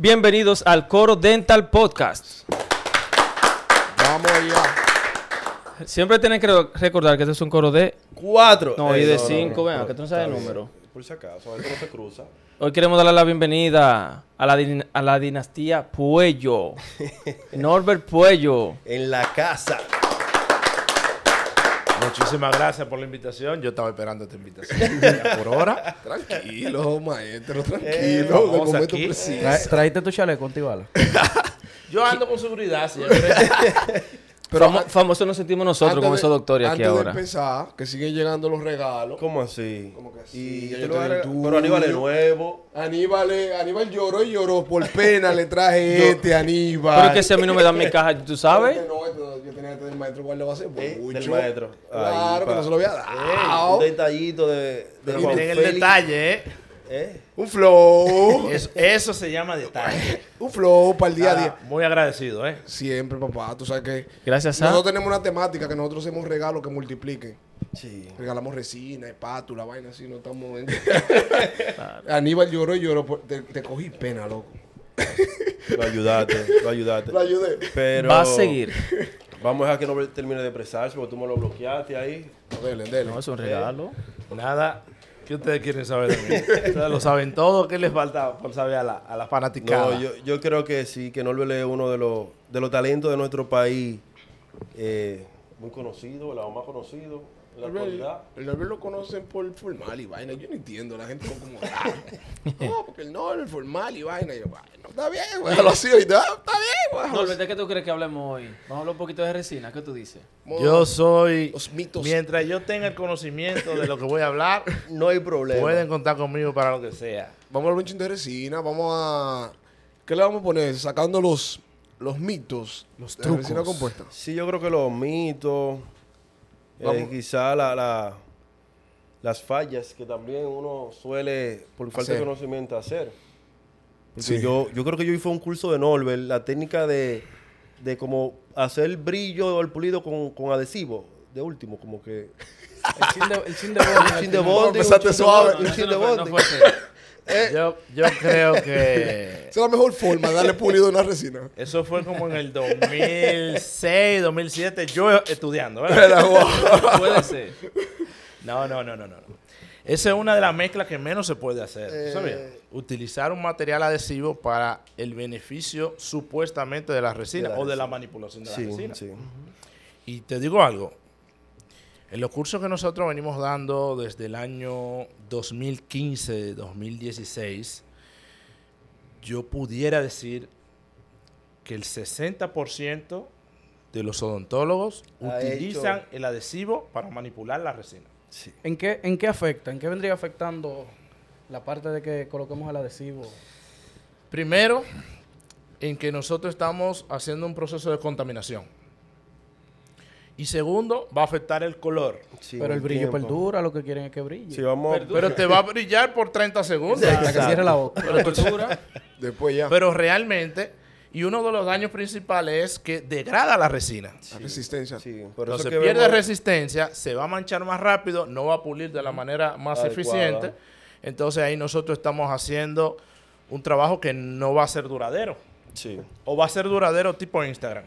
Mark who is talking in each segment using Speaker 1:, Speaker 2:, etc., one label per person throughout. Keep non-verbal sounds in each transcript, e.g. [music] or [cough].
Speaker 1: Bienvenidos al Coro Dental Podcast.
Speaker 2: Vamos allá.
Speaker 1: Siempre tienen que re- recordar que este es un coro de...
Speaker 3: Cuatro.
Speaker 1: No, y de
Speaker 3: no, no,
Speaker 1: cinco,
Speaker 3: no,
Speaker 1: vean, que tú no sabes el número.
Speaker 3: Por si acaso, a ver no se cruza.
Speaker 1: Hoy queremos darle la bienvenida a la, din- a la dinastía Puello. [laughs] Norbert Puello.
Speaker 3: En la casa.
Speaker 4: Muchísimas gracias por la invitación. Yo estaba esperando esta invitación [laughs] ya por hora.
Speaker 2: Tranquilo, maestro,
Speaker 3: Eh,
Speaker 2: tranquilo. de
Speaker 4: vamos
Speaker 2: momento
Speaker 4: aquí.
Speaker 2: preciso.
Speaker 5: Tra- ¿Traíste tu chaleco antibala? [laughs]
Speaker 4: Yo ando con seguridad siempre. [laughs]
Speaker 2: Pero
Speaker 1: Famo- famosos nos sentimos nosotros
Speaker 2: antes
Speaker 1: con
Speaker 2: de-
Speaker 1: esos doctores aquí
Speaker 2: antes
Speaker 1: ahora.
Speaker 2: de empezar, que siguen llegando los regalos.
Speaker 3: ¿Cómo así?
Speaker 2: Como que
Speaker 3: Y
Speaker 2: sí,
Speaker 3: yo
Speaker 2: ya
Speaker 3: te lo voy a
Speaker 2: yo tengo el
Speaker 3: Pero Aníbal es nuevo.
Speaker 2: Aníbal, Aníbal lloró y lloró. Por pena le traje [laughs] este, Aníbal.
Speaker 1: Pero es que si a mí no me dan mi caja, tú sabes.
Speaker 2: No, no, yo tenía este del maestro, ¿cuál le va a hacer?
Speaker 3: Eh,
Speaker 2: Mucho.
Speaker 3: del maestro.
Speaker 2: Claro,
Speaker 3: Ahí,
Speaker 2: que
Speaker 3: pa.
Speaker 2: no se lo había
Speaker 3: Un
Speaker 2: dado.
Speaker 3: detallito de, de Juan
Speaker 4: miren el detalle, ¿eh?
Speaker 3: ¿Eh?
Speaker 2: Un flow. [laughs]
Speaker 4: Eso, eso se llama detalle. [laughs]
Speaker 2: un flow para el día a día.
Speaker 4: Muy agradecido, ¿eh?
Speaker 2: Siempre, papá. Tú sabes que
Speaker 1: Gracias a...
Speaker 2: nosotros tenemos una temática que nosotros hacemos regalos que multipliquen.
Speaker 3: Sí.
Speaker 2: Regalamos resina, espátula, vaina así, no estamos en... [laughs] Aníbal lloró y lloró. por- Te, te cogí pena, loco.
Speaker 3: Lo ayudaste, lo ayudaste.
Speaker 2: Lo ayudé.
Speaker 3: Pero
Speaker 1: Va a seguir.
Speaker 3: Vamos a dejar que no termine de expresarse porque tú me lo bloqueaste ahí.
Speaker 2: Dele, dele.
Speaker 1: No, es un regalo.
Speaker 4: Nada. ¿Qué ustedes quieren saber de mí? Lo saben todo. ¿Qué les falta por saber a la, a?
Speaker 3: No, yo, creo que sí, que Norbert es uno de los, de los talentos de nuestro país. eh, muy conocido, el más conocido la
Speaker 2: Norbert lo conocen por formal y vaina. Yo no entiendo, la gente como raro. No, porque el Norbert formal y vaina. Y yo, bueno, está bien, güey. Déjalo así ahorita. Está bien, güey.
Speaker 1: Norbert, ¿de qué tú crees que hablemos hoy? Vamos a hablar un poquito de resina. ¿Qué tú dices?
Speaker 4: Yo soy...
Speaker 2: Los mitos.
Speaker 4: Mientras yo tenga el conocimiento de lo que voy a hablar, [laughs]
Speaker 3: No hay problema.
Speaker 4: pueden contar conmigo para lo que sea.
Speaker 2: Vamos a hablar un chingo de resina. Vamos a... ¿Qué le vamos a poner? Sacando los, los mitos. Los de la
Speaker 5: trucos.
Speaker 2: resina compuesta.
Speaker 3: Sí, yo creo que los mitos, eh, quizá la, la- las fallas que también uno suele, por falta de conocimiento, hacer. Porque
Speaker 2: Sí.
Speaker 3: yo, yo creo que yo hice un curso de Norbert, la técnica de, de como hacer brillo o el pulido con, con adhesivo, de último, como que...
Speaker 5: El chin de, el chin de
Speaker 3: Un
Speaker 5: bola. [laughs]
Speaker 3: chin de bonding, un chin de
Speaker 2: suave.
Speaker 3: chin bonding.
Speaker 1: Así.
Speaker 4: Yo, yo creo que
Speaker 2: Esa [laughs] es la mejor forma de darle pulido a una resina.
Speaker 4: eso fue como en el 2006, 2007, yo estudiando, ¿verdad? [laughs]
Speaker 1: Puede ser.
Speaker 4: No, no, no, no, no. no. Esa es una de las mezclas que menos se puede hacer.
Speaker 2: Eh.
Speaker 4: ¿sabías? Utilizar un material adhesivo para el beneficio supuestamente de la resina
Speaker 3: De la
Speaker 4: o de la
Speaker 3: resina.
Speaker 4: manipulación de la
Speaker 3: Sí,
Speaker 4: resina.
Speaker 3: sí.
Speaker 4: Y te digo algo. En los cursos que nosotros venimos dando desde el año 2015, 2016, yo pudiera decir que el 60% de los odontólogos
Speaker 3: Ha
Speaker 4: utilizan
Speaker 3: hecho-
Speaker 4: el adhesivo para manipular la resina.
Speaker 3: sí.
Speaker 5: ¿En qué, ¿En qué afecta? ¿En qué vendría afectando la parte de que coloquemos el adhesivo?
Speaker 4: Primero, en que nosotros estamos haciendo un proceso de contaminación. Y segundo, va a afectar el color.
Speaker 3: Sí,
Speaker 5: Pero el brillo
Speaker 3: tiempo.
Speaker 5: perdura, lo que quieren es que brille.
Speaker 3: Sí, vamos...
Speaker 4: Pero te va a brillar por 30 segundos.
Speaker 5: Hasta que cierre la boca.
Speaker 1: Pero cultura. [laughs]
Speaker 2: Después ya.
Speaker 4: Pero realmente, y uno de los daños principales es que degrada la resina.
Speaker 2: La resistencia.
Speaker 3: Sí, por eso
Speaker 4: Entonces
Speaker 3: que
Speaker 4: pierde
Speaker 3: vemos-
Speaker 4: resistencia, se va a manchar más rápido, no va a pulir de la manera más
Speaker 3: Adecuada.
Speaker 4: eficiente. Entonces ahí nosotros estamos haciendo un trabajo que no va a ser duradero.
Speaker 3: Sí.
Speaker 4: O va a ser duradero tipo Instagram.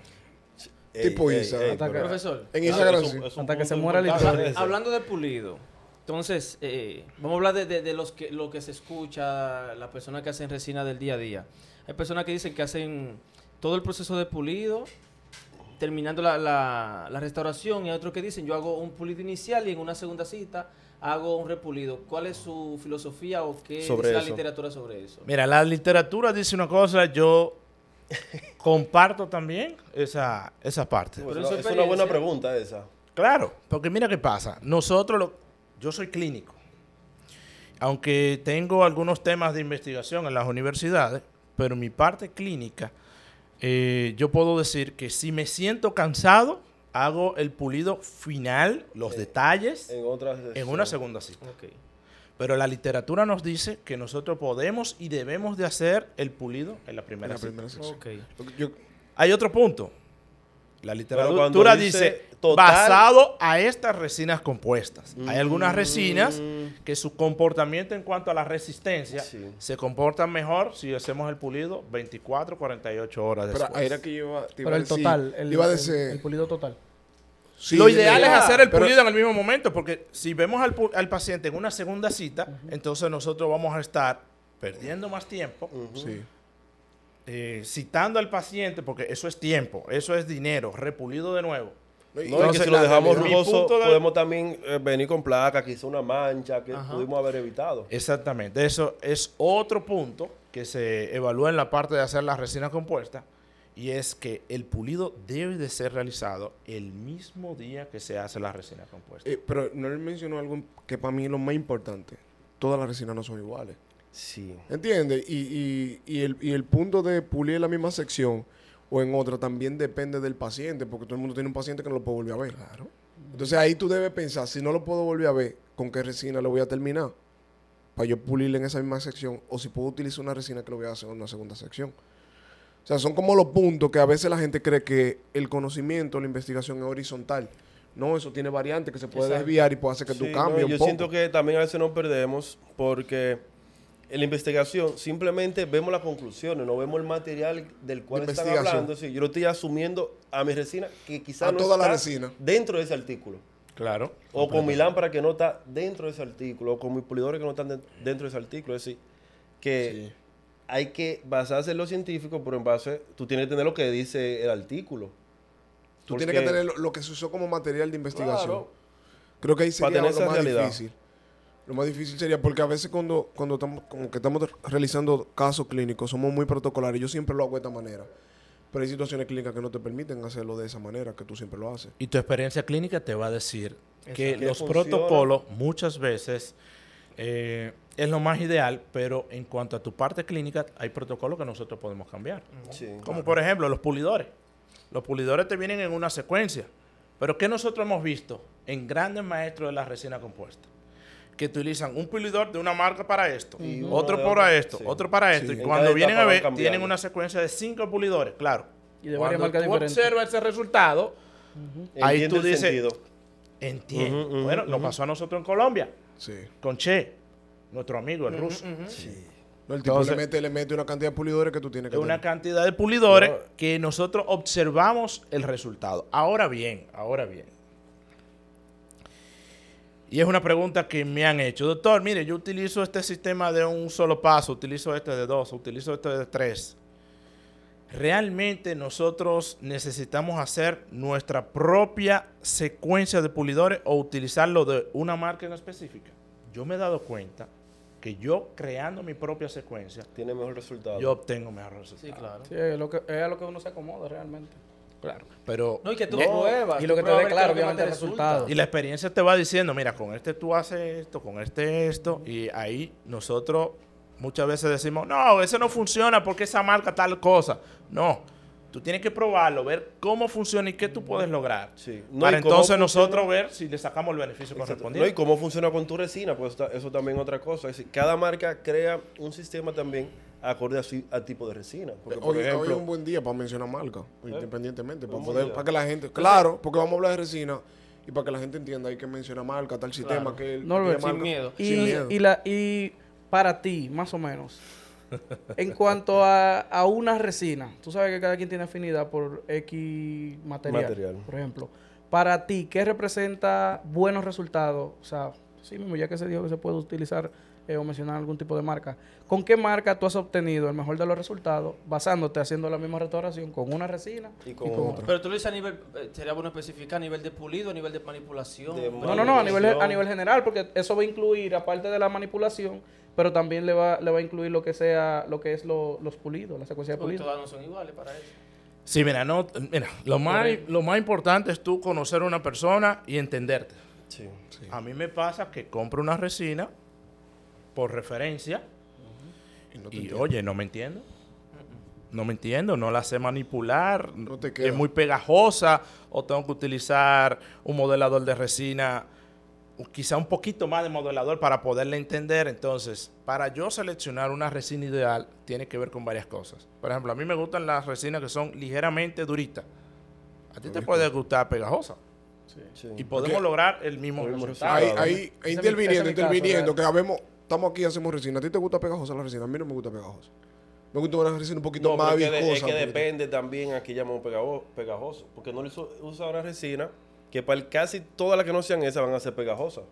Speaker 2: Tipo Instagram.
Speaker 5: Que-
Speaker 3: pero-
Speaker 1: Profesor.
Speaker 2: En Instagram sí.
Speaker 5: Hasta que se muera la historia.
Speaker 1: Hablando de pulido, entonces, eh, vamos a hablar de, de- de los que, lo que se escucha, las personas que hacen resina del día a día. Hay personas que dicen que hacen todo el proceso de pulido, terminando la, la- la restauración, y hay otros que dicen, yo hago un pulido inicial y en una segunda cita hago un repulido. ¿Cuál es su filosofía o qué
Speaker 3: Sobre
Speaker 1: dice la
Speaker 3: eso.
Speaker 1: literatura sobre eso?
Speaker 4: Mira, la literatura dice una cosa, yo comparto también esa, esa parte.
Speaker 1: Pero
Speaker 3: Es
Speaker 1: en
Speaker 3: una-
Speaker 1: su
Speaker 3: es una buena pregunta esa.
Speaker 4: Claro, porque mira qué pasa. Nosotros, lo- yo soy clínico. Aunque tengo algunos temas de investigación en las universidades, pero mi parte clínica, eh, yo puedo decir que si me siento cansado, hago el pulido final, los detalles,
Speaker 3: En otras
Speaker 4: en una segunda cita.
Speaker 1: Ok.
Speaker 4: Pero la literatura nos dice que nosotros podemos y debemos de hacer el pulido en la
Speaker 2: En
Speaker 4: primera
Speaker 2: la primera sección. Yo,
Speaker 4: Hay otro punto. La literatura
Speaker 3: dice
Speaker 4: dice,
Speaker 3: total-
Speaker 4: basado a estas resinas compuestas. Hay algunas
Speaker 3: Mm.
Speaker 4: resinas que su comportamiento en cuanto a la resistencia
Speaker 3: Sí.
Speaker 4: se comportan mejor si hacemos el pulido 24, 48 horas
Speaker 2: Pero
Speaker 4: después.
Speaker 2: ahí era que yo iba, te iba
Speaker 5: Pero el
Speaker 2: decir-
Speaker 5: total, el,
Speaker 2: iba a
Speaker 5: el-
Speaker 2: decir-
Speaker 5: el pulido total.
Speaker 2: Sí,
Speaker 4: Lo ideal es hacer el
Speaker 2: Pero-
Speaker 4: pulido en el mismo momento, porque si vemos al, al paciente en una segunda cita, entonces nosotros vamos a estar perdiendo más tiempo,
Speaker 2: Sí.
Speaker 4: eh, citando al paciente, porque eso es tiempo, eso es dinero, repulido de nuevo.
Speaker 2: No,
Speaker 4: Entonces,
Speaker 3: que si lo dejamos rugoso,
Speaker 4: de-
Speaker 3: podemos también eh, venir con placa, quizá una mancha que
Speaker 1: Ajá.
Speaker 3: pudimos haber evitado.
Speaker 4: Exactamente, eso es otro punto que se evalúa en la parte de hacer la resina compuesta y es que el pulido debe de ser realizado el mismo día que se hace la resina compuesta.
Speaker 2: Eh, pero no le mencionó algo que para mí es lo más importante. Todas las resinas no son iguales.
Speaker 3: Sí.
Speaker 2: ¿Entiendes? Y, y, y, el, y el punto de pulir en la misma sección o en otra también depende del paciente, porque todo el mundo tiene un paciente que no lo puede volver a ver. Claro. Entonces ahí tú debes pensar, si no lo puedo volver a ver, ¿con qué resina lo voy a terminar? Para yo pulirle en esa misma sección, o si puedo utilizar una resina que lo voy a hacer en una segunda sección. O sea, son como los puntos que a veces la gente cree que el conocimiento, la investigación es horizontal. No, eso tiene variantes que se puede
Speaker 1: Exacto.
Speaker 2: desviar y puede hacer que
Speaker 3: Sí,
Speaker 2: tú
Speaker 3: no,
Speaker 2: cambies
Speaker 3: yo
Speaker 2: un poco.
Speaker 3: siento que también a veces nos perdemos porque en la investigación simplemente vemos las conclusiones, no vemos el material del cual
Speaker 2: De
Speaker 3: están hablando. Sí, yo lo estoy asumiendo a mi resina que quizás no
Speaker 2: toda la
Speaker 3: está
Speaker 2: resina.
Speaker 3: dentro de ese artículo.
Speaker 4: Claro.
Speaker 3: O con mi lámpara que no está dentro de ese artículo, o con mis pulidores que no están de- dentro de ese artículo. Es decir, que hay que basarse en lo científico, pero en base, tú tienes que tener lo que dice el artículo.
Speaker 2: Tú
Speaker 3: Porque-
Speaker 2: tienes que tener lo, lo que se usó como material de investigación.
Speaker 3: Claro.
Speaker 2: Creo que ahí sería lo
Speaker 3: esa
Speaker 2: más
Speaker 3: realidad.
Speaker 2: difícil. Lo más difícil sería porque a veces cuando, cuando estamos, como que estamos realizando casos clínicos, somos muy protocolares. Yo siempre lo hago de esta manera. Pero hay situaciones clínicas que no te permiten hacerlo de esa manera, que tú siempre lo haces.
Speaker 4: Y tu experiencia clínica te va a decir que
Speaker 3: Que
Speaker 4: los
Speaker 3: funciona.
Speaker 4: protocolos muchas veces eh, es lo más ideal, pero en cuanto a tu parte clínica, hay protocolos que nosotros podemos cambiar.
Speaker 3: Sí.
Speaker 4: Como por ejemplo los pulidores. Los pulidores te vienen en una secuencia. Pero ¿qué nosotros hemos visto en grandes maestros de la resina compuesta? Que utilizan un pulidor de una marca para esto,
Speaker 3: Y
Speaker 4: otro para
Speaker 3: otra,
Speaker 4: esto,
Speaker 3: sí.
Speaker 4: otro para esto.
Speaker 2: Sí.
Speaker 4: Y
Speaker 3: En
Speaker 4: cuando vienen a ver,
Speaker 3: cambiando.
Speaker 4: tienen una secuencia de cinco pulidores, claro.
Speaker 5: Y de varias
Speaker 4: Cuando
Speaker 5: marcas
Speaker 4: tú
Speaker 5: diferentes.
Speaker 4: observas ese resultado, Ahí tú dices- entiendo. Bueno, nos pasó a nosotros en Colombia,
Speaker 2: Sí.
Speaker 4: con Che, nuestro amigo, el ruso.
Speaker 2: No, el tipo
Speaker 4: Entonces-
Speaker 2: le, mete, le mete una cantidad de pulidores que tú tienes que
Speaker 4: una
Speaker 2: tener.
Speaker 4: cantidad de pulidores
Speaker 3: No.
Speaker 4: que nosotros observamos el resultado. Ahora bien, ahora bien. Y es una pregunta que me han hecho. Doctor, mire, yo utilizo este sistema de un solo paso, utilizo este de dos, utilizo este de tres. Realmente nosotros necesitamos hacer nuestra propia secuencia de pulidores o utilizarlo de una marca en específica. Yo me he dado cuenta que yo creando mi propia secuencia,
Speaker 3: Tiene mejor resultado.
Speaker 4: yo obtengo mejor resultado.
Speaker 1: Sí, claro.
Speaker 5: Sí, es, lo que, es a lo que uno se acomoda realmente.
Speaker 4: Claro. Pero
Speaker 1: No, y que tú
Speaker 5: No,
Speaker 1: pruebas.
Speaker 5: y lo que te dé claro, obviamente,
Speaker 1: te
Speaker 5: el
Speaker 1: resulta.
Speaker 5: resultado.
Speaker 4: y la experiencia te va diciendo, mira, con este tú haces esto, con este esto, y ahí nosotros muchas veces decimos, no, ese no funciona porque esa marca tal cosa. No, tú tienes que probarlo, ver cómo funciona y qué tú puedes lograr.
Speaker 3: Sí. No,
Speaker 4: para entonces
Speaker 3: funciona-
Speaker 4: nosotros ver si le sacamos el beneficio
Speaker 3: Exacto. No, y
Speaker 4: correspondiente.
Speaker 3: cómo funciona con tu resina, pues está- eso también es otra cosa. Es decir, cada marca crea un sistema también acorde a su a tipo de resina. Porque, por
Speaker 2: Hoy, hoy
Speaker 3: ejemplo,
Speaker 2: es un buen día para mencionar marca, independientemente. Para, poder, para que la gente. Claro, porque vamos a hablar de resina y para que la gente entienda, hay que mencionar marca, tal sistema, que el-
Speaker 5: Norbert,
Speaker 2: aquella
Speaker 1: sin
Speaker 2: marca-
Speaker 1: miedo.
Speaker 5: Y,
Speaker 2: Sin miedo.
Speaker 5: y, la, y para ti, más o menos, en cuanto a, a una resina, tú sabes que cada quien tiene afinidad por X material,
Speaker 3: Material.
Speaker 5: por ejemplo. Para ti, ¿qué representa buenos resultados? O sea, sí mismo, ya que se dijo que se puede utilizar eh, o mencionar algún tipo de marca. ¿Con qué marca tú has obtenido el mejor de los resultados basándote haciendo la misma restauración con una resina
Speaker 3: Y con otra.
Speaker 5: otra?
Speaker 1: Pero tú lo dices a nivel, eh, sería bueno especificar a nivel de pulido, a nivel de manipulación.
Speaker 3: De
Speaker 5: No, no, no, a nivel, a nivel general, porque eso va a incluir, aparte de la manipulación, pero también le va, le va a incluir lo que sea, lo que es lo- los pulidos, la secuencia de
Speaker 1: Porque
Speaker 5: pulidos.
Speaker 1: todas no son iguales para eso.
Speaker 4: Sí, mira, no, mira lo, más, lo más importante es tú conocer a una persona y entenderte.
Speaker 3: Sí.
Speaker 4: A mí me pasa que compro una resina por referencia
Speaker 2: y no te
Speaker 4: y
Speaker 2: entiendo.
Speaker 4: oye, no me entiendo. No me entiendo, no la sé manipular,
Speaker 2: No te queda.
Speaker 4: es muy pegajosa o tengo que utilizar un modelador de resina, o quizá un poquito más de modelador para poderla entender. Entonces, para yo seleccionar una resina ideal, tiene que ver con varias cosas. Por ejemplo, a mí me gustan las resinas que son ligeramente duritas. A ti te puede gustar pegajosa.
Speaker 3: Sí.
Speaker 4: Y podemos lograr el mismo resultado.
Speaker 2: Ahí,
Speaker 5: mi-
Speaker 2: interviniendo,
Speaker 5: caso,
Speaker 2: interviniendo, que habemos, estamos aquí, hacemos resina. ¿A ti te gusta pegajosa la resina? A mí no me gusta pegajosa. Me gusta una resina un poquito
Speaker 3: No,
Speaker 2: más
Speaker 3: pero es que, de-
Speaker 2: viscosa.
Speaker 3: es que depende también a qué llamamos pegajo- pegajoso. Porque no le usa una resina que para el- casi todas las que no sean esas van a ser pegajosas.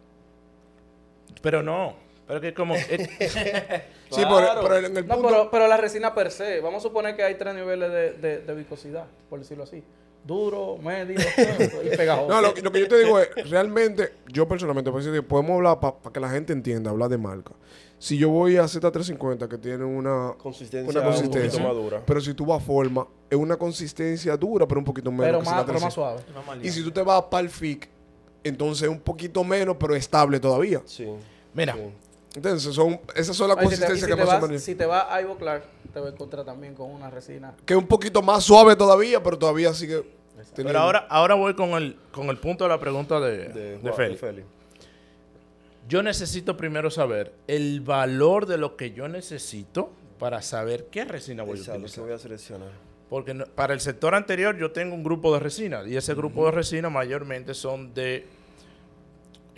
Speaker 4: Pero no. Pero que como... eh, [laughs]
Speaker 2: Sí,
Speaker 3: Claro.
Speaker 2: pero, pero en el
Speaker 5: No, pero, pero la resina per se, vamos a suponer que hay tres niveles de, de, de viscosidad, por decirlo así. Duro, medio y pegajoso.
Speaker 2: No, lo, que- lo que yo te digo es, realmente, yo personalmente, decir, podemos hablar para que la gente entienda, hablar de marca. Si yo voy a Z350, que tiene una
Speaker 3: Consistencia,
Speaker 2: una
Speaker 3: un
Speaker 2: consistencia,
Speaker 3: poquito más dura.
Speaker 2: pero si tú vas a forma, es una consistencia dura, pero un poquito menos.
Speaker 5: pero,
Speaker 2: que
Speaker 5: más, pero
Speaker 2: Z350.
Speaker 5: más suave.
Speaker 2: Y si tú te vas para el FIC, entonces un poquito menos, pero estable todavía.
Speaker 3: Sí.
Speaker 4: Mira,
Speaker 3: sí.
Speaker 2: Entonces, son, esas son las
Speaker 5: Ay, si te,
Speaker 2: consistencias
Speaker 5: si
Speaker 2: que
Speaker 5: te
Speaker 2: más o menos.
Speaker 5: si te vas a Ivo Clark, te voy a encontrar también con una resina.
Speaker 2: Que es un poquito más suave todavía, pero todavía sigue. teniendo-
Speaker 4: pero ahora, ahora voy con el, con el punto de la pregunta de,
Speaker 3: De,
Speaker 4: de
Speaker 3: Juan-
Speaker 4: Feli.
Speaker 3: de Feli.
Speaker 4: Yo necesito primero saber el valor de lo que yo necesito para saber qué resina voy a
Speaker 3: Exacto,
Speaker 4: utilizar.
Speaker 3: voy a seleccionar.
Speaker 4: Porque no- para el sector anterior yo tengo un grupo de resina y ese grupo de resina mayormente son de,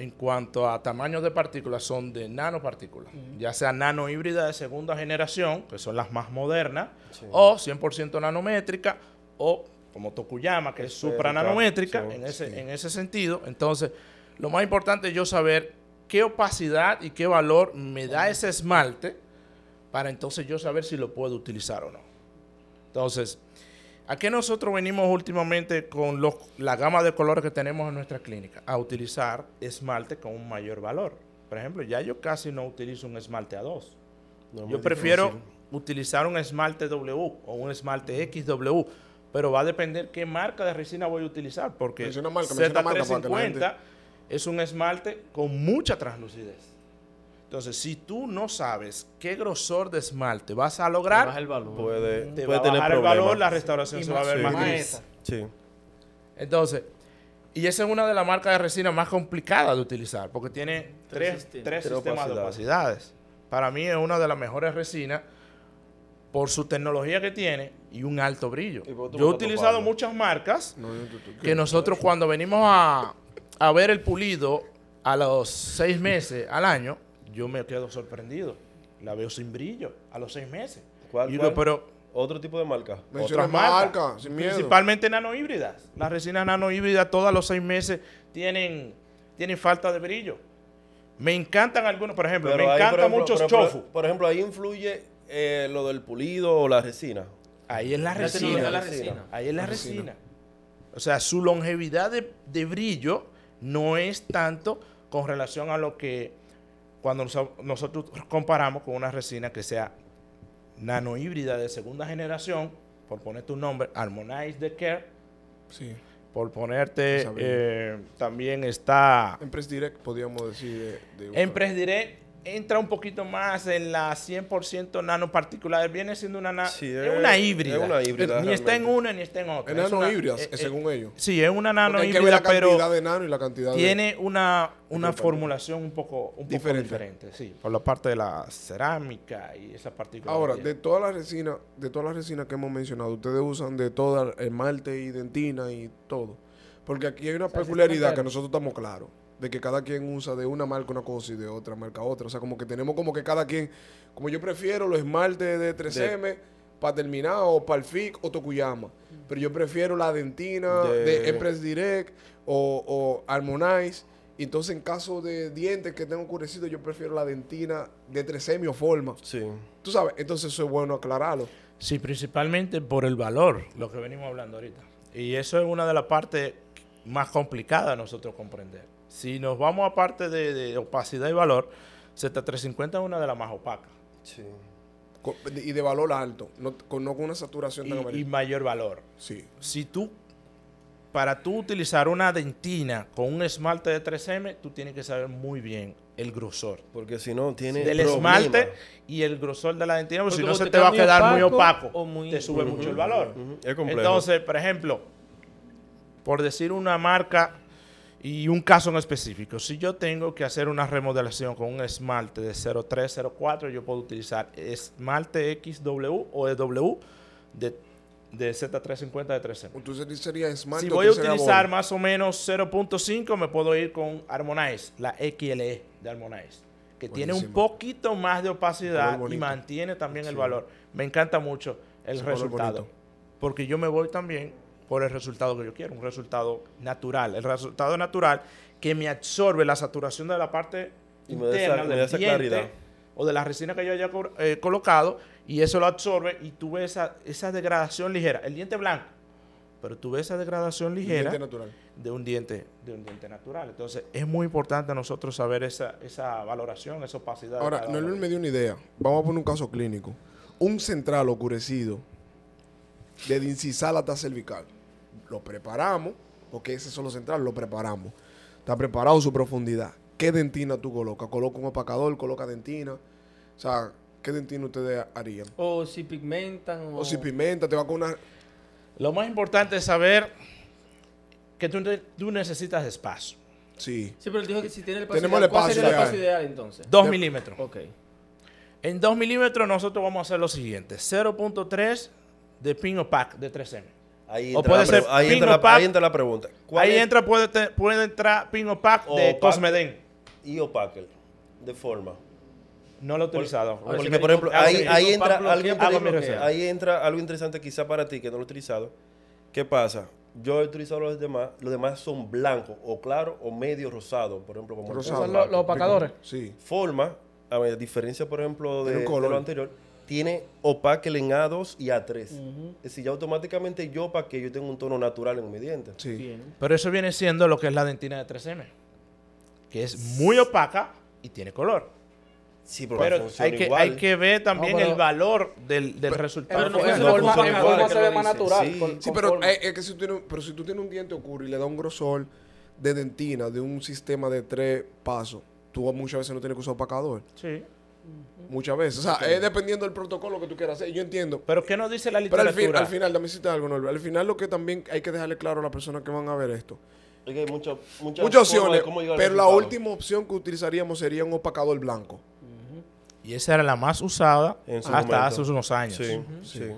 Speaker 4: en cuanto a tamaños de partículas, son de nanopartículas. Ya sea nano híbrida de segunda generación, que son las más modernas,
Speaker 3: Sí.
Speaker 4: o 100% nanométrica, o como Tokuyama, que es
Speaker 3: Esférica,
Speaker 4: suprananométrica,
Speaker 3: sí,
Speaker 4: en, ese,
Speaker 3: sí.
Speaker 4: en ese sentido. Entonces, lo más importante es yo saber qué opacidad y qué valor me da ese esmalte para entonces yo saber si lo puedo utilizar o no. Entonces, ¿a qué nosotros venimos últimamente con los- la gama de colores que tenemos en nuestra clínica? A utilizar esmalte con un mayor valor. Por ejemplo, ya yo casi no utilizo un esmalte A2.
Speaker 3: No es
Speaker 4: Yo prefiero
Speaker 3: difícil.
Speaker 4: utilizar un esmalte W o un esmalte XW, pero va a depender qué marca de resina voy a utilizar, porque
Speaker 2: Menciona marca, menciona marca para que la
Speaker 4: Z350 es un esmalte con mucha translucidez. Entonces, si tú no sabes qué grosor de esmalte vas a lograr,
Speaker 1: Baja el valor.
Speaker 3: Puede,
Speaker 4: te
Speaker 3: puede
Speaker 4: va a
Speaker 3: tener
Speaker 4: bajar el
Speaker 3: problemas.
Speaker 4: valor, la restauración
Speaker 5: Y
Speaker 4: se va a ver más gris.
Speaker 3: Sí.
Speaker 4: Entonces, y esa es una de las marcas de resina más complicadas de utilizar, porque tiene
Speaker 1: Tres
Speaker 4: tres,
Speaker 1: sistemas.
Speaker 4: tres
Speaker 3: Tres
Speaker 4: sistemas de
Speaker 3: opacidades.
Speaker 4: Para mí es una de las mejores resinas por su tecnología que tiene y un alto brillo. Yo he utilizado muchas marcas
Speaker 2: No, yo- tú- tú-
Speaker 4: que nosotros cuando venimos a, a ver el pulido a los seis meses al año, yo me quedo sorprendido. La veo sin brillo a los seis meses.
Speaker 3: ¿Cuál,
Speaker 4: Y digo,
Speaker 3: cuál?
Speaker 4: pero
Speaker 3: Otro tipo de marca.
Speaker 2: Menciona
Speaker 4: otras marcas,
Speaker 2: marca, sin miedo.
Speaker 4: principalmente nanohíbridas. Las resinas nanohíbridas todas a los seis meses tienen, tienen falta de brillo. Me encantan algunos, por ejemplo,
Speaker 3: Pero
Speaker 4: me encantan muchos chofu.
Speaker 3: Por ejemplo, ahí influye eh, lo del pulido o la resina.
Speaker 4: Ahí es la
Speaker 1: La de la
Speaker 4: resina.
Speaker 1: resina.
Speaker 4: Ahí es la resina. O sea, su longevidad de, de brillo no es tanto con relación a lo que cuando noso- nosotros comparamos con una resina que sea nanohíbrida de segunda generación, por ponerte un nombre, Harmonize the Care,
Speaker 2: Sí.
Speaker 4: por ponerte, eh, también está
Speaker 2: En Press Direct podríamos decir de, de
Speaker 4: Direct entra un poquito más en la 100% nanoparticular, viene siendo una, na-
Speaker 3: Sí,
Speaker 4: es
Speaker 3: es-
Speaker 4: una híbrida.
Speaker 3: es una híbrida,
Speaker 4: Ni está en una ni está en otra.
Speaker 2: En
Speaker 4: Es una-
Speaker 2: nanohíbridas,
Speaker 4: eh, eh,
Speaker 2: según ellos.
Speaker 4: Sí, es una
Speaker 2: Porque hay que ver
Speaker 4: nanohíbrida,
Speaker 2: la cantidad
Speaker 4: pero
Speaker 2: de nano y la cantidad de...
Speaker 4: tiene una, una formulación un poco, un poco
Speaker 2: Diferente.
Speaker 4: diferente. sí, por la parte de la cerámica y esa partícula.
Speaker 2: Ahora, de todas las resinas, de todas las resinas que hemos mencionado, ustedes usan de toda esmalte y dentina y todo. Porque aquí hay una
Speaker 5: sea,
Speaker 2: peculiaridad que nosotros estamos claros, de que cada quien usa de una marca una cosa y de otra marca otra. O sea, como que tenemos como que cada quien, como yo prefiero los esmaltes de 3M para terminar o para el FIC o Tokuyama. Pero yo prefiero la dentina de,
Speaker 3: De-
Speaker 2: Empress Direct o, o Harmonize. Y entonces en caso de dientes que tengo oscurecidos, yo prefiero la dentina de 3M o Forma.
Speaker 3: Sí.
Speaker 2: Tú sabes, entonces eso es bueno aclararlo.
Speaker 4: Sí, principalmente por el valor, lo que venimos hablando ahorita. Y eso es una de las partes más complicadas de nosotros comprender. Si nos vamos a parte de, de opacidad y valor, Z350 es una de las más opacas.
Speaker 3: Sí.
Speaker 2: Y de valor alto, no con, no con una saturación tan
Speaker 4: Y, y mayor valor.
Speaker 2: Sí.
Speaker 4: Si tú, para tú utilizar una dentina con un esmalte de 3M, tú tienes que saber muy bien el grosor
Speaker 3: Porque si no, tiene.
Speaker 4: del
Speaker 3: problema.
Speaker 4: esmalte y el grosor de la dentina, porque si no se
Speaker 1: te
Speaker 4: te va a quedar muy
Speaker 1: opaco o muy-
Speaker 4: te sube mucho el valor.
Speaker 3: Es complejo.
Speaker 4: Entonces, por ejemplo, por decir una marca y un caso en específico, si yo tengo que hacer una remodelación con un esmalte de 03, 04, yo puedo utilizar esmalte XW o EW de de Z350 de 3M.
Speaker 2: Entonces sería Smart.
Speaker 4: Si voy a utilizar más o menos 0.5, me puedo ir con Harmonize, la XLE de Harmonize, que tiene un poquito más de opacidad y mantiene también el valor. Me encanta mucho el
Speaker 2: Ese
Speaker 4: resultado, porque yo me voy también por el resultado que yo quiero, un resultado natural, el resultado natural que me absorbe la saturación de la parte
Speaker 3: Y me
Speaker 4: interna del
Speaker 3: esa
Speaker 4: diente
Speaker 3: claridad.
Speaker 4: o de la resina que yo haya eh, colocado y eso lo absorbe y tú ves esa, esa degradación ligera, el diente blanco, pero tú ves esa degradación ligera
Speaker 2: Diente natural.
Speaker 4: de un diente de un diente natural. Entonces, es muy importante nosotros saber esa, esa valoración, esa opacidad. de
Speaker 2: Ahora,
Speaker 4: uno.
Speaker 2: me dio una idea. Vamos a poner un caso clínico. Un central oscurecido de incisal hasta cervical. Lo preparamos, porque ese es solo central, lo preparamos. Está preparado su profundidad. ¿Qué dentina tú colocas? ¿Coloca un opacador? ¿Coloca dentina? O sea, ¿qué dentina ustedes harían?
Speaker 1: O si pigmentan. O,
Speaker 2: O si pimenta, te va con una...
Speaker 4: Lo más importante es saber que tú, ne- tú necesitas espacio.
Speaker 2: Sí.
Speaker 1: Sí, pero él dijo que si tiene el espacio
Speaker 2: Tenemos
Speaker 1: ideal,
Speaker 2: el
Speaker 1: ¿cuál sería el
Speaker 2: espacio
Speaker 1: espacio ideal entonces?
Speaker 4: Dos
Speaker 2: De-
Speaker 4: milímetros.
Speaker 1: Ok.
Speaker 4: En 2 milímetros nosotros vamos a hacer lo siguiente. 0.3 de pin o pack de 3M.
Speaker 3: Ahí
Speaker 4: O
Speaker 3: entra,
Speaker 4: puede
Speaker 3: la, pre-
Speaker 4: ser
Speaker 3: ahí,
Speaker 4: pin
Speaker 3: entra
Speaker 4: o
Speaker 3: la,
Speaker 4: pack.
Speaker 3: ahí entra la pregunta. ¿Cuál
Speaker 4: Ahí
Speaker 3: es-
Speaker 4: entra, puede, te- puede entrar pin o pack
Speaker 3: O
Speaker 4: de
Speaker 3: pack.
Speaker 4: Cosmeden.
Speaker 3: y opaque de forma.
Speaker 4: No lo he utilizado.
Speaker 1: Sí
Speaker 3: Porque, por ejemplo,
Speaker 1: ah,
Speaker 3: ahí, entra algo
Speaker 1: ¿qué
Speaker 3: interesante-
Speaker 1: Pablo bloquea?
Speaker 3: ahí entra algo interesante quizá para ti que no lo he utilizado. ¿Qué pasa? Yo he utilizado los demás, los demás son blancos o claros o medio rosado, por ejemplo, como el
Speaker 2: Rosado.
Speaker 5: Son los, los opacadores.
Speaker 2: Sí.
Speaker 3: forma, a ver, diferencia, por ejemplo, de, de
Speaker 2: color.
Speaker 3: lo anterior, tiene opaque en A2 y A3. Es decir, ya automáticamente yo opaque, yo tengo un tono natural en mi diente.
Speaker 2: Sí.
Speaker 1: Bien.
Speaker 4: Pero eso viene siendo lo que es la dentina de 3M. Que es muy opaca y tiene color.
Speaker 3: Sí, pero,
Speaker 4: Pero hay que,
Speaker 3: igual.
Speaker 4: hay que ver también
Speaker 5: No, pero-
Speaker 4: el valor del, del resultado.
Speaker 1: pero no
Speaker 5: En
Speaker 1: funciona-
Speaker 5: forma, forma se ve más natural.
Speaker 3: Sí.
Speaker 5: con-
Speaker 2: Sí,
Speaker 5: con
Speaker 2: pero eh, es que si tú tienes, pero si tú tienes un diente oscuro y le da un grosor de dentina de un sistema de tres pasos, tú muchas veces no tienes que usar opacador.
Speaker 4: Sí.
Speaker 2: Muchas veces. O sea, es dependiendo del protocolo que tú quieras hacer. Yo entiendo.
Speaker 4: Pero ¿qué nos dice la
Speaker 2: Pero al,
Speaker 4: literatura?
Speaker 2: fin, al final, dame decirte algo, Norbert. Al final lo que también hay que dejarle claro a las personas que van a ver esto.
Speaker 3: Es que hay mucho- muchas
Speaker 2: Muchas opciones, pero la última opción que utilizaríamos sería un opacador blanco.
Speaker 4: Y esa era la más usada
Speaker 3: En su
Speaker 4: hasta
Speaker 3: momento.
Speaker 4: hace unos años.
Speaker 3: Sí, sí.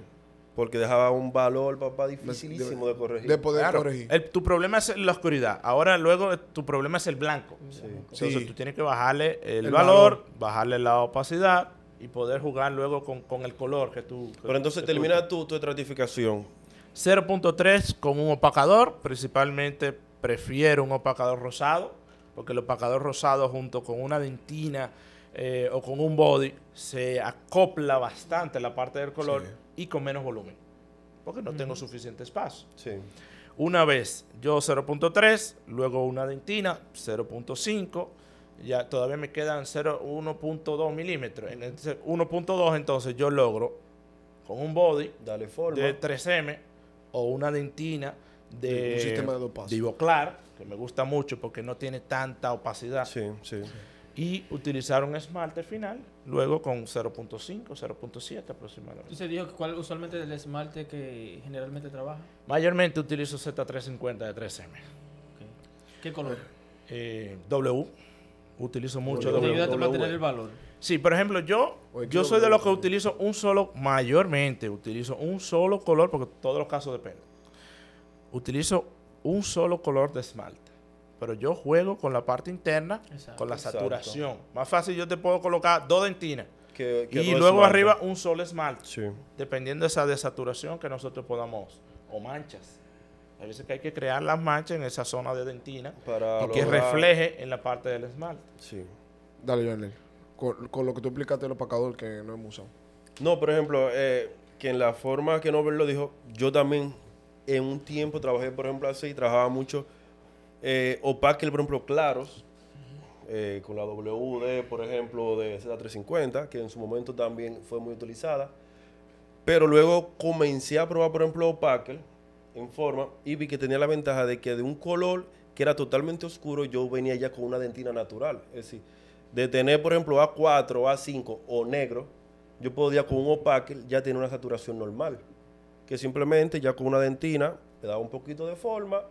Speaker 3: Porque dejaba un valor, papá, dificilísimo de, corregir.
Speaker 2: De poder
Speaker 4: Claro,
Speaker 2: corregir.
Speaker 4: el- tu problema es la oscuridad. Ahora luego tu problema es el blanco.
Speaker 3: Sí.
Speaker 4: Entonces
Speaker 2: Sí.
Speaker 4: tú tienes que bajarle el,
Speaker 2: El
Speaker 4: valor,
Speaker 2: valor.
Speaker 4: bajarle la opacidad y poder jugar luego con, con el color que tú... que-
Speaker 3: Pero entonces termina tu, tu estratificación.
Speaker 4: 0.3 con un opacador. Principalmente prefiero un opacador rosado, porque el opacador rosado junto con una dentina eh, o con un body se acopla bastante la parte del color
Speaker 2: Sí.
Speaker 4: Y con menos volumen, porque no tengo suficiente espacio.
Speaker 3: Sí.
Speaker 4: Una vez yo 0.3, luego una dentina 0.5, ya todavía me quedan 0, 1.2 milímetros. En ese 1.2 entonces yo logro con un body
Speaker 3: Dale forma.
Speaker 4: de 3M o una dentina de,
Speaker 2: Un sistema de dos pasos.
Speaker 4: de Ivoclar, que me gusta mucho porque no tiene tanta opacidad,
Speaker 3: Sí, sí.
Speaker 4: Y utilizar un esmalte final, luego con 0.5, 0.7 aproximadamente.
Speaker 1: Entonces dijo que cuál usualmente es el esmalte que generalmente trabaja.
Speaker 4: Mayormente utilizo Z350 de 3M.
Speaker 1: Ok. ¿Qué color?
Speaker 4: Eh, w, utilizo mucho
Speaker 1: Te
Speaker 4: W.
Speaker 1: ayuda a
Speaker 3: W.
Speaker 1: mantener el valor.
Speaker 4: Sí, por ejemplo, yo,
Speaker 2: Oye,
Speaker 4: yo soy de los que utilizo un solo, mayormente utilizo un solo color, porque todos los casos dependen. Utilizo un solo color de esmalte. Pero yo juego con la parte interna,
Speaker 1: Exacto.
Speaker 4: con la
Speaker 3: Exacto.
Speaker 4: saturación. Más fácil yo te puedo colocar dos dentinas
Speaker 3: Que- que
Speaker 4: y luego
Speaker 3: esmalte.
Speaker 4: arriba un solo esmalte,
Speaker 3: Sí.
Speaker 4: dependiendo de esa desaturación que nosotros podamos, o manchas. Hay veces que hay que crear las manchas en esa zona de dentina
Speaker 3: Para
Speaker 4: y que refleje en la parte del esmalte.
Speaker 3: Sí.
Speaker 2: Dale, Johnny. Con, con lo que tú explicaste del opacador que no hemos usado.
Speaker 3: No, por ejemplo, eh, que en la forma que Nobel lo dijo, yo también en un tiempo trabajé, por ejemplo, así, trabajaba mucho eh, por ejemplo, claros, eh, con la WD, por ejemplo, de Z350, que en su momento también fue muy utilizada. Pero luego comencé a probar, por ejemplo, opaque en forma y vi que tenía la ventaja de que de un color que era totalmente oscuro, yo venía ya con una dentina natural. Es decir, de tener, por ejemplo, A4, A5 o negro, yo podía con un opaque ya tener una saturación normal. Que simplemente ya con una dentina le daba un poquito de forma,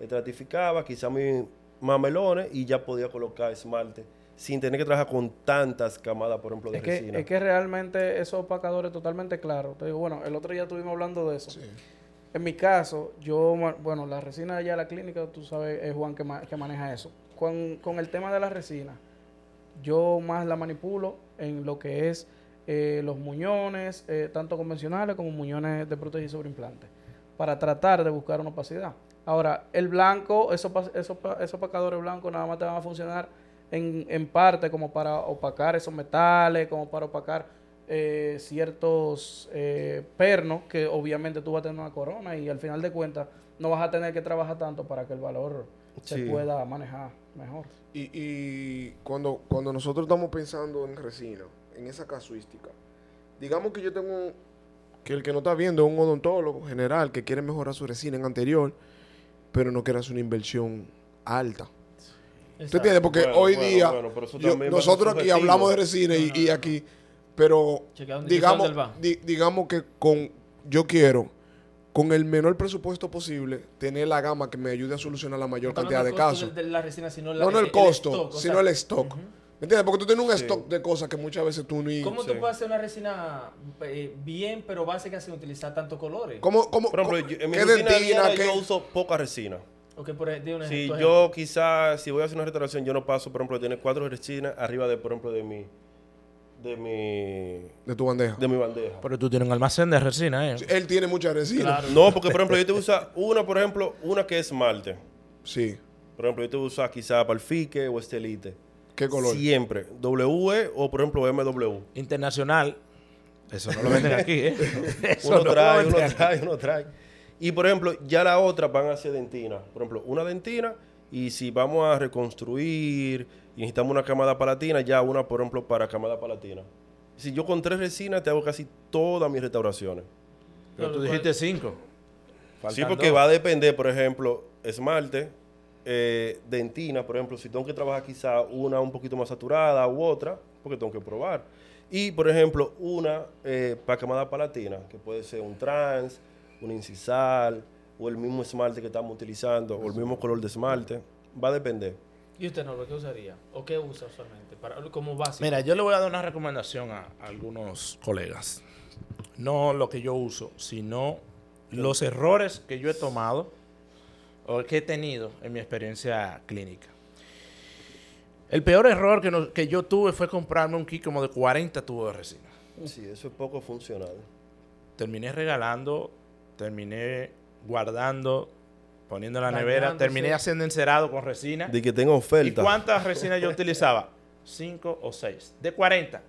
Speaker 3: estratificaba, quizá mis mamelones y ya podía colocar esmalte sin tener que trabajar con tantas camadas, por ejemplo, de
Speaker 5: Es que,
Speaker 3: resina.
Speaker 5: es que realmente esos opacadores totalmente claros. Te digo, bueno, el otro día estuvimos hablando de eso.
Speaker 2: Sí.
Speaker 5: En mi caso, yo, bueno, la resina allá de la clínica, tú sabes, es Juan que, ma- que maneja eso. Con, con el tema de la resina, yo más la manipulo en lo que es eh, los muñones, eh, tanto convencionales como muñones de prótesis sobre implante, para tratar de buscar una opacidad. Ahora, el blanco, esos, esos, esos opacadores blancos nada más te van a funcionar en, en parte como para opacar esos metales, como para opacar eh, ciertos eh, pernos que obviamente tú vas a tener una corona y al final de cuentas no vas a tener que trabajar tanto para que el valor se
Speaker 3: Sí.
Speaker 5: pueda manejar mejor.
Speaker 2: Y, y cuando, cuando nosotros estamos pensando en resina, en esa casuística, digamos que yo tengo que el que no está viendo es un odontólogo general que quiere mejorar su resina en anterior, pero no quiere hacer una inversión alta. ¿Usted entiende? Porque
Speaker 3: Bueno,
Speaker 2: hoy
Speaker 3: bueno,
Speaker 2: día,
Speaker 3: bueno,
Speaker 2: yo- nosotros aquí hablamos de resina y, y aquí, pero digamos, di- digamos que con, yo quiero, con el menor presupuesto posible, tener la gama que me ayude a solucionar la mayor
Speaker 1: No
Speaker 2: cantidad de casos.
Speaker 1: De, de la resina, sino la-
Speaker 2: No, no el costo,
Speaker 1: stock, o
Speaker 2: sino
Speaker 1: sea,
Speaker 2: el stock.
Speaker 1: ujú.
Speaker 2: ¿Me entiendes? Porque tú tienes un
Speaker 3: Sí.
Speaker 2: stock de cosas que muchas veces tú ni...
Speaker 1: ¿Cómo
Speaker 3: Sí.
Speaker 1: tú puedes hacer una resina eh, bien, pero básica sin utilizar tantos colores?
Speaker 2: ¿Cómo, cómo,
Speaker 3: Por ejemplo, yo- en mi
Speaker 2: qué
Speaker 3: rutina
Speaker 2: dentina,
Speaker 3: diaria
Speaker 2: qué-
Speaker 3: yo uso poca resina.
Speaker 1: Ok, por ej- di un
Speaker 3: Si
Speaker 1: ejemplo.
Speaker 3: yo quizás, si voy a hacer una restauración, yo no paso, por ejemplo, tener cuatro resinas arriba de, por ejemplo, de mi, de mi,
Speaker 2: de tu bandeja?
Speaker 3: de mi bandeja.
Speaker 4: Pero tú tienes un almacén de resina, ¿eh?
Speaker 2: Él tiene mucha resina.
Speaker 1: Claro.
Speaker 3: No, porque, por ejemplo, yo te voy a usar una, por ejemplo, una que es esmalte.
Speaker 2: Sí.
Speaker 3: Por ejemplo, yo te voy a usar quizás Palfique o Estelite.
Speaker 2: ¿Qué color?
Speaker 3: Siempre. WE o, por ejemplo, MW.
Speaker 4: Internacional. Eso no lo venden [laughs] aquí, ¿eh? Eso
Speaker 3: Uno
Speaker 4: no
Speaker 3: trae, uno
Speaker 4: aquí.
Speaker 3: trae, uno trae. Y por ejemplo, ya la otra van a ser dentina. Por ejemplo, una dentina y si vamos a reconstruir y necesitamos una camada palatina, ya una, por ejemplo, para camada palatina. Si yo con tres resinas te hago casi todas mis restauraciones.
Speaker 4: Pero tú dijiste cinco.
Speaker 3: sí, porque
Speaker 4: dos.
Speaker 3: va a depender, por ejemplo, esmalte, eh, dentina, por ejemplo, si tengo que trabajar quizá una un poquito más saturada u otra, porque tengo que probar. Y, por ejemplo, una eh, para camada palatina, que puede ser un trans, un incisal, o el mismo esmalte que estamos utilizando, o el mismo color de esmalte. Va a depender.
Speaker 1: ¿Y usted, Norbert, qué usaría? ¿O qué usa usualmente? Para, como básico.
Speaker 4: Mira, yo le voy a dar una recomendación a, a algunos colegas. No lo que yo uso, sino los errores que yo he tomado o que he tenido en mi experiencia clínica. El peor error que, no- que yo tuve fue comprarme un kit como de 40 tubos de resina.
Speaker 3: Sí, eso es poco funcional.
Speaker 4: Terminé regalando, terminé guardando, poniendo en la nevera, terminé haciendo encerado con resina.
Speaker 3: De que tenga
Speaker 4: ¿Y
Speaker 3: oferta.
Speaker 4: cuántas resinas yo utilizaba? [laughs] Cinco o seis. De 40.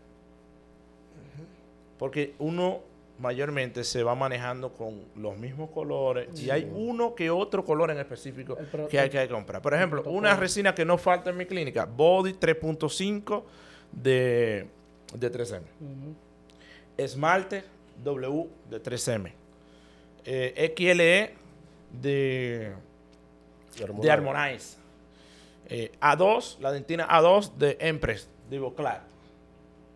Speaker 4: Porque uno mayormente se va manejando con los mismos colores y hay uno que otro color en específico que hay que comprar. Por ejemplo, una resina que no falta en mi clínica, Body 3.5 de, de 3M.
Speaker 5: Ujú.
Speaker 4: Esmalte W de 3M. Eh, XLE de de Harmonize. Eh, A2, la dentina A2 de Empress, de Ivoclar.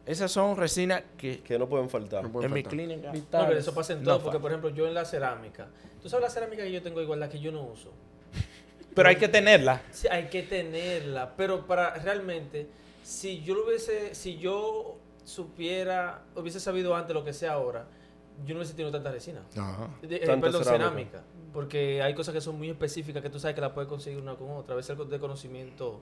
Speaker 4: Esas son resinas que
Speaker 3: Que no pueden faltar.
Speaker 2: No
Speaker 4: en mi clínica.
Speaker 1: No,
Speaker 5: Vitales.
Speaker 1: pero eso pasa en
Speaker 4: No
Speaker 1: todo,
Speaker 4: falta.
Speaker 1: porque por ejemplo, yo en la cerámica. ¿Tú sabes la cerámica que yo tengo igual, la que yo no uso? [laughs]
Speaker 4: Pero hay que tenerla.
Speaker 1: Sí, hay que tenerla, pero para realmente, si yo lo hubiese, si yo supiera, hubiese sabido antes lo que sé ahora, yo no hubiese tenido tanta resina.
Speaker 2: Ajá.
Speaker 1: De- eh,
Speaker 3: Tanta
Speaker 1: perdón,
Speaker 3: cerámica.
Speaker 1: cerámica. Porque hay cosas que son muy específicas que tú sabes que la puedes conseguir una con otra. A veces algo de conocimiento.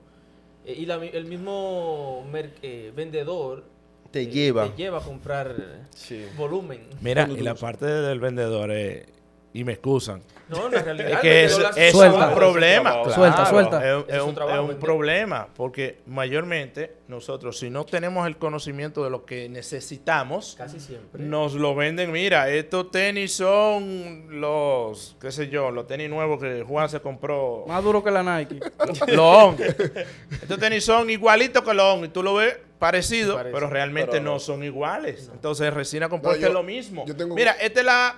Speaker 1: eh, y la mi- el mismo mer- eh, vendedor
Speaker 3: Te lleva.
Speaker 1: te lleva a comprar
Speaker 3: Sí.
Speaker 1: volumen.
Speaker 4: Mira, y la parte del vendedor, eh, y me excusan.
Speaker 1: No, en la realidad.
Speaker 4: Es que es, es
Speaker 5: Suelta.
Speaker 4: un problema.
Speaker 3: Suelta,
Speaker 4: claro.
Speaker 5: suelta.
Speaker 4: Es,
Speaker 1: Es
Speaker 4: es
Speaker 1: su
Speaker 4: un,
Speaker 1: trabajo
Speaker 4: problema porque mayormente nosotros, si no tenemos el conocimiento de lo que necesitamos,
Speaker 1: Casi siempre.
Speaker 4: nos lo venden. Mira, estos tenis son los, qué sé yo, los tenis nuevos que Juan se compró.
Speaker 5: Más duro que la Nike. [laughs]
Speaker 4: Los On. Estos tenis son igualitos que los On y tú lo ves parecido, pero realmente
Speaker 3: Pero
Speaker 4: no.
Speaker 3: no.
Speaker 4: son iguales. Entonces, resina compuesta
Speaker 2: yo-
Speaker 4: es lo mismo.
Speaker 2: yo tengo-
Speaker 4: Mira, esta es la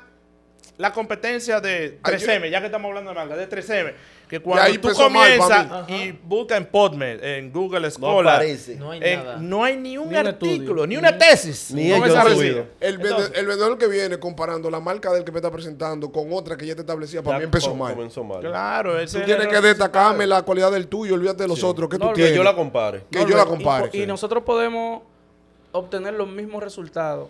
Speaker 4: la competencia de
Speaker 2: Ay,
Speaker 4: 3M, ya que estamos hablando de marca, de 3M, que
Speaker 2: ahí
Speaker 4: cuando tú
Speaker 2: mal
Speaker 4: comienzas y buscas en PubMed, en Google
Speaker 3: No
Speaker 4: Scholar.
Speaker 1: No hay
Speaker 4: en-
Speaker 1: nada.
Speaker 4: no hay ni un
Speaker 5: Ni un
Speaker 4: artículo,
Speaker 5: estudio.
Speaker 4: ni una tesis.
Speaker 3: Ni subido.
Speaker 2: El, el vendedor que viene comparando la marca del que me está presentando con otra que ya te establecía, para
Speaker 3: Ya
Speaker 2: mí empezó mal.
Speaker 3: Comenzó mal.
Speaker 4: Claro, ese
Speaker 2: Tú tienes que destacarme la cualidad del tuyo, olvídate de los
Speaker 3: Sí.
Speaker 2: otros que
Speaker 5: No,
Speaker 2: tú tienes.
Speaker 3: Que yo la compare.
Speaker 2: Que yo la
Speaker 5: Y-
Speaker 2: compare.
Speaker 5: Y, nosotros podemos obtener los mismos resultados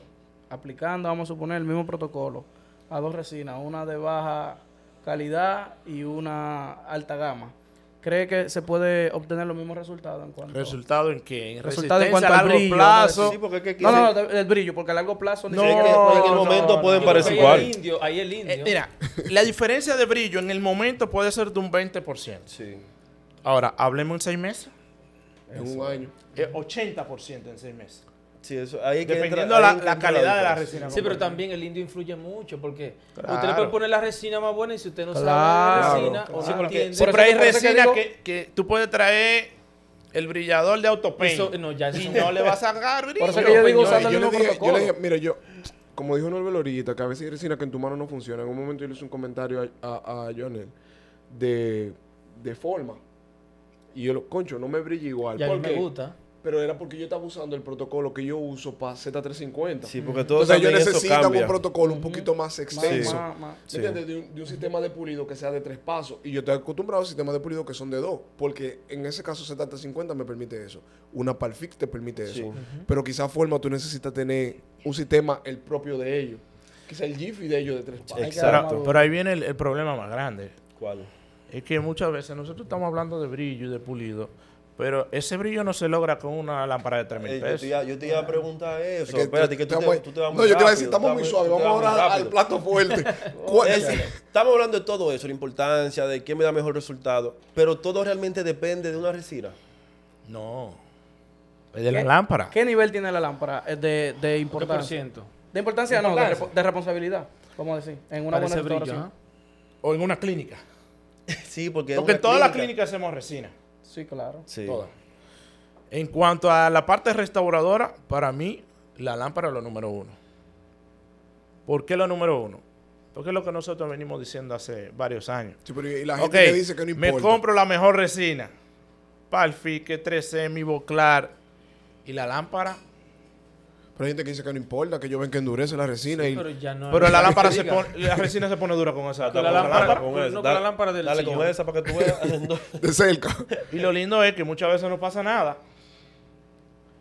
Speaker 5: aplicando, vamos a suponer, el mismo protocolo a dos resinas, una de baja calidad y una alta gama. ¿Cree que se puede obtener los mismos resultados en cuanto
Speaker 4: ¿Resultado en qué? En
Speaker 5: Resultado en
Speaker 4: resistencia
Speaker 5: cuanto
Speaker 4: a
Speaker 5: al
Speaker 4: largo
Speaker 5: brillo,
Speaker 4: plazo.
Speaker 3: Sí, porque es que
Speaker 5: No, no, no, del brillo, porque a largo plazo...
Speaker 4: No,
Speaker 3: es que en
Speaker 4: no,
Speaker 3: momento
Speaker 4: no,
Speaker 3: pueden
Speaker 4: no.
Speaker 3: parecer
Speaker 1: Ahí
Speaker 3: igual.
Speaker 1: el indio, ahí el indio.
Speaker 4: Eh, mira, la diferencia de brillo en el momento puede ser de un 20%.
Speaker 3: Sí.
Speaker 4: Ahora, hablemos en seis meses.
Speaker 2: En un año.
Speaker 4: eh, 80% en seis meses.
Speaker 3: Sí, eso, ahí es que
Speaker 4: Dependiendo
Speaker 3: entra-
Speaker 4: la,
Speaker 3: ahí
Speaker 4: la calidad de la resina.
Speaker 1: Sí, pero también el indio influye mucho porque
Speaker 4: Claro.
Speaker 1: usted le puede poner la resina más buena y si usted no
Speaker 5: Claro,
Speaker 1: sabe de resina
Speaker 2: claro.
Speaker 1: o no entiende,
Speaker 4: siempre
Speaker 5: Por
Speaker 4: hay
Speaker 5: que
Speaker 4: resina
Speaker 5: digo-
Speaker 4: que, que tú puedes traer el brillador de autopaint
Speaker 1: Eso, no, ya
Speaker 4: y no le vas a sacar brillo.
Speaker 5: Por eso que yo digo
Speaker 1: Yo-
Speaker 5: usando
Speaker 2: yo
Speaker 5: el
Speaker 2: le
Speaker 5: mismo
Speaker 2: dije, yo le
Speaker 5: protocolo.
Speaker 2: dije, mira, yo, como dijo Norbert ahorita, que a veces hay resina que en tu mano no funciona. En un momento yo le hice un comentario a, a, a Jonel de, de forma. Y yo, lo, concho, no me brilla igual.
Speaker 1: y a mí
Speaker 2: ¿Por
Speaker 1: me gusta.
Speaker 2: Pero era porque yo estaba usando el protocolo que yo uso para Z350.
Speaker 3: Sí, porque todo
Speaker 2: Entonces yo
Speaker 3: cambia.
Speaker 2: un protocolo un poquito más extenso.
Speaker 5: más-.
Speaker 2: De un, de un sistema de pulido que sea de tres pasos. Y yo estoy acostumbrado a sistemas de pulido que son de dos. Porque en ese caso Z350 me permite eso. Una Palfix te permite eso.
Speaker 3: Sí.
Speaker 2: Pero quizás forma tú necesitas tener un sistema el propio de ellos. Quizás el Jiffy de ellos de tres pasos.
Speaker 3: Exacto.
Speaker 4: Pero, pero ahí viene el, el problema más grande.
Speaker 3: ¿Cuál?
Speaker 4: Es que muchas veces nosotros estamos hablando de brillo y de pulido, pero ese brillo no se logra con una lámpara de 3 mil
Speaker 3: yo,
Speaker 4: pesos.
Speaker 3: te iba, yo te iba a preguntar eso.
Speaker 2: Es que
Speaker 3: Espérate, que tú
Speaker 2: estamos-
Speaker 3: te, tú te vas
Speaker 2: no, yo te iba a decir, estamos muy suaves. Vamos ahora al plato fuerte. [laughs] [laughs] ¿Cuál-
Speaker 3: Es decir, estamos hablando de todo eso, la importancia de quién me da mejor resultado, pero todo realmente depende de una resina.
Speaker 4: No. Es de la
Speaker 5: ¿Qué-
Speaker 4: lámpara.
Speaker 5: ¿Qué nivel tiene la lámpara eh, de, de
Speaker 1: ¿Qué por
Speaker 5: importancia?
Speaker 1: ciento?
Speaker 5: De importancia, no, de,
Speaker 1: Importancia.
Speaker 5: responsabilidad, vamos a decir, en una
Speaker 1: Parece
Speaker 5: buena
Speaker 1: brillo.
Speaker 4: O en una clínica. [laughs]
Speaker 3: Sí, porque,
Speaker 4: Porque en todas las
Speaker 3: clínica.
Speaker 4: clínicas hacemos resina.
Speaker 5: Sí, claro.
Speaker 3: Sí.
Speaker 4: Todas. En cuanto a la parte restauradora, para mí, la lámpara es lo número uno. ¿Por qué lo número uno? Porque es lo que nosotros venimos diciendo hace varios años.
Speaker 2: Sí, pero y la gente
Speaker 4: Ok,
Speaker 2: que dice que no
Speaker 4: me
Speaker 2: importa.
Speaker 4: compro la mejor resina. Palfique, 3M, Voclar. Y la lámpara.
Speaker 2: Pero hay gente que dice que no importa, que ellos ven que endurece la resina y
Speaker 1: Pero ya no.
Speaker 4: Pero la [laughs] lámpara se pone, la resina se pone dura con esa.
Speaker 1: Con la lámpara-
Speaker 3: con esa.
Speaker 1: no con
Speaker 3: Dale-
Speaker 1: la lámpara del
Speaker 3: Dale
Speaker 1: sillón.
Speaker 3: con esa para que tú veas. [laughs]
Speaker 2: de cerca.
Speaker 4: Y lo lindo es que muchas veces no pasa nada.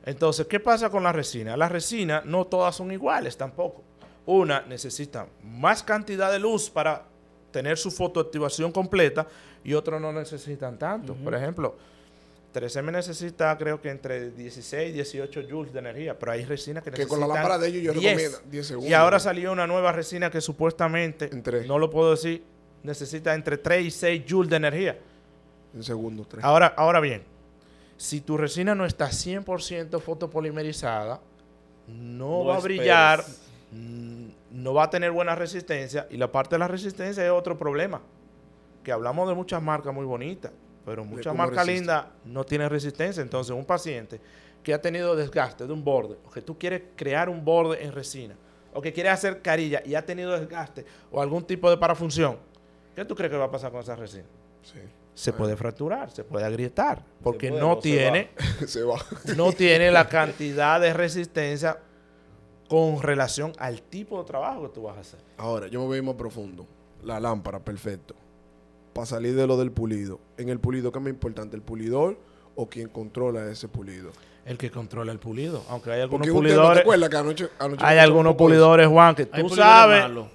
Speaker 4: Entonces, ¿qué pasa con la resina? Las resinas no todas son iguales tampoco. Una necesita más cantidad de luz para tener su fotoactivación completa y otras no necesitan tanto. Por ejemplo, 3M necesita creo que entre 16 y 18 joules de energía, pero hay resinas que
Speaker 2: Que
Speaker 4: necesitan
Speaker 2: con la lámpara de ellos yo
Speaker 4: 10.
Speaker 2: recomiendo 10 segundos.
Speaker 4: Y ahora salió una nueva resina que supuestamente,
Speaker 2: En tres.
Speaker 4: no lo puedo decir, necesita entre 3 y 6 joules de energía.
Speaker 2: En segundos, tres.
Speaker 4: Ahora, ahora bien, si tu resina no está 100% fotopolimerizada, no,
Speaker 3: No
Speaker 4: va a
Speaker 3: esperes.
Speaker 4: brillar, mm, no va a tener buena resistencia. Y la parte de la resistencia es otro problema. Que hablamos de muchas marcas muy bonitas, pero muchas marcas lindas no tienen resistencia. Entonces, un paciente que ha tenido desgaste de un borde, o que tú quieres crear un borde en resina, o que quieres hacer carilla y ha tenido desgaste o algún tipo de parafunción, ¿qué tú crees que va a pasar con esa resina?
Speaker 2: Sí.
Speaker 4: se puede fracturar, se puede agrietar, porque
Speaker 3: puede,
Speaker 4: no,
Speaker 3: se
Speaker 4: tiene, [laughs]
Speaker 2: Se va.
Speaker 4: no [laughs] tiene la cantidad de resistencia con relación al tipo de trabajo que tú vas a hacer.
Speaker 2: Ahora, yo me voy más profundo. La lámpara, perfecto. Para salir de lo del pulido. En el pulido, ¿qué es más importante? ¿El pulidor o quien controla ese pulido?
Speaker 4: El que controla el pulido, aunque hay algunos
Speaker 2: Porque un tema, ¿te
Speaker 4: pulidores,
Speaker 2: acuerdas que anoche, anoche
Speaker 4: hay algunos
Speaker 2: eso?
Speaker 4: pulidores, Juan, que tú sabes
Speaker 1: malos.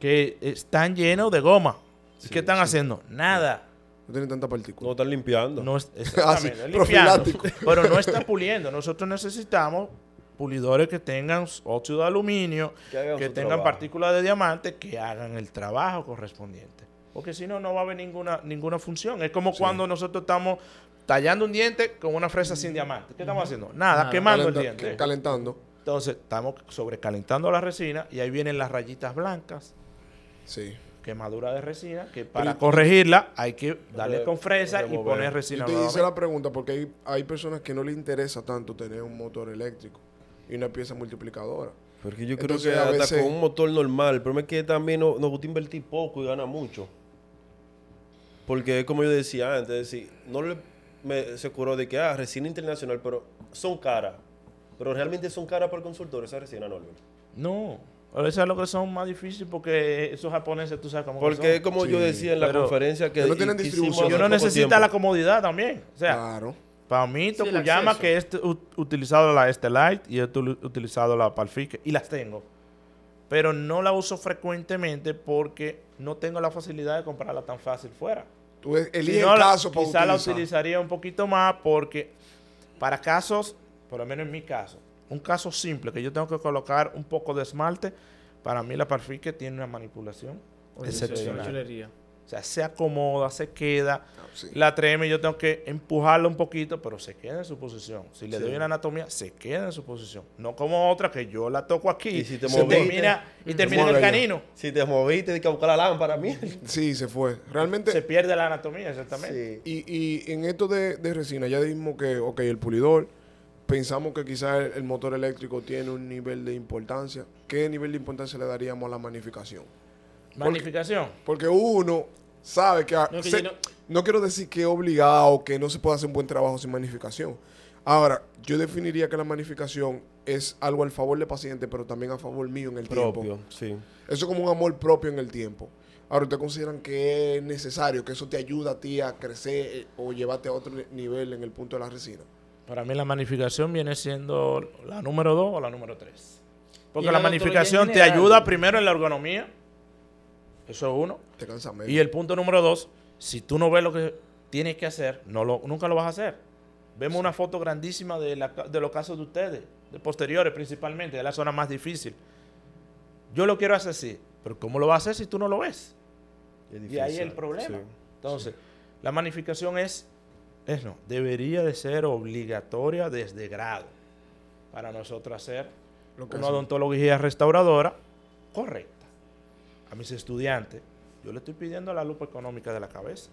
Speaker 4: que están llenos de goma. ¿Y
Speaker 2: Sí,
Speaker 4: ¿Qué están
Speaker 2: sí.
Speaker 4: haciendo? Nada.
Speaker 2: No tienen tanta
Speaker 3: No
Speaker 2: partícula.
Speaker 3: están limpiando.
Speaker 4: No es, [laughs]
Speaker 2: Ah, sí,
Speaker 4: limpiando, pero no está puliendo. Nosotros necesitamos pulidores que tengan óxido de aluminio,
Speaker 3: Que
Speaker 4: tengan
Speaker 3: trabajo.
Speaker 4: partículas de diamante, que hagan el trabajo correspondiente. Porque si no, no va a haber ninguna, ninguna función. Es como cuando nosotros estamos tallando un diente con una fresa sin diamante. ¿Qué estamos haciendo? Nada,
Speaker 1: Nada.
Speaker 4: quemando el diente.
Speaker 2: calentando.
Speaker 4: Entonces, estamos sobrecalentando la resina y ahí vienen las rayitas blancas,
Speaker 2: Sí.
Speaker 4: quemadura de resina, que para corregirla hay que darle
Speaker 3: Re-
Speaker 4: con fresa y poner
Speaker 2: Yo
Speaker 4: resina
Speaker 2: te hice la pregunta porque hay, hay personas que no les interesa tanto tener un motor eléctrico y una pieza multiplicadora.
Speaker 3: Porque yo creo
Speaker 2: Entonces,
Speaker 3: que
Speaker 2: a
Speaker 3: hasta
Speaker 2: veces-
Speaker 3: con un motor normal. El problema es que también no- nos gusta invertir poco y gana mucho. Porque como yo decía antes, es decir, no le me, se curó de que, ah, resina internacional, pero son caras. Pero realmente son caras para el consultor esa resina, no?
Speaker 4: No, a veces es lo que son más difíciles porque esos japoneses, tú sabes cómo que
Speaker 3: Porque
Speaker 4: son.
Speaker 3: como yo decía en la
Speaker 4: pero-
Speaker 3: conferencia que
Speaker 2: no tienen
Speaker 3: hi-
Speaker 2: distribución.
Speaker 3: hicimos
Speaker 4: Y
Speaker 3: hace
Speaker 4: uno
Speaker 3: poco
Speaker 4: necesita
Speaker 3: tiempo.
Speaker 4: la comodidad también. O sea,
Speaker 2: Claro.
Speaker 4: para mí Tokuyama, que he ut- utilizado la Estelite y he utilizado la Palfique y las tengo. Pero no la uso frecuentemente porque no tengo la facilidad de comprarla tan fácil fuera.
Speaker 2: Tú
Speaker 4: Si
Speaker 2: eliges
Speaker 4: no,
Speaker 2: el
Speaker 4: la-
Speaker 2: caso para
Speaker 4: quizá la
Speaker 2: utilizar.
Speaker 4: utilizaría un poquito más porque para casos, por lo menos en mi caso, un caso simple que yo tengo que colocar un poco de esmalte, para mí la Palfique tiene una manipulación excepcional. O sea, se acomoda, se queda.
Speaker 2: Ah, sí.
Speaker 4: La 3M yo tengo que empujarla un poquito, pero se queda en su posición. Si le
Speaker 3: Sí.
Speaker 4: doy una anatomía, se queda en su posición. No como otra que yo la toco aquí
Speaker 3: Y si te
Speaker 4: se
Speaker 3: moviste,
Speaker 4: termina, y
Speaker 2: te
Speaker 4: termina en el canino.
Speaker 3: Si te moviste de que buscar la lámpara, mira.
Speaker 2: Sí, se fue. Realmente,
Speaker 4: Se pierde la anatomía, exactamente.
Speaker 3: Sí.
Speaker 2: y, y en esto de, de resina, ya dijimos que, ok, el pulidor, pensamos que quizás el, el motor eléctrico tiene un nivel de importancia. ¿Qué nivel de importancia le daríamos a la magnificación?
Speaker 4: Magnificación.
Speaker 2: Porque uno sabe que...
Speaker 1: No, que
Speaker 2: se-
Speaker 1: yo
Speaker 2: no,
Speaker 1: no-
Speaker 2: quiero decir que es obligado, que no se puede hacer un buen trabajo sin magnificación. Ahora, yo definiría que la magnificación es algo al favor del paciente, pero también a favor mío en el tiempo.
Speaker 3: Propio, sí.
Speaker 2: Eso es como un amor propio en el tiempo. Ahora, ¿ustedes consideran que es necesario, que eso te ayuda a ti a crecer eh, o llevarte a otro ni- nivel en el punto de la resina?
Speaker 4: Para mí la magnificación viene siendo la número 2 o la número 3. Porque la
Speaker 1: la
Speaker 4: magnificación te ayuda primero en la ergonomía. Eso es uno.
Speaker 2: Te cansa menos.
Speaker 4: Y el punto número dos, si tú no ves lo que tienes que hacer, no lo, nunca lo vas a hacer. Vemos una foto grandísima de, la ca- de los casos de ustedes, de posteriores principalmente, de la zona más difícil. Yo lo quiero hacer así, pero ¿cómo lo vas a hacer si tú no lo ves?
Speaker 3: Es
Speaker 4: Y ahí el problema.
Speaker 3: sí.
Speaker 4: Entonces, la magnificación es, es no, debería de ser obligatoria desde grado para nosotros hacer
Speaker 2: Lo que
Speaker 4: una odontología restauradora correcta. A mis estudiantes, yo le estoy pidiendo la lupa económica de la cabeza.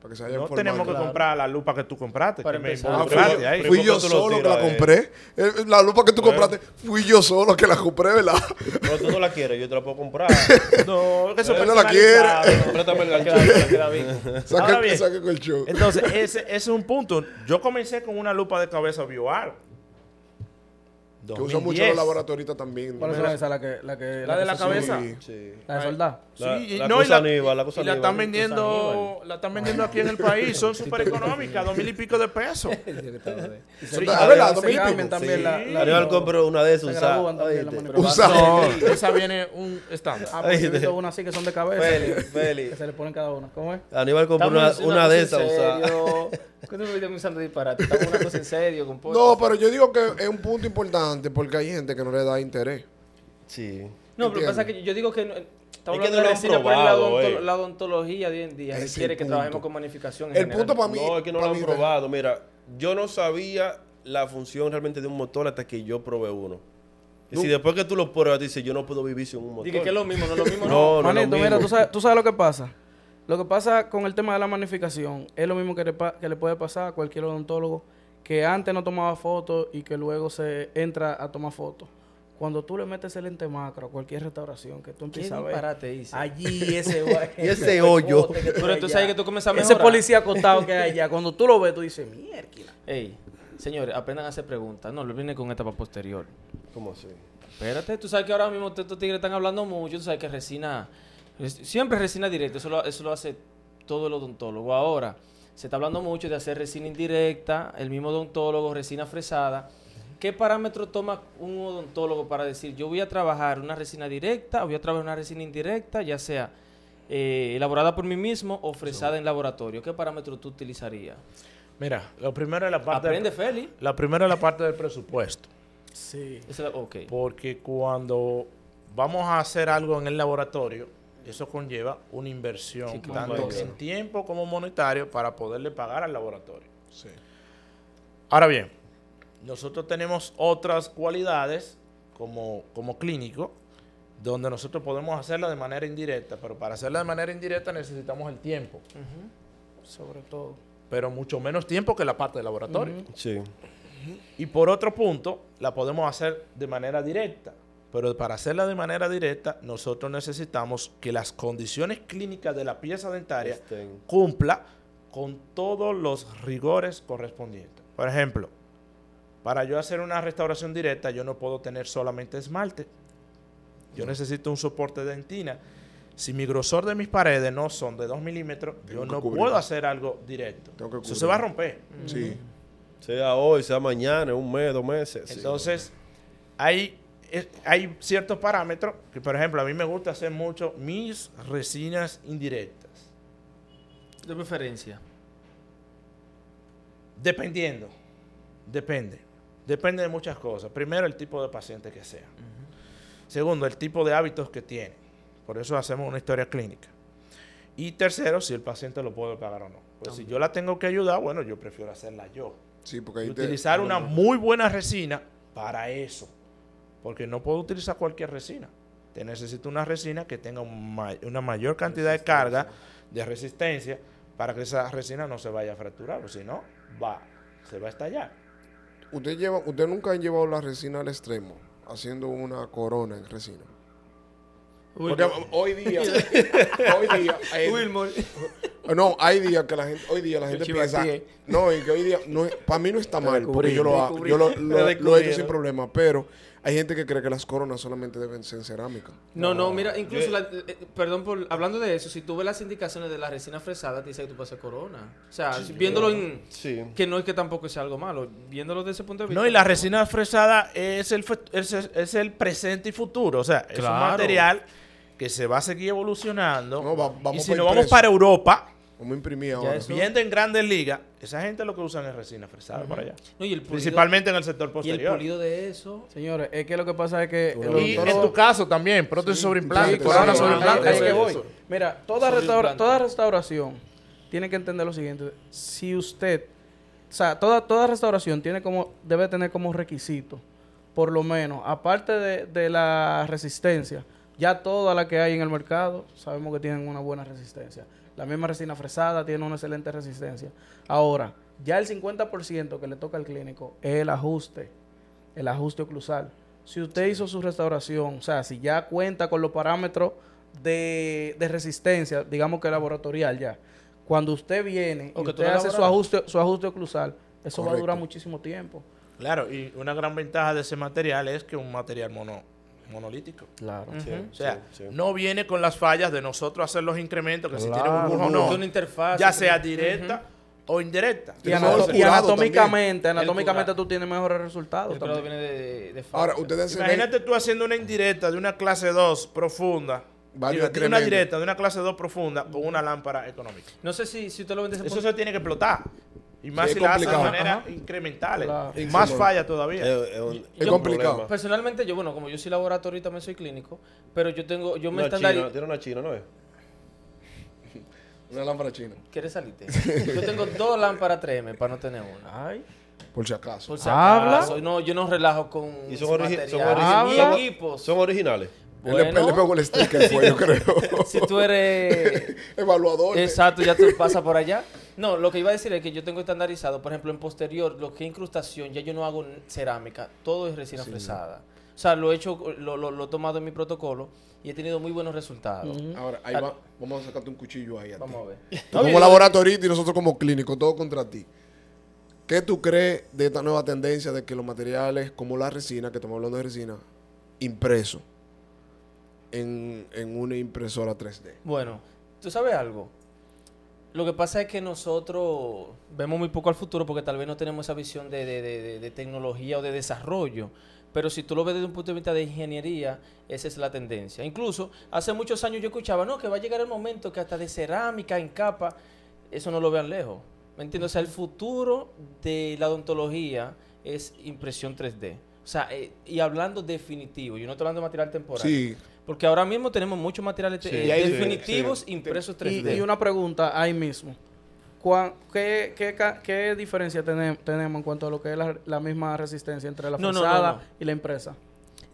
Speaker 2: Para que se
Speaker 4: No tenemos que
Speaker 1: Claro.
Speaker 4: comprar la lupa que tú compraste.
Speaker 1: Para
Speaker 4: que me
Speaker 1: empezar.
Speaker 2: Ah, fui yo,
Speaker 4: ahí.
Speaker 2: fui yo
Speaker 3: ¿Por qué tú lo
Speaker 2: solo que la compré. Eh, La lupa que tú
Speaker 3: Bueno.
Speaker 2: compraste, fui yo solo que la compré, ¿verdad?
Speaker 3: Pero tú no la quieres, yo te la puedo comprar. [laughs]
Speaker 4: No, que eso
Speaker 2: Él no la
Speaker 3: gancho.
Speaker 1: bien, queda bien.
Speaker 4: Ahora
Speaker 2: Saca,
Speaker 4: bien.
Speaker 2: saca con el show.
Speaker 4: Entonces, ese, ese es un punto. Yo comencé con una lupa de cabeza
Speaker 2: Que usa mucho los laboratorios también.
Speaker 5: ¿Cuál es
Speaker 2: Mira,
Speaker 5: esa? La, que, la, que,
Speaker 4: La de la cabeza.
Speaker 2: Sí.
Speaker 3: Sí.
Speaker 5: La de soldar.
Speaker 3: La-
Speaker 4: Sí,
Speaker 3: la
Speaker 4: no, y la,
Speaker 3: Aníbal, la cosa
Speaker 4: y la
Speaker 3: Aníbal.
Speaker 4: están vendiendo, la están vendiendo aquí en el país, son [laughs] súper económicas, dos mil y pico de pesos. [laughs]
Speaker 2: Sí,
Speaker 5: se-
Speaker 2: ah,
Speaker 5: a
Speaker 2: ¿verdad?
Speaker 5: se
Speaker 2: Dos mil y pico.
Speaker 5: también
Speaker 3: Sí.
Speaker 5: la, la-
Speaker 3: Aníbal compró una de esas
Speaker 5: se
Speaker 3: usadas.
Speaker 5: gradúan también la
Speaker 3: Oíste.
Speaker 5: manipulación.
Speaker 2: Usa-
Speaker 4: No, [laughs] esa viene un estándar.
Speaker 5: Ah, porque yo he visto unas así que son de cabeza.
Speaker 3: Feli, Feli.
Speaker 5: Que se le ponen cada una. ¿Cómo es?
Speaker 3: Aníbal compró una, una de esas usadas.
Speaker 1: Serio. ¿Qué tú me estás pensando disparate? Estamos en una cosa en serio, compadre.
Speaker 2: No, pero yo digo que es un punto importante porque hay gente que no le da interés.
Speaker 3: Sí.
Speaker 1: No, pero lo pasa es que yo digo que no- estamos
Speaker 3: Es que
Speaker 1: hablando
Speaker 3: no lo
Speaker 1: de pero la,
Speaker 3: probado,
Speaker 1: odonto-
Speaker 3: eh.
Speaker 1: la odontología de hoy en día requiere
Speaker 2: el
Speaker 1: que
Speaker 2: punto.
Speaker 1: trabajemos con magnificación en
Speaker 2: El
Speaker 1: general.
Speaker 2: punto para mí.
Speaker 3: No, es que no lo han probado. Mira, yo no sabía la función realmente de un motor hasta que yo probé uno. Y si después que tú lo pruebas, dices, yo no puedo vivir sin un motor.
Speaker 1: Dije que es lo mismo, no es lo mismo, [laughs] no.
Speaker 3: No, no, lo
Speaker 5: Manito, mira, tú sabes, tú sabes lo que pasa. Lo que pasa con el tema de la magnificación es lo mismo que le, pa- que le puede pasar a cualquier odontólogo que antes no tomaba fotos y que luego se entra a tomar fotos. Cuando tú le metes el lente macro a cualquier restauración que tú
Speaker 1: ¿Qué
Speaker 5: empiezas a ver
Speaker 1: disparate hice?
Speaker 5: allí [laughs] ese,
Speaker 3: Y ese hoyo.
Speaker 1: Pero tú sabes que tú comienzas a
Speaker 5: Ese
Speaker 1: mejorar.
Speaker 5: policía acostado que hay allá, cuando tú lo ves, tú dices, mierda.
Speaker 1: Ey, señores, aprendan a hacer preguntas. No, lo viene con etapa posterior.
Speaker 3: ¿Cómo así?
Speaker 1: Espérate, tú sabes que ahora mismo estos tigres están hablando mucho. Tú sabes que resina, res- siempre resina directa. Eso lo, eso lo hace todo el odontólogo. Ahora, se está hablando mucho de hacer resina indirecta. El mismo odontólogo, resina fresada. ¿Qué parámetro toma un odontólogo para decir, yo voy a trabajar una resina directa o voy a trabajar una resina indirecta, ya sea eh, elaborada por mí mismo o fresada en laboratorio? ¿Qué parámetro tú utilizarías?
Speaker 4: Mira, lo primero es la parte,
Speaker 1: Aprende,
Speaker 4: del,
Speaker 1: Feli.
Speaker 4: la primera es la parte del presupuesto.
Speaker 5: Sí.
Speaker 1: Es la-.
Speaker 4: Porque cuando vamos a hacer algo en el laboratorio, eso conlleva una inversión,
Speaker 1: Sí,
Speaker 4: tanto en tiempo como monetario, para poderle pagar al laboratorio.
Speaker 2: Sí.
Speaker 4: Ahora bien, nosotros tenemos otras cualidades como, como clínico, donde nosotros podemos hacerla de manera indirecta, pero para hacerla de manera indirecta necesitamos el tiempo,
Speaker 5: Sobre todo.
Speaker 4: pero mucho menos tiempo que la parte del laboratorio.
Speaker 3: Sí.
Speaker 4: Y por otro punto, la podemos hacer de manera directa. Pero para hacerla de manera directa, nosotros necesitamos que las condiciones clínicas de la pieza dentaria
Speaker 3: Estén.
Speaker 4: cumpla con todos los rigores correspondientes. Por ejemplo, para yo hacer una restauración directa, yo no puedo tener solamente esmalte. Yo necesito un soporte de dentina. Si mi grosor de mis paredes no son de 2 milímetros,
Speaker 2: Tengo
Speaker 4: yo no puedo hacer algo directo. Eso se va a romper.
Speaker 2: Sí.
Speaker 3: Sea hoy, sea mañana, un mes, dos meses. sí.
Speaker 4: Entonces, hay, es- hay ciertos parámetros que, por ejemplo, a mí me gusta hacer mucho mis resinas indirectas.
Speaker 1: De preferencia.
Speaker 4: Dependiendo. Depende. Depende de muchas cosas. Primero, el tipo de paciente que sea. Segundo, el tipo de hábitos que tiene. Por eso hacemos una historia clínica. Y tercero, si el paciente lo puede pagar o no. Pues si yo la tengo que ayudar, bueno, yo prefiero hacerla yo.
Speaker 2: Sí, porque ahí
Speaker 4: Y
Speaker 2: te-
Speaker 4: utilizar una muy buena resina para eso. Porque no puedo utilizar cualquier resina. Te necesito una resina que tenga un ma- una mayor cantidad de carga, de resistencia, para que esa resina no se vaya a fracturar. O si no, va, se va a estallar.
Speaker 2: Usted, lleva, usted nunca ha llevado la resina al extremo, haciendo una corona en resina. Porque hoy día, [laughs] hoy día, eh, no, hay días que la gente, hoy día la gente piensa, no, y que hoy día, no, para mí no está mal, porque yo lo, yo lo, lo- lo he hecho sin problema, pero hay gente que cree que las coronas solamente deben ser en cerámica.
Speaker 1: No, no, mira, incluso, la- eh, perdón por hablando de eso, si tú ves las indicaciones de la resina fresada, te dice que tú puedes hacer corona. O sea, viéndolo en.
Speaker 3: Sí.
Speaker 1: Que no es que tampoco sea algo malo, viéndolo desde ese punto de vista.
Speaker 4: No, y la resina fresada es el, es, es el presente y futuro. O sea, es un material que se va a seguir evolucionando.
Speaker 2: No, va- vamos
Speaker 4: y si nos vamos para Europa,
Speaker 2: Como imprimí ahora.
Speaker 1: eso-
Speaker 4: viendo en grandes ligas, esa gente lo que usan es resina fresada por allá.
Speaker 1: No, y el pulido,
Speaker 4: Principalmente en el sector
Speaker 1: Y el
Speaker 4: posterior.
Speaker 1: pulido de eso.
Speaker 5: Señores, es que lo que pasa es que...
Speaker 4: Y en tu caso también, prótesis sobre implante,
Speaker 2: sí,
Speaker 4: corona
Speaker 2: sí,
Speaker 4: sobre
Speaker 2: sí,
Speaker 4: implante.
Speaker 5: Ahí es que voy. Mira, toda, restaura- toda restauración tiene que entender lo siguiente. Si usted, o sea, toda, toda restauración tiene como, debe tener como requisito, por lo menos, aparte de, de la resistencia, ya todas las que hay en el mercado sabemos que tienen una buena resistencia. La misma resina fresada tiene una excelente resistencia. Ahora, ya el 50% que le toca al clínico es el ajuste, el ajuste oclusal. Si usted hizo su restauración, o sea, si ya cuenta con los parámetros de, de resistencia, digamos que laboratorial ya, cuando usted viene
Speaker 1: O
Speaker 5: y
Speaker 1: que
Speaker 5: usted hace su ajuste, su ajuste oclusal, eso va a durar muchísimo tiempo.
Speaker 4: Claro, y una gran ventaja de ese material es que es un material mono, monolítico.
Speaker 5: Claro.
Speaker 3: Sí,
Speaker 4: O sea,
Speaker 3: sí, sí.
Speaker 4: no viene con las fallas de nosotros hacer los incrementos, que si tiene
Speaker 5: Claro.
Speaker 4: burbuja o
Speaker 1: Es
Speaker 4: no,
Speaker 1: una interfaz.
Speaker 4: ya sea directa o indirecta.
Speaker 5: Y, anato- anatómicamente,
Speaker 1: también.
Speaker 5: anatómicamente tú tienes mejores resultados.
Speaker 1: El viene de, de
Speaker 2: Ahora, ustedes
Speaker 4: Imagínate tú haciendo una indirecta de una clase 2 profunda. Digo, una
Speaker 2: incrementos.
Speaker 4: directa de una clase 2 profunda con una lámpara económica.
Speaker 1: No sé si, si usted lo vende
Speaker 4: Eso se tiene que explotar. Y más
Speaker 2: Sí,
Speaker 4: si la hace de manera
Speaker 5: Ajá.
Speaker 4: incremental.
Speaker 5: Claro.
Speaker 4: Más
Speaker 2: Sí,
Speaker 4: falla todavía.
Speaker 3: Es, es
Speaker 2: Es
Speaker 3: un
Speaker 2: complicado.
Speaker 3: problema.
Speaker 1: Personalmente, yo, bueno, como yo soy laboratorio y también soy clínico, pero yo tengo, yo me estandarizo.
Speaker 3: tiene una china, ¿no es?
Speaker 2: una lámpara china,
Speaker 1: ¿Quieres salirte? yo tengo dos lámparas 3M para no tener una.
Speaker 5: Ay,
Speaker 2: por si acaso.
Speaker 1: Por si
Speaker 5: Habla.
Speaker 1: acaso. No, yo no relajo con
Speaker 3: Y son, origi- son,
Speaker 1: y equipos.
Speaker 3: son originales.
Speaker 2: Él le- él le
Speaker 1: Bueno,
Speaker 2: pegó el sticker, [laughs] fue, yo creo.
Speaker 1: si tú eres [laughs]
Speaker 2: Evaluador.
Speaker 1: exacto, ya te pasa por allá. No, lo que iba a decir es que yo tengo estandarizado, por ejemplo, en posterior, lo que es incrustación, ya yo no hago cerámica, todo es resina fresada. O sea, lo he hecho, lo, lo, lo he tomado en mi protocolo y he tenido muy buenos resultados.
Speaker 2: Ahora, ahí va. Vamos a sacarte un cuchillo ahí. a ti.
Speaker 1: Vamos a ver.
Speaker 2: Tú como laboratorista y nosotros como clínico, todo contra ti. ¿Qué tú crees de esta nueva tendencia de que los materiales como la resina, que estamos hablando de resina, impreso en, en una impresora 3D?
Speaker 1: Bueno, ¿tú sabes algo? Lo que pasa es que nosotros vemos muy poco al futuro porque tal vez no tenemos esa visión de, de- de- de- de tecnología o de desarrollo. Pero si tú lo ves desde un punto de vista de ingeniería, esa es la tendencia. Incluso hace muchos años yo escuchaba, no, que va a llegar el momento que hasta de cerámica en capa, eso no lo vean lejos. ¿Me entiendes? O sea, el futuro de la odontología es impresión 3D. O sea, eh, y hablando definitivo, yo no estoy hablando de material temporal.
Speaker 2: Sí,
Speaker 1: Porque ahora mismo tenemos muchos materiales
Speaker 3: Sí,
Speaker 1: eh, definitivos
Speaker 3: sí,
Speaker 1: impresos
Speaker 5: Y,
Speaker 1: 3D.
Speaker 5: y una pregunta ahí mismo. ¿Cuán- qué, qué, qué diferencia tenem- tenemos en cuanto a lo que es la, la misma resistencia entre la
Speaker 1: No, no, no,
Speaker 5: fresada
Speaker 1: no.
Speaker 5: y la impresa?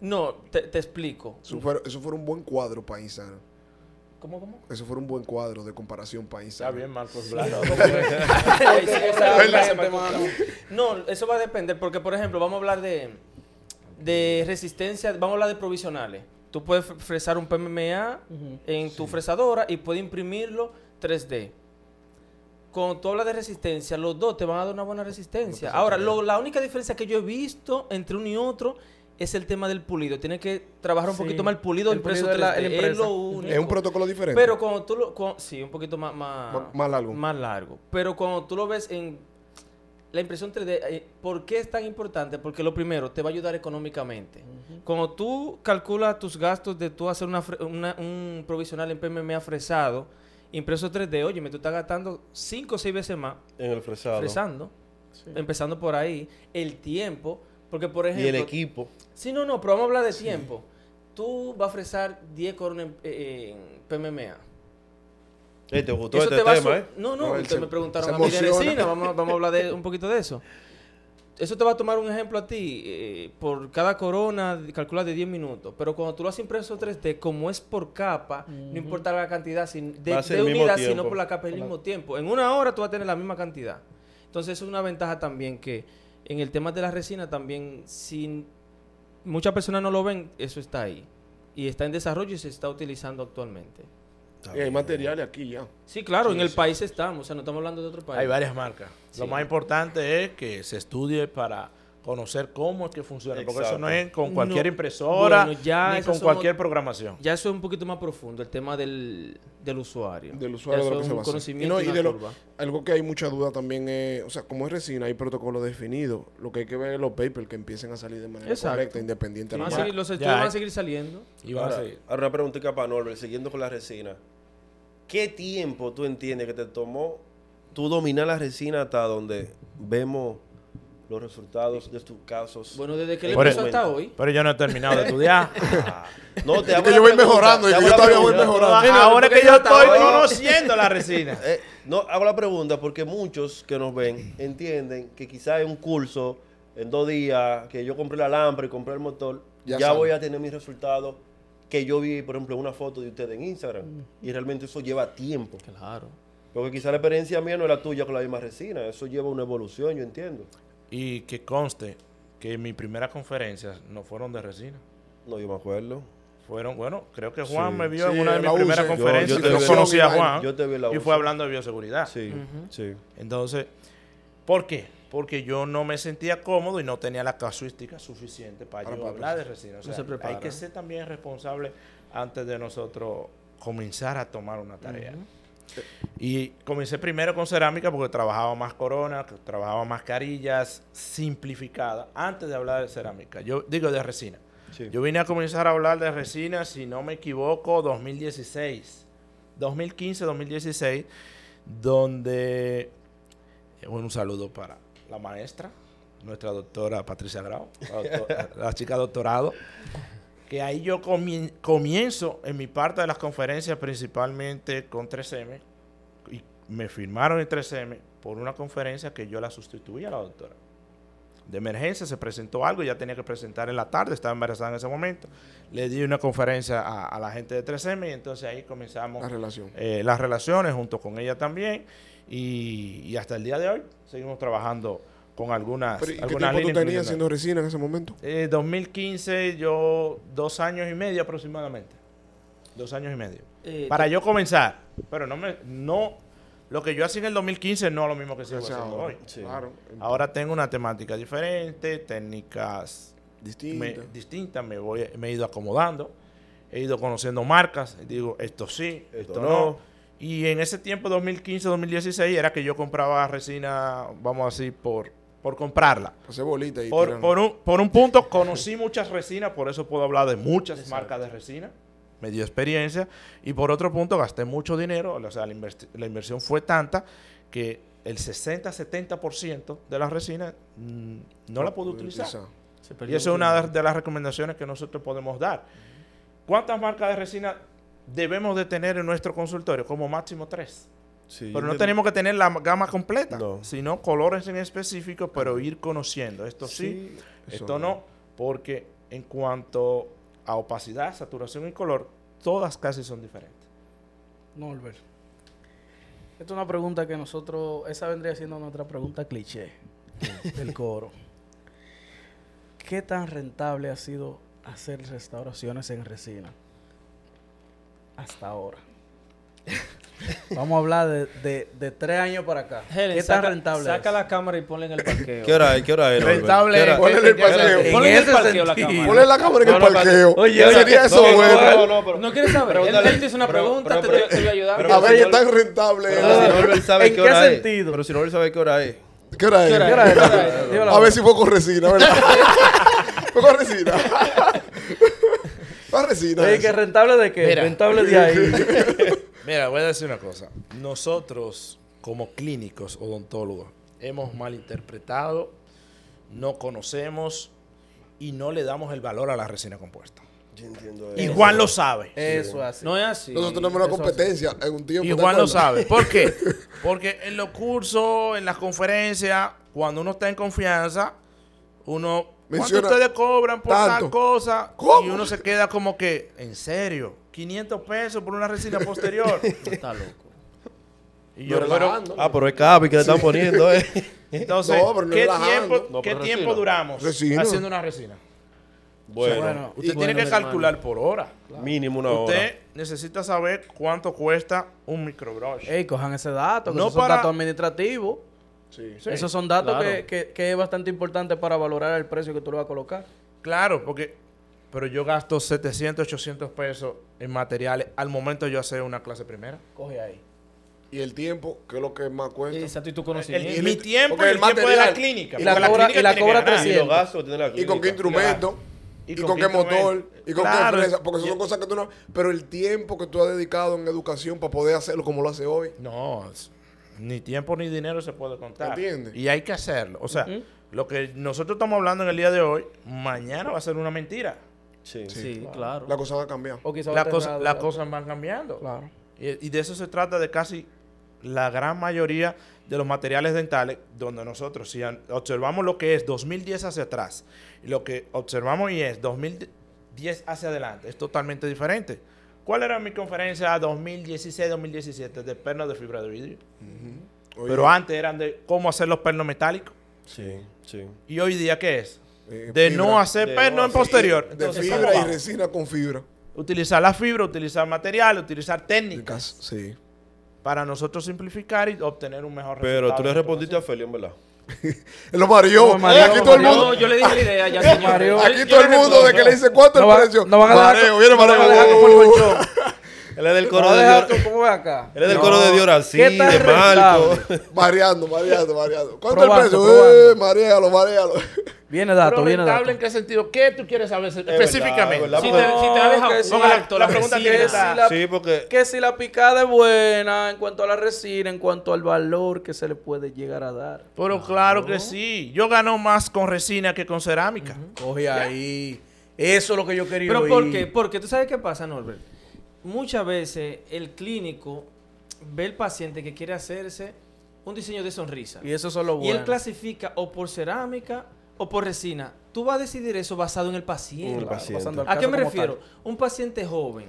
Speaker 1: No, te, te explico.
Speaker 2: eso fuera, eso fuera un buen cuadro Instagram.
Speaker 1: ¿Cómo, cómo?
Speaker 2: Eso fue un buen cuadro de comparación país.
Speaker 4: Está bien, Marcos Blanco. [laughs]
Speaker 1: No, eso va a depender, porque por ejemplo, vamos a hablar de, de resistencia, vamos a hablar de provisionales. Tú puedes fre- fresar un PMMA en tu fresadora y puedes imprimirlo 3D. Cuando tú hablas de resistencia, los dos te van a dar una buena resistencia. Ahora, lo- la única diferencia que yo he visto entre uno y otro es el tema del pulido. Tienes que trabajar un
Speaker 5: Sí,
Speaker 1: poquito más el pulido
Speaker 5: el pulido de la-
Speaker 1: 3D.
Speaker 5: la
Speaker 1: es
Speaker 5: impresa.
Speaker 1: lo
Speaker 5: Ujú.
Speaker 1: único.
Speaker 2: Es un protocolo diferente.
Speaker 1: Pero cuando tú lo... cuando- sí, un poquito más... Más
Speaker 2: largo.
Speaker 1: Más largo. Pero cuando tú lo ves en la impresión 3D, eh, ¿por qué es tan importante? Porque lo primero, te va a ayudar económicamente. Cuando tú calculas tus gastos de tú hacer una, fre- una- un provisional en PMMA fresado, impreso 3D, oye, me tú estás gastando 5 o 6 veces más
Speaker 3: En el fresado.
Speaker 1: fresando, empezando por ahí, el tiempo, porque por ejemplo...
Speaker 3: Y el equipo.
Speaker 1: Sí, no, no, pero vamos a hablar de tiempo. Tú vas a fresar 10 coronas en, eh, en PMMA.
Speaker 3: Eh, ¿Te gustó
Speaker 1: Eso
Speaker 3: este
Speaker 1: te va a
Speaker 3: tema, eh?
Speaker 1: No, no,
Speaker 2: No, se-
Speaker 1: me preguntaron a mí de resina. Vamos, vamos a hablar de, un poquito de eso. Eso te va a tomar un ejemplo a ti. eh, por cada corona, calcula de 10 minutos. Pero cuando tú lo haces impreso 3D, como es por capa, no importa la cantidad sin- de, de unidad, sino por la capa al mismo tiempo. En una hora tú vas a tener la misma cantidad. Entonces, eso es una ventaja también que en el tema de la resina también, si muchas personas no lo ven, eso está ahí. Y está en desarrollo y se está utilizando actualmente.
Speaker 2: Y hay materiales aquí ya.
Speaker 1: Sí, claro, en el país estamos, o sea, no estamos hablando de otro país.
Speaker 4: Hay varias marcas. Lo
Speaker 1: Sí.
Speaker 4: más importante es que se estudie para conocer cómo es que funciona. Porque eso no es con cualquier
Speaker 1: No,
Speaker 4: impresora
Speaker 1: bueno, ya
Speaker 4: ni con cualquier programación.
Speaker 1: Ya eso es un poquito más profundo, el tema del, del usuario.
Speaker 2: Del usuario de lo que se a hacer. Y,
Speaker 1: conocimiento
Speaker 2: no,
Speaker 1: y
Speaker 2: de lo- algo que hay mucha duda también es, o sea, como es resina, hay protocolos definidos. Lo que hay que ver es los papers que empiecen a salir de manera
Speaker 1: Exacto.
Speaker 2: correcta, independiente
Speaker 1: Van
Speaker 2: de
Speaker 1: a
Speaker 2: la
Speaker 1: seguir- los
Speaker 4: Ya
Speaker 1: estudios van a seguir saliendo.
Speaker 4: Y van a
Speaker 3: Ahora,
Speaker 4: seguir.
Speaker 3: ahora una preguntita para Norbert, siguiendo con la resina. ¿Qué tiempo tú entiendes que te tomó tú dominar la resina hasta donde vemos los resultados de tus casos?
Speaker 1: Bueno, desde que le empezó
Speaker 4: el-
Speaker 1: hasta hoy.
Speaker 4: Pero yo no he terminado de estudiar. [laughs]
Speaker 3: Ah, no, te
Speaker 2: Es
Speaker 3: hago
Speaker 2: yo voy
Speaker 3: pregunta,
Speaker 2: mejorando, yo todavía voy mejorando.
Speaker 4: Ahora
Speaker 1: porque
Speaker 4: que yo estoy conociendo la resina. [laughs]
Speaker 3: Eh, no, hago la pregunta porque muchos que nos ven entienden que quizás es un curso en dos días, que yo compré la lámpara y compré el motor,
Speaker 2: Ya
Speaker 3: voy a tener mis resultados que yo vi, por ejemplo, una foto de ustedes en Instagram. Y realmente eso lleva tiempo.
Speaker 1: Claro.
Speaker 3: Porque quizás la experiencia mía no es la tuya con la misma resina. Eso lleva una evolución, yo entiendo.
Speaker 4: Y que conste que mis primeras conferencias no fueron de resina.
Speaker 3: No, yo me acuerdo.
Speaker 4: Fueron, bueno, creo que Juan
Speaker 3: Sí.
Speaker 4: me vio
Speaker 2: Sí,
Speaker 4: en una de mis primeras conferencias.
Speaker 3: Yo-
Speaker 4: Yo,
Speaker 3: yo te vi-
Speaker 4: conocí a Juan
Speaker 3: yo te vi en la
Speaker 4: y fue hablando de bioseguridad.
Speaker 3: Sí, sí.
Speaker 4: Entonces, ¿por qué? Porque yo no me sentía cómodo y no tenía la casuística suficiente para
Speaker 2: Para
Speaker 4: yo hablar de resina. O
Speaker 1: No
Speaker 4: sea,
Speaker 1: se prepara.
Speaker 4: hay que ser también responsable antes de nosotros comenzar a tomar una tarea. Y comencé primero con cerámica porque trabajaba más corona, que trabajaba mascarillas simplificadas antes de hablar de cerámica. Yo digo de resina.
Speaker 3: Sí.
Speaker 4: Yo vine a comenzar a hablar de resina, si no me equivoco, 2016. 2015, 2016, donde... eh, bueno, un saludo para la maestra, nuestra doctora Patricia Grau, la, doctora- [laughs] la chica doctorado, que ahí yo comien- comienzo en mi parte de las conferencias principalmente con 3M, y me firmaron en 3M por una conferencia que yo la sustituí a la doctora de emergencia, se presentó algo, ya tenía que presentar en la tarde, estaba embarazada en ese momento. Le di una conferencia a, a la gente de 3M y entonces ahí comenzamos
Speaker 2: La relación.
Speaker 4: eh, las relaciones junto con ella también. Y, y hasta el día de hoy seguimos trabajando con algunas,
Speaker 2: Pero, ¿y ¿Qué tiempo tú tenías haciendo resina en ese momento?
Speaker 4: Eh, 2015, yo dos años y medio aproximadamente. Dos años y medio.
Speaker 1: Eh,
Speaker 4: Para yo comenzar. Pero no me, no, lo que yo hacía en el 2015 no es lo mismo que sigo haciendo
Speaker 2: ahora,
Speaker 4: hoy.
Speaker 3: Sí.
Speaker 2: Claro.
Speaker 4: Ahora tengo una temática diferente, técnicas
Speaker 2: Distinta.
Speaker 4: me, distintas, me, voy, me he ido acomodando, he ido conociendo marcas, digo, esto sí, esto,
Speaker 3: Esto
Speaker 4: no.
Speaker 3: no.
Speaker 4: Y en ese tiempo, 2015-2016, era que yo compraba resina, vamos a decir, por, por comprarla.
Speaker 2: Hacer bolita y
Speaker 4: Por, por, un, por un punto, conocí muchas resinas, por eso puedo hablar de muchas marcas de resina. Me dio experiencia. Y por otro punto, gasté mucho dinero. O sea, la, la inversión fue tanta que el 60-70% de la resina mm, no la puedo utilizar. Y eso es una de las recomendaciones que nosotros podemos dar. ¿Cuántas marcas de resina debemos de tener en nuestro consultorio? Como máximo tres.
Speaker 3: Sí,
Speaker 4: Pero no tenemos que tener la gama completa,
Speaker 3: No.
Speaker 4: sino colores en específico, pero ir conociendo. Esto sí, esto no, porque en cuanto a opacidad, saturación y color, todas casi son diferentes.
Speaker 5: Norbert. Esta es una pregunta que nosotros, esa vendría siendo nuestra pregunta cliché del coro. ¿Qué tan rentable ha sido hacer restauraciones en resina hasta ahora? [laughs] [laughs] Vamos a hablar de, de, de tres años para acá.
Speaker 1: Helen,
Speaker 5: ¿Qué tan
Speaker 1: saca,
Speaker 5: rentable
Speaker 1: saca
Speaker 5: es?
Speaker 1: la cámara y ponla en el parqueo.
Speaker 3: ¿Qué hora es? ¿Qué hora es?
Speaker 4: Rentable.
Speaker 3: ¿Qué hora-
Speaker 2: Ponle el parqueo.
Speaker 5: En
Speaker 1: Ponle en el parqueo la cámara.
Speaker 2: Ponle la cámara en el
Speaker 3: No, no,
Speaker 2: parqueo.
Speaker 5: Oye,
Speaker 2: Sería
Speaker 5: oye,
Speaker 2: eso
Speaker 3: no,
Speaker 2: bueno.
Speaker 3: no, no, pero-
Speaker 1: ¿No quieres saber? Él, él te hizo una
Speaker 3: Pero-
Speaker 1: pregunta,
Speaker 3: pero-
Speaker 1: te,
Speaker 3: pero-
Speaker 1: te voy a ayudar.
Speaker 2: A ver, qué tan rentable
Speaker 3: Pero
Speaker 2: es.
Speaker 5: ¿En
Speaker 3: qué
Speaker 5: sentido?
Speaker 3: es. Pero si Norbert sabe qué hora es.
Speaker 2: ¿Qué hora es?
Speaker 1: ¿Qué hora
Speaker 5: ¿Qué hora es?
Speaker 1: ¿Qué hora es?
Speaker 5: Dímelo
Speaker 2: A ver si fue con resina, ¿verdad? [laughs] fue con resina. [laughs] Fue resina.
Speaker 5: Oye,
Speaker 2: eso.
Speaker 5: ¿que rentable de qué? Rentable de ahí.
Speaker 4: Mira, voy a decir una cosa. Nosotros, como clínicos odontólogos, hemos malinterpretado, no conocemos y no le damos el valor a la resina compuesta.
Speaker 3: Yo entiendo
Speaker 4: Y
Speaker 3: eso.
Speaker 4: Juan lo sabe.
Speaker 5: Eso es así.
Speaker 1: No es así.
Speaker 2: Nosotros tenemos una competencia en un tiempo.
Speaker 4: Y
Speaker 2: ¿te
Speaker 4: Juan lo sabe. ¿Por qué? [laughs] Porque en los cursos, en las conferencias, cuando uno está en confianza, uno... ¿Cuánto
Speaker 2: Menciona
Speaker 4: ustedes cobran por tal
Speaker 2: tanto.
Speaker 4: cosa?
Speaker 2: ¿Cómo?
Speaker 4: Y uno se queda como que, ¿en serio? 500 pesos por una resina posterior. [laughs]
Speaker 1: Está loco.
Speaker 4: y yo, pero.
Speaker 3: Ah, pero es capi que le están poniendo, eh. [laughs]
Speaker 4: entonces,
Speaker 2: No, pero no
Speaker 4: ¿qué, tiempo,
Speaker 3: No,
Speaker 4: ¿qué tiempo duramos
Speaker 2: Resina.
Speaker 4: haciendo una resina?
Speaker 3: Bueno,
Speaker 5: Bueno,
Speaker 4: Usted tiene que
Speaker 1: hermano.
Speaker 4: calcular por hora.
Speaker 3: mínimo una hora.
Speaker 4: Usted necesita saber cuánto cuesta un microbrush.
Speaker 5: Ey, cojan ese dato, que
Speaker 4: No
Speaker 5: esos son datos administrativos.
Speaker 2: Sí.
Speaker 4: Sí,
Speaker 5: Esos son datos
Speaker 1: claro.
Speaker 5: que, que- que es bastante importante para valorar el precio que tú le vas a colocar.
Speaker 4: Claro, porque... Pero yo gasto 700, 800 pesos en materiales al momento de yo hacer una clase primera.
Speaker 5: Coge ahí.
Speaker 2: Y el tiempo, que es lo que más cuesta.
Speaker 1: Exacto, y tu
Speaker 4: El-
Speaker 1: conocimiento.
Speaker 2: y
Speaker 4: mi
Speaker 2: el-
Speaker 4: tiempo y el,
Speaker 2: el
Speaker 4: tiempo de la clínica.
Speaker 5: y la cobra-
Speaker 4: clínica
Speaker 5: y la cobra
Speaker 4: ganar.
Speaker 5: 300.
Speaker 3: Y los gastos que tiene la
Speaker 2: Y
Speaker 3: clínica.
Speaker 2: con qué instrumento.
Speaker 4: Y
Speaker 2: Y,
Speaker 4: con qué
Speaker 2: qué motor. Y con
Speaker 4: Claro.
Speaker 2: qué fresa. Porque
Speaker 4: Y-
Speaker 2: son cosas que tú no. Pero el tiempo que tú has dedicado en educación para poder hacerlo como lo hace hoy.
Speaker 4: No, ni tiempo ni dinero se puede contar.
Speaker 2: ¿Entiendes?
Speaker 4: Y hay que hacerlo. O sea, lo que nosotros estamos hablando en el día de hoy, mañana va a ser una mentira.
Speaker 3: Sí.
Speaker 1: Sí, claro.
Speaker 2: La cosa va a cambiar.
Speaker 5: O quizás
Speaker 4: La
Speaker 5: va a
Speaker 4: cosa- las cosas van cambiando.
Speaker 5: Claro.
Speaker 4: Y, y de eso se trata de casi la gran mayoría de los materiales dentales, donde nosotros, si observamos lo que es 2010 hacia atrás y lo que observamos y es 2010 hacia adelante, es totalmente diferente. ¿Cuál era mi conferencia 2016-2017 de pernos de fibra de vidrio? Pero antes eran de cómo hacer los pernos metálicos.
Speaker 3: Sí, sí.
Speaker 4: ¿Y hoy día qué es?
Speaker 2: Eh,
Speaker 4: De
Speaker 2: fibra.
Speaker 4: no hacer
Speaker 3: De
Speaker 4: perno
Speaker 3: no
Speaker 4: en
Speaker 3: hacer-
Speaker 4: posterior.
Speaker 2: De
Speaker 4: Entonces,
Speaker 2: fibra
Speaker 4: ¿cómo
Speaker 2: y resina con fibra.
Speaker 4: Utilizar la fibra, utilizar material, utilizar técnicas
Speaker 2: Sí.
Speaker 4: para nosotros simplificar y obtener un mejor
Speaker 3: Pero
Speaker 4: resultado.
Speaker 3: tú le respondiste a Feli, en verdad. [laughs]
Speaker 2: Él lo mareó. Aquí todo el mundo.
Speaker 1: Yo le dije la idea ya, [laughs] señor.
Speaker 2: Aquí
Speaker 1: yo
Speaker 2: todo el mundo de que le dice cuánto
Speaker 5: No
Speaker 2: el
Speaker 5: va-
Speaker 2: precio.
Speaker 5: no van a
Speaker 2: mareo, viene.
Speaker 3: Él es del coro de Dior.
Speaker 5: ¿Cómo ve acá?
Speaker 3: Él es del
Speaker 5: No.
Speaker 3: coro de Dior así,
Speaker 5: ¿Qué tan
Speaker 3: de Marco.
Speaker 2: Mareando, mareando, mareando. ¿Cuánto
Speaker 5: Probando,
Speaker 2: el precio? Eh, marealo, marealo. [laughs]
Speaker 5: Viene dato,
Speaker 4: Pero
Speaker 5: viene dato.
Speaker 4: en qué sentido? ¿Qué tú quieres saber específicamente?
Speaker 3: es verdad,
Speaker 1: Si
Speaker 3: porque-
Speaker 1: te, si te
Speaker 4: La
Speaker 1: la,
Speaker 4: pregunta
Speaker 1: resina,
Speaker 4: que
Speaker 5: si la-
Speaker 3: Sí, porque
Speaker 5: Que si la picada es buena en cuanto a la resina, en cuanto al valor que se le puede llegar a dar.
Speaker 4: Pero claro que sí. Yo gano más con resina que con cerámica.
Speaker 5: Coge ahí. Eso es lo que yo quería
Speaker 1: ¿Pero
Speaker 5: oír.
Speaker 1: por qué? Porque tú sabes qué pasa, Norbert. Muchas veces el clínico ve el paciente que quiere hacerse un diseño de sonrisa.
Speaker 5: Y eso es lo
Speaker 1: Y
Speaker 5: bueno.
Speaker 1: él clasifica o por cerámica o por resina. Tú vas a decidir eso basado en el paciente.
Speaker 3: En el paciente.
Speaker 5: pasando al
Speaker 1: ¿A qué me refiero?
Speaker 5: tal.
Speaker 1: Un paciente joven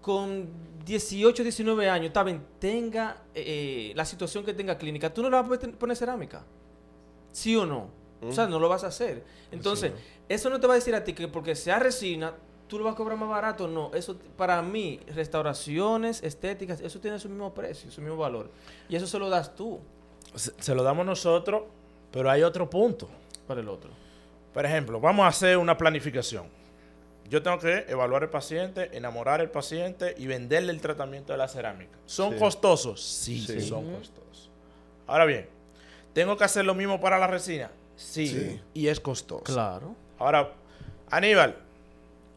Speaker 1: con 18, 19 años, bien, tenga eh, la situación que tenga clínica, ¿tú no le vas a poner- cerámica? ¿Sí o no? O sea, no lo vas a hacer. Entonces, eso no te va a decir a ti que porque sea resina, tú lo vas a cobrar más barato. No, eso para mí, restauraciones, estéticas, eso tiene su mismo precio, su mismo valor. Y eso se lo das tú
Speaker 4: Se, se lo damos nosotros, pero hay otro punto.
Speaker 1: Para el otro.
Speaker 4: Por ejemplo, vamos a hacer una planificación. Yo tengo que evaluar el paciente, enamorar al paciente y venderle el tratamiento de la cerámica. ¿Son
Speaker 3: Sí.
Speaker 4: costosos? Sí,
Speaker 3: Sí.
Speaker 4: son costosos. Ahora bien, ¿tengo que hacer lo mismo para la resina? Sí,
Speaker 2: Sí.
Speaker 4: y es costoso.
Speaker 1: Claro.
Speaker 4: Ahora, Aníbal,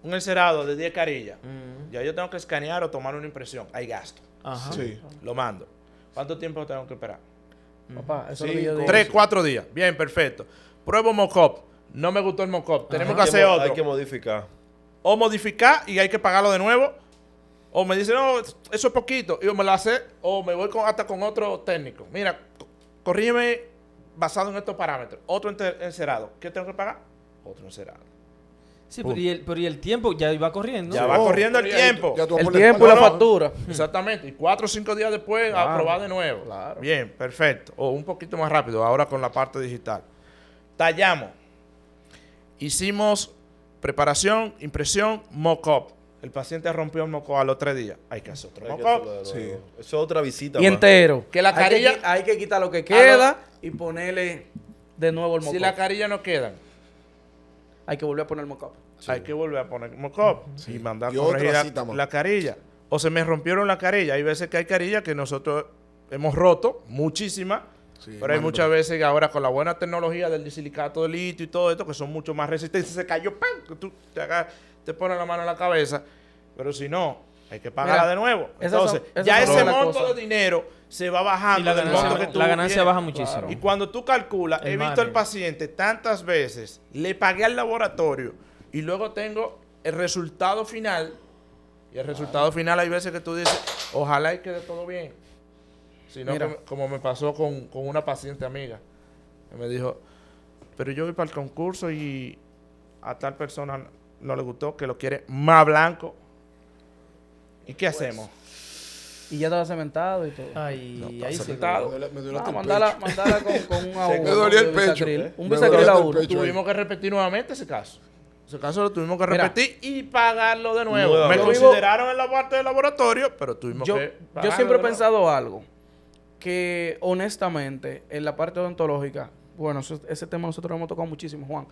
Speaker 4: un encerado de 10 carillas.
Speaker 1: Mm.
Speaker 4: Ya yo tengo que escanear o tomar una impresión. Hay gasto.
Speaker 1: Ajá.
Speaker 2: Sí.
Speaker 4: Lo mando. ¿Cuánto tiempo tengo que esperar?
Speaker 5: Papá, eso es
Speaker 2: Sí,
Speaker 5: lo que yo digo.
Speaker 4: Tres, cuatro días. Bien, perfecto. Pruebo mockup. No me gustó el mockup. Tenemos que hacer otro.
Speaker 3: Hay que modificar.
Speaker 4: O modificar y hay que pagarlo de nuevo. O me dice, no, eso es poquito. Y yo me lo hace. O me voy con, hasta con otro técnico. Mira, co- corrígeme basado en estos parámetros. Otro encerado. ¿Qué tengo que pagar? Otro encerado.
Speaker 1: Sí, pero y, el, pero y el tiempo ya iba corriendo.
Speaker 4: Ya va
Speaker 2: Oh,
Speaker 4: corriendo el tiempo.
Speaker 2: ya
Speaker 5: El tiempo y la factura.
Speaker 4: Exactamente. Y cuatro o cinco días después
Speaker 5: Claro,
Speaker 4: aprobar de nuevo.
Speaker 5: claro.
Speaker 4: Bien, perfecto. O un poquito más rápido, ahora con la parte digital. Tallamos. Hicimos preparación, impresión, mock-up. El paciente rompió el mock-up a los tres días. Hay que hacer otro
Speaker 3: de
Speaker 2: Sí.
Speaker 3: Eso es otra visita.
Speaker 5: Y
Speaker 3: más.
Speaker 5: entero.
Speaker 4: Que la
Speaker 5: Hay
Speaker 4: carilla-
Speaker 5: Hay que, quitar lo que queda y ponerle de nuevo el
Speaker 4: Si
Speaker 5: mock
Speaker 4: la carilla no quedan,
Speaker 5: Hay que volver a poner el mock
Speaker 4: hay que volver a poner mock-up y mandar
Speaker 2: Y otra
Speaker 4: corregir
Speaker 2: cita
Speaker 4: la carilla. O se me rompieron la carilla. Hay veces que hay carillas que nosotros hemos roto, muchísimas.
Speaker 2: Sí,
Speaker 4: pero hay muchas veces que ahora con la buena tecnología del disilicato de litio y todo esto, que son mucho más resistentes, se cayó, ¡pam! Que tú te, hagas- te pones la mano en la cabeza. Pero si no, hay que pagarla
Speaker 5: Mira,
Speaker 4: de nuevo.
Speaker 5: son-
Speaker 4: Entonces,
Speaker 5: esas
Speaker 4: ya ese monto de dinero se va bajando.
Speaker 1: Y la ganancia-
Speaker 4: monto que tú
Speaker 1: la ganancia
Speaker 4: tienes.
Speaker 1: baja muchísimo.
Speaker 4: Y cuando tú calculas,
Speaker 1: El
Speaker 4: he visto al paciente tantas veces, le pagué al laboratorio y luego tengo el resultado final. Y el resultado final hay veces que tú dices, ojalá y quede todo bien. Sino que- como me pasó con, con una paciente amiga. Que me dijo, pero yo voy para el concurso y a tal persona no le gustó, que lo quiere más blanco. ¿Y qué hacemos?
Speaker 5: Y ya estaba cementado y todo.
Speaker 1: Ay, ahí sí.
Speaker 4: sentado.
Speaker 2: Me duele- me duele
Speaker 5: Ah, mandala, mandala con, con un [laughs] A1.
Speaker 2: Me dolía el
Speaker 5: un
Speaker 2: pecho. ¿eh?
Speaker 5: Un bisacril a uno.
Speaker 4: Tuvimos que repetir nuevamente ese caso. Ese caso lo tuvimos que
Speaker 5: Mira.
Speaker 4: repetir y pagarlo de nuevo. Me consideraron en la parte del laboratorio, pero tuvimos
Speaker 5: Yo,
Speaker 4: que
Speaker 5: yo siempre he pensado algo. Que honestamente, en la parte odontológica, bueno, eso- ese tema nosotros lo hemos tocado muchísimo, Juan.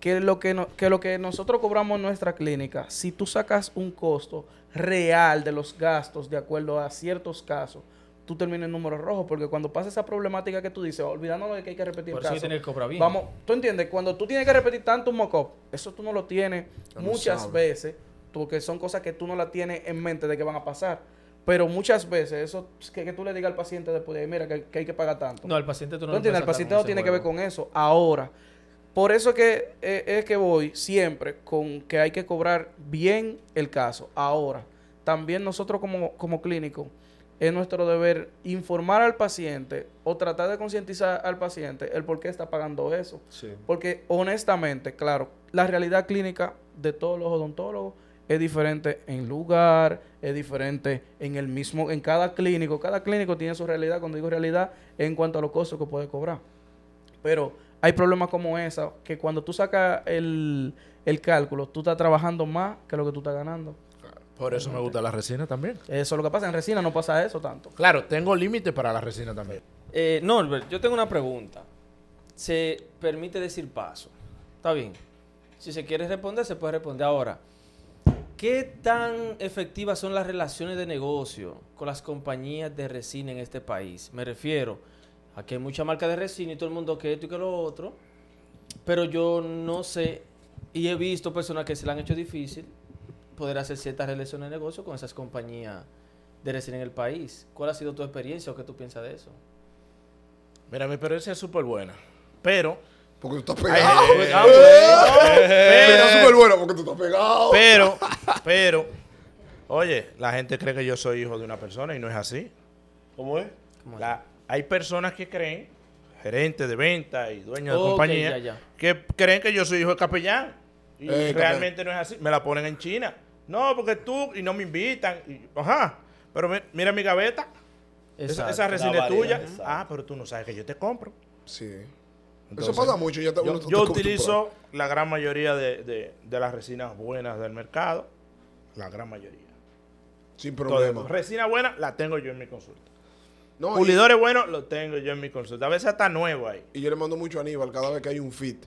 Speaker 5: Que lo que, no- que lo que nosotros cobramos en nuestra clínica, si tú sacas un costo real de los gastos de acuerdo a ciertos casos, tú terminas en números rojos. Porque cuando pasa esa problemática que tú dices, olvidándonos de que hay que repetir
Speaker 1: Por
Speaker 5: caso.
Speaker 1: que tener que bien.
Speaker 5: Vamos, tú entiendes, cuando tú tienes que repetir tanto un mock-up, eso tú no lo tienes muchas
Speaker 2: sabes.
Speaker 5: veces, porque son cosas que tú no las tienes en mente de que van a pasar. Pero muchas veces, eso que, que tú le digas al paciente después de, mira, que, que hay que pagar tanto.
Speaker 1: No, al paciente tú no
Speaker 5: ¿Tú entiendes? El paciente no tiene que ver con eso. Ahora, por eso que eh, es que voy siempre con que hay que cobrar bien el caso. Ahora, también nosotros como, como clínico, es nuestro deber informar al paciente o tratar de concientizar al paciente el por qué está pagando eso.
Speaker 3: Sí.
Speaker 5: Porque honestamente, claro, la realidad clínica de todos los odontólogos es diferente en lugar, es diferente en el mismo, en cada clínico. Cada clínico tiene su realidad, cuando digo realidad, en cuanto a los costos que puede cobrar. Pero hay problemas como esa, que cuando tú sacas el, el cálculo, tú estás trabajando más que lo que tú estás ganando.
Speaker 4: Por eso me gusta la resina también.
Speaker 5: Eso es lo que pasa. En resina no pasa eso tanto.
Speaker 4: Claro, tengo límite para la resina también.
Speaker 1: Eh, Norbert, yo tengo una pregunta. Se permite decir paso. Está bien. Si se quiere responder, se puede responder. Ahora, ¿qué tan efectivas son las relaciones de negocio con las compañías de resina en este país? Me refiero a que hay mucha marca de resina y todo el mundo que esto y que lo otro. Pero yo no sé, y he visto personas que se le han hecho difícil poder hacer ciertas relaciones de negocio con esas compañías de resina en el país. ¿Cuál ha sido tu experiencia o qué tú piensas de eso?
Speaker 4: Mira, mi experiencia es súper buena. Pero,
Speaker 2: Porque tú estás
Speaker 4: Ay,
Speaker 2: pegado. Pero es súper
Speaker 4: pero,
Speaker 2: bueno porque tú estás pegado.
Speaker 4: pero, [laughs] pero, oye, la gente cree que yo soy hijo de una persona y no es así.
Speaker 3: ¿Cómo es?
Speaker 1: ¿Cómo
Speaker 4: La- hay personas que creen, gerentes de venta y dueños de
Speaker 1: Ok,
Speaker 4: compañía,
Speaker 1: ya, ya.
Speaker 4: que creen que yo soy hijo de capellán. Y
Speaker 2: Eh,
Speaker 4: realmente no es así. Me la ponen en China. No, porque tú y no me invitan. y- ajá. Pero mi- mira mi gaveta. Esa,
Speaker 1: Exacto.
Speaker 4: esa resina es tuya.
Speaker 3: exacto.
Speaker 4: Ah, pero tú no sabes que yo te compro.
Speaker 2: Sí.
Speaker 4: Entonces,
Speaker 2: Eso pasa mucho. Ya te,
Speaker 4: Yo, utilizo la gran mayoría de, de- de las resinas buenas del mercado. La gran mayoría.
Speaker 2: Sin
Speaker 4: Todo.
Speaker 2: problema.
Speaker 4: Resina buena la tengo yo en mi consulta.
Speaker 2: No,
Speaker 4: Pulidores buenos los tengo yo en mi consulta. A veces hasta nuevo ahí.
Speaker 2: y yo le mando mucho a Aníbal cada vez que hay un fit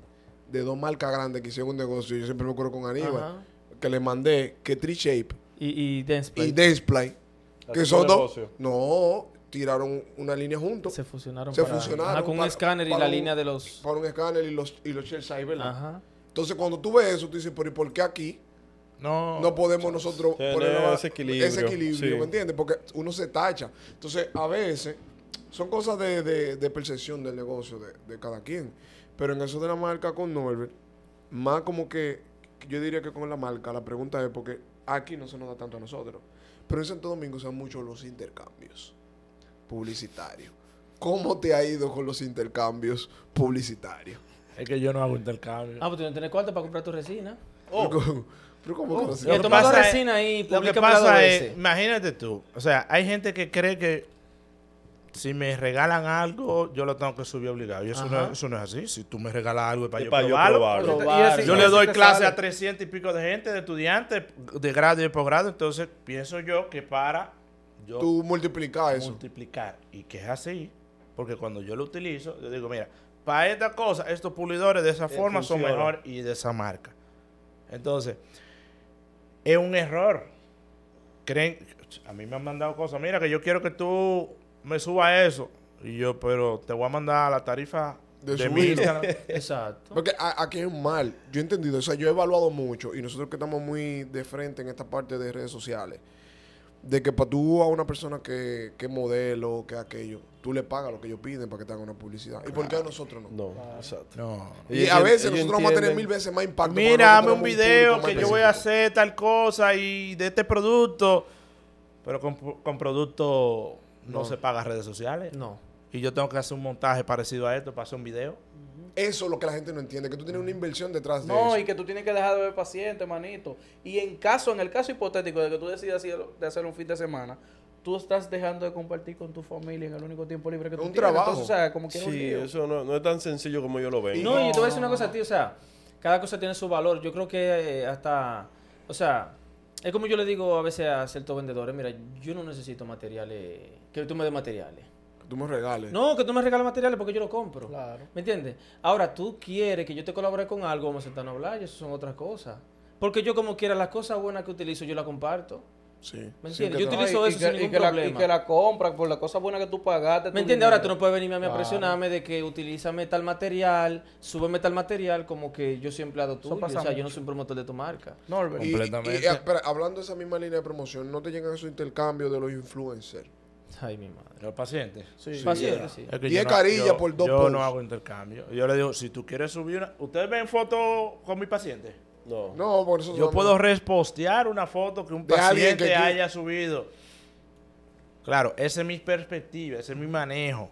Speaker 2: de dos marcas grandes que hicieron un negocio. Yo siempre me acuerdo con Aníbal.
Speaker 1: Ajá.
Speaker 2: Que le mandé que Tree Shape
Speaker 1: Y, y Dance Play
Speaker 2: y. Que son dos. No, tiraron una línea juntos.
Speaker 1: se fusionaron.
Speaker 2: Se
Speaker 1: para-
Speaker 2: fusionaron
Speaker 1: Ajá, con un escáner y la
Speaker 2: un-
Speaker 1: línea de los.
Speaker 2: Para un escáner y los, y los shell size, ¿verdad?
Speaker 1: Ajá.
Speaker 2: Entonces, cuando tú ves eso, tú dices, pero ¿y por qué aquí
Speaker 4: No.
Speaker 2: no podemos nosotros poner
Speaker 3: ese equilibrio,
Speaker 2: ese equilibrio,
Speaker 3: sí.
Speaker 2: ¿me entiendes? Porque uno se tacha. Entonces, a veces, son cosas de, de- de percepción del negocio de, de cada quien. Pero en eso de la marca con Norbert, más como que, yo diría que con la marca, la pregunta es porque aquí no se nos da tanto a nosotros. Pero en Santo Domingo se dan mucho los intercambios publicitarios. ¿Cómo te ha ido con los intercambios publicitarios?
Speaker 4: Es que yo no hago intercambio.
Speaker 1: Ah, pues tú no tienes cuarto para comprar tu resina.
Speaker 3: Oh.
Speaker 2: Pero, ¿cómo- pero ¿cómo
Speaker 1: Lo que tomando resina ahí,
Speaker 4: lo que pasa es, imagínate tú, o sea, hay gente que cree que si me regalan algo, yo lo tengo que subir obligado. Y eso, no, eso no es así. Si tú me regalas algo es para yo
Speaker 3: para yo
Speaker 4: probarlo.
Speaker 3: probarlo.
Speaker 5: Y
Speaker 1: Probar.
Speaker 5: ese-
Speaker 4: Yo le doy clase
Speaker 5: sale.
Speaker 4: a 300 y pico de gente, de estudiantes, de grado y de posgrado. Entonces, pienso yo que para yo
Speaker 2: Tú multiplicas eso.
Speaker 4: multiplicar, y que es así, porque cuando yo lo utilizo, yo digo, mira, para esta cosa, estos pulidores de esa forma son mejor y de esa marca. Entonces, es un error. Creen, a mí me han mandado cosas, mira que yo quiero que tú me subas eso. Y yo, pero te voy a mandar la tarifa
Speaker 2: De
Speaker 4: de, mi
Speaker 2: subirlo.
Speaker 4: Instagram. [laughs]
Speaker 1: Exacto.
Speaker 2: Porque a- aquí es un mal. Yo he entendido. O sea, yo he evaluado mucho. Y nosotros que estamos muy de frente en esta parte de redes sociales. De que para tú a una persona que, que modelo, que aquello, tú le pagas lo que ellos piden para que te hagan una publicidad. ¿Y por qué a nosotros no?
Speaker 3: No, exacto.
Speaker 4: No.
Speaker 2: Y a veces nosotros vamos a tener mil veces más impacto.
Speaker 4: Mira, hazme un video que yo voy a hacer tal cosa y de este producto. Pero con, con producto no,
Speaker 2: No.
Speaker 4: se paga redes sociales.
Speaker 1: No.
Speaker 4: Y yo tengo que hacer un montaje parecido a esto para hacer un video.
Speaker 2: Eso es lo que la gente no entiende. Que tú tienes una inversión detrás de
Speaker 5: No,
Speaker 2: eso.
Speaker 5: y que tú tienes que dejar de ver paciente, manito. Y en caso, en el caso hipotético de que tú decidas hacer- de hacer un fin de semana, tú estás dejando de compartir con tu familia en el único tiempo libre que tú
Speaker 2: un
Speaker 5: tienes.
Speaker 2: trabajo.
Speaker 5: Entonces, o sea, como que es un
Speaker 3: Sí, eso no, no es tan sencillo como yo lo veo.
Speaker 1: No, y te voy a decir una cosa a ti, o sea, cada cosa tiene su valor. Yo creo que eh, hasta, o sea, es como yo le digo a veces a ciertos vendedores, mira, yo no necesito materiales, que tú me des materiales.
Speaker 2: Que tú me regales.
Speaker 1: No, que tú me regales materiales porque yo lo compro.
Speaker 5: Claro.
Speaker 1: ¿Me entiendes? Ahora, tú quieres que yo te colabore con algo, vamos a sentarnos a hablar, y eso son otras cosas. Porque yo como quiera, las cosas buenas que utilizo, yo las comparto.
Speaker 2: Sí.
Speaker 1: ¿Me entiendes? Yo utilizo
Speaker 5: No, y-
Speaker 1: eso
Speaker 5: y que,
Speaker 1: sin
Speaker 5: y
Speaker 1: ningún
Speaker 5: la, y
Speaker 1: problema.
Speaker 5: que la compra por la cosa buena que tú pagaste.
Speaker 1: ¿Me entiendes? Ahora tú no puedes venirme a mí a
Speaker 5: Claro.
Speaker 1: presionarme de que utilízame tal material, súbeme tal material, como que yo soy empleado tuyo. O sea, yo no soy un promotor de tu marca.
Speaker 5: No.
Speaker 2: Y, y-
Speaker 4: Completamente.
Speaker 2: y, espera, hablando de esa misma línea de promoción, ¿no te llegan esos intercambios de los influencers?
Speaker 1: Ay, mi madre.
Speaker 4: Los pacientes.
Speaker 5: Sí.
Speaker 1: Paciente, sí.
Speaker 4: Es que
Speaker 2: Diez
Speaker 4: yo no-
Speaker 2: carillas
Speaker 4: yo-
Speaker 2: por dos
Speaker 4: Yo
Speaker 2: posts.
Speaker 4: no hago intercambio. Yo le digo, si tú quieres subir una... ¿Ustedes ven fotos con mi paciente?
Speaker 3: No.
Speaker 2: No, por eso
Speaker 4: Yo
Speaker 2: no-
Speaker 4: puedo repostear una foto que un
Speaker 2: De
Speaker 4: paciente
Speaker 2: que
Speaker 4: haya subido. Claro, esa es mi perspectiva, ese es mi manejo.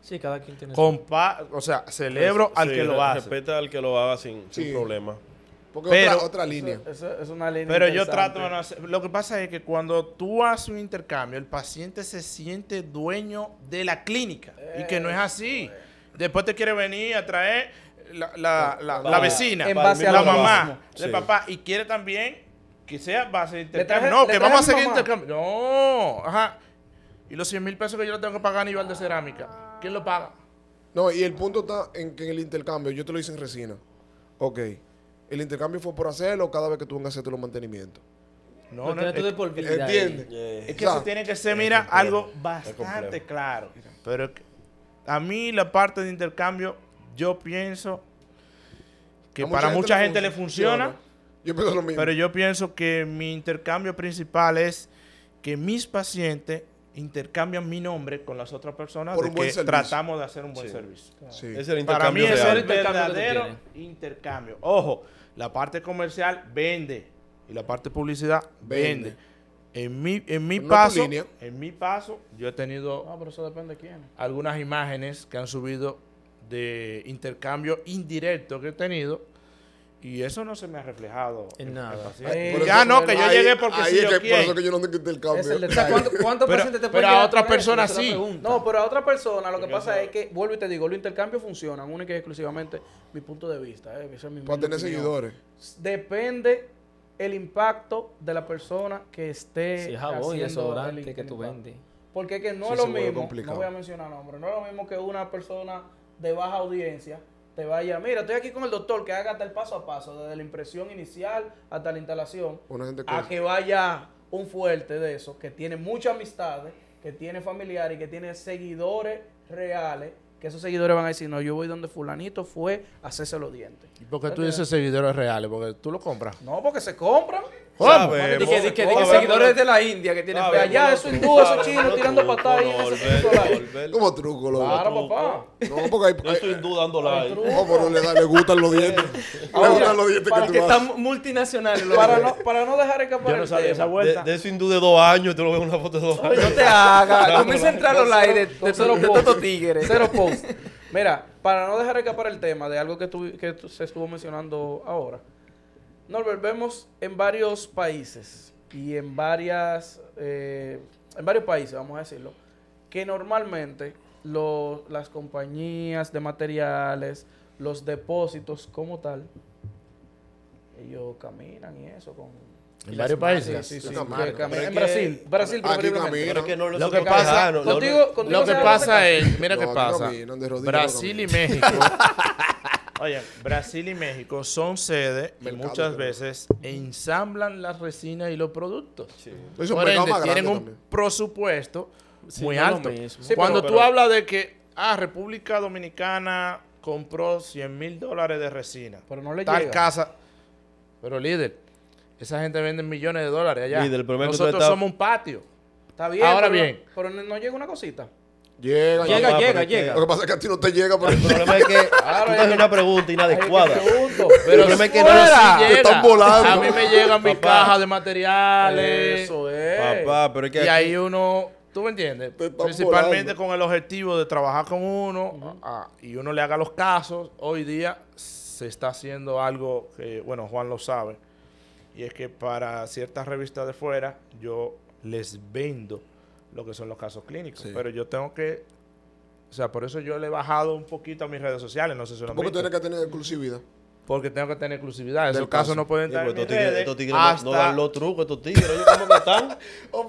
Speaker 1: Sí, cada quien tiene su...
Speaker 4: Compa o sea, celebro al
Speaker 3: Sí,
Speaker 4: que lo hace.
Speaker 3: Respeta al que lo haga sin, sin
Speaker 2: Sí.
Speaker 3: problema.
Speaker 2: Porque
Speaker 4: Pero-
Speaker 2: otra, otra línea.
Speaker 5: Eso, eso es una línea
Speaker 4: Pero yo trato de no hacer. Lo que pasa es que cuando tú haces un intercambio, el paciente se siente dueño de la clínica. y que no es así. Después te quiere venir a traer la, la- la- vecina,
Speaker 5: En base
Speaker 4: la
Speaker 5: a
Speaker 4: mamá, el
Speaker 3: Sí.
Speaker 4: papá. Y quiere también que sea base de intercambio.
Speaker 5: traje-
Speaker 4: no, que vamos a seguir
Speaker 5: mamá.
Speaker 4: intercambio. No, ajá. Y los 100 mil pesos que yo le tengo que pagar a nivel de cerámica, ¿quién lo paga?
Speaker 2: No, y el punto está en que en el intercambio, yo te lo hice en resina. Ok. El intercambio fue por hacerlo cada vez que tú vengas a hacerte los mantenimientos.
Speaker 4: No, no, es-
Speaker 1: de por vida.
Speaker 2: ¿Entiendes?
Speaker 3: Eh,
Speaker 4: Es que eso tiene que ser, mira, algo bastante claro. Pero es que a mí la parte de intercambio, yo pienso que
Speaker 2: A
Speaker 4: para mucha gente le
Speaker 2: fun-
Speaker 4: funciona,
Speaker 2: Yo pienso lo mismo.
Speaker 4: pero yo pienso que mi intercambio principal es que mis pacientes intercambian mi nombre con las otras personas
Speaker 2: Por
Speaker 4: de
Speaker 2: un buen
Speaker 4: que
Speaker 2: servicio.
Speaker 4: tratamos de hacer un buen
Speaker 3: Sí.
Speaker 4: servicio.
Speaker 2: Sí.
Speaker 3: Es el
Speaker 4: Para mí
Speaker 3: intercambio
Speaker 4: ese es
Speaker 3: real.
Speaker 4: el
Speaker 1: intercambio
Speaker 4: verdadero intercambio. Ojo, la parte comercial vende y la parte publicidad
Speaker 2: Vende.
Speaker 4: vende. En mi, en mi paso,
Speaker 2: línea.
Speaker 4: en mi paso, yo he tenido
Speaker 5: No, pero eso depende de quién.
Speaker 4: algunas imágenes que han subido de intercambio indirecto que he tenido y eso no se me ha reflejado
Speaker 1: En nada.
Speaker 2: Por
Speaker 4: ya
Speaker 2: eso-
Speaker 4: no, que yo
Speaker 2: ahí-
Speaker 4: llegué porque
Speaker 2: ahí
Speaker 4: si
Speaker 2: es
Speaker 4: yo
Speaker 2: que, Por eso que yo no tengo intercambio.
Speaker 5: Es el
Speaker 1: O sea. ¿cuánto- ¿cuántos
Speaker 4: Pero-
Speaker 1: pacientes te
Speaker 4: pero
Speaker 1: pueden
Speaker 4: a otra
Speaker 1: eso?
Speaker 4: persona sí.
Speaker 5: No, pero a otra persona lo que
Speaker 3: Porque
Speaker 5: pasa
Speaker 3: eso-
Speaker 5: es que, vuelvo y te digo, los intercambios funcionan única y exclusivamente mi punto de vista. eh, esa es mi
Speaker 2: Para tener
Speaker 5: opinión.
Speaker 2: seguidores.
Speaker 5: Depende el impacto de la persona que esté
Speaker 1: Si es jabón y
Speaker 5: haciendo
Speaker 1: desodorante
Speaker 5: el-
Speaker 1: que
Speaker 5: el
Speaker 1: tú vendes.
Speaker 5: Porque es que no
Speaker 2: Sí,
Speaker 5: es lo mismo,
Speaker 2: complicado.
Speaker 5: no voy a mencionar nombres, no es lo mismo que una persona de baja audiencia te vaya, mira, estoy aquí con el doctor que haga hasta el paso a paso, desde la impresión inicial hasta la instalación,
Speaker 2: Una gente que.
Speaker 5: a que vaya un fuerte de eso, que tiene muchas amistades, que tiene familiares y que tiene seguidores reales, que esos seguidores van a decir, no, yo voy donde fulanito fue a hacerse los dientes.
Speaker 4: ¿Y por qué tú dices seguidores reales? Porque tú lo compras.
Speaker 5: No, porque se compran.
Speaker 3: Sabemos,
Speaker 1: Di que, seguidores de la India que tienen
Speaker 3: ver,
Speaker 5: allá, esos
Speaker 3: tú
Speaker 5: hindúes, esos chinos
Speaker 3: no
Speaker 5: tirando patadas ahí.
Speaker 2: Como truco, loco.
Speaker 5: Claro, papá.
Speaker 2: No, porque hay.
Speaker 3: Yo hindú dando like.
Speaker 2: no, pero le, gustan los dientes. le gustan los dientes
Speaker 5: para
Speaker 2: que tú
Speaker 1: están multinacionales.
Speaker 5: Para no, para no dejar escapar
Speaker 4: Yo no
Speaker 5: el
Speaker 4: sabía
Speaker 5: tema.
Speaker 4: esa
Speaker 3: De,
Speaker 4: vuelta.
Speaker 3: de ese hindú de dos años, te lo veo en una foto de dos años.
Speaker 1: No te hagas. Comienza a entrar los likes de, todos tigres.
Speaker 5: Cero [laughs] post. Mira, para no dejar escapar el tema de algo que, tu- que tu- se estuvo mencionando ahora. Norbert, vemos en varios países y en varias, eh, en varios países, vamos a decirlo, que normalmente lo- las compañías de materiales, los depósitos como tal, ellos caminan y eso con...
Speaker 4: En varios países.
Speaker 5: Sí, sí, que En
Speaker 3: que-
Speaker 5: Brasil, Brasil
Speaker 2: Aquí
Speaker 5: preferiblemente.
Speaker 3: que no
Speaker 4: Lo que pasa-
Speaker 5: Contigo, contigo
Speaker 4: Lo que pasa es, mira
Speaker 2: No,
Speaker 4: qué pasa.
Speaker 2: caminan,
Speaker 4: Brasil y. México. [laughs] Oye, Brasil y México son sede y
Speaker 2: Mercado,
Speaker 4: muchas
Speaker 2: creo.
Speaker 4: veces ensamblan las resinas y los productos.
Speaker 3: Sí.
Speaker 2: Es un
Speaker 4: Por ende,
Speaker 2: más
Speaker 4: tienen un
Speaker 2: también.
Speaker 4: presupuesto
Speaker 1: Sí,
Speaker 4: muy
Speaker 1: no
Speaker 4: alto.
Speaker 5: Sí,
Speaker 4: Cuando
Speaker 3: pero-
Speaker 4: tú
Speaker 3: pero-
Speaker 4: hablas de que, ah, República Dominicana compró 100 mil dólares de resina.
Speaker 5: Pero no le
Speaker 4: Tal
Speaker 5: llega.
Speaker 4: casa. Pero líder, esa gente vende millones de dólares allá.
Speaker 3: Líder,
Speaker 4: Nosotros somos un patio.
Speaker 5: Está bien.
Speaker 4: Ahora
Speaker 5: pero,
Speaker 4: bien.
Speaker 5: Pero no, no llega una cosita.
Speaker 2: Llega,
Speaker 1: Llega,
Speaker 3: Papá,
Speaker 1: llega, llega.
Speaker 2: Lo que pasa es que a ti no te llega, pero
Speaker 3: El problema es que [laughs] tú haces una pregunta inadecuada.
Speaker 4: Pero
Speaker 3: El problema es que no lo
Speaker 2: Te están volando.
Speaker 4: A mí me llegan mis cajas de materiales.
Speaker 5: Eso es.
Speaker 3: Papá, pero es que
Speaker 4: Y ahí uno, ¿tú me entiendes? Principalmente
Speaker 2: volando.
Speaker 4: con el objetivo de trabajar con uno y uno le haga los casos. Hoy día se está haciendo algo que, bueno, Juan lo sabe, y es que para ciertas revistas de fuera yo les vendo lo que son los casos clínicos.
Speaker 2: Sí.
Speaker 4: Pero yo tengo que, o sea, por eso yo le he bajado un poquito a mis redes sociales, no sé si lo han
Speaker 2: porque tienes que tener exclusividad.
Speaker 4: Porque tengo que tener exclusividad. Esos
Speaker 2: Del
Speaker 4: casos
Speaker 2: caso.
Speaker 4: no pueden
Speaker 3: Sí,
Speaker 4: estar en
Speaker 3: estos
Speaker 4: mis
Speaker 3: tigres,
Speaker 4: redes
Speaker 3: estos tigres no- dan los trucos, estos tigres. Oye, ¿cómo que están? [laughs]
Speaker 2: Oh,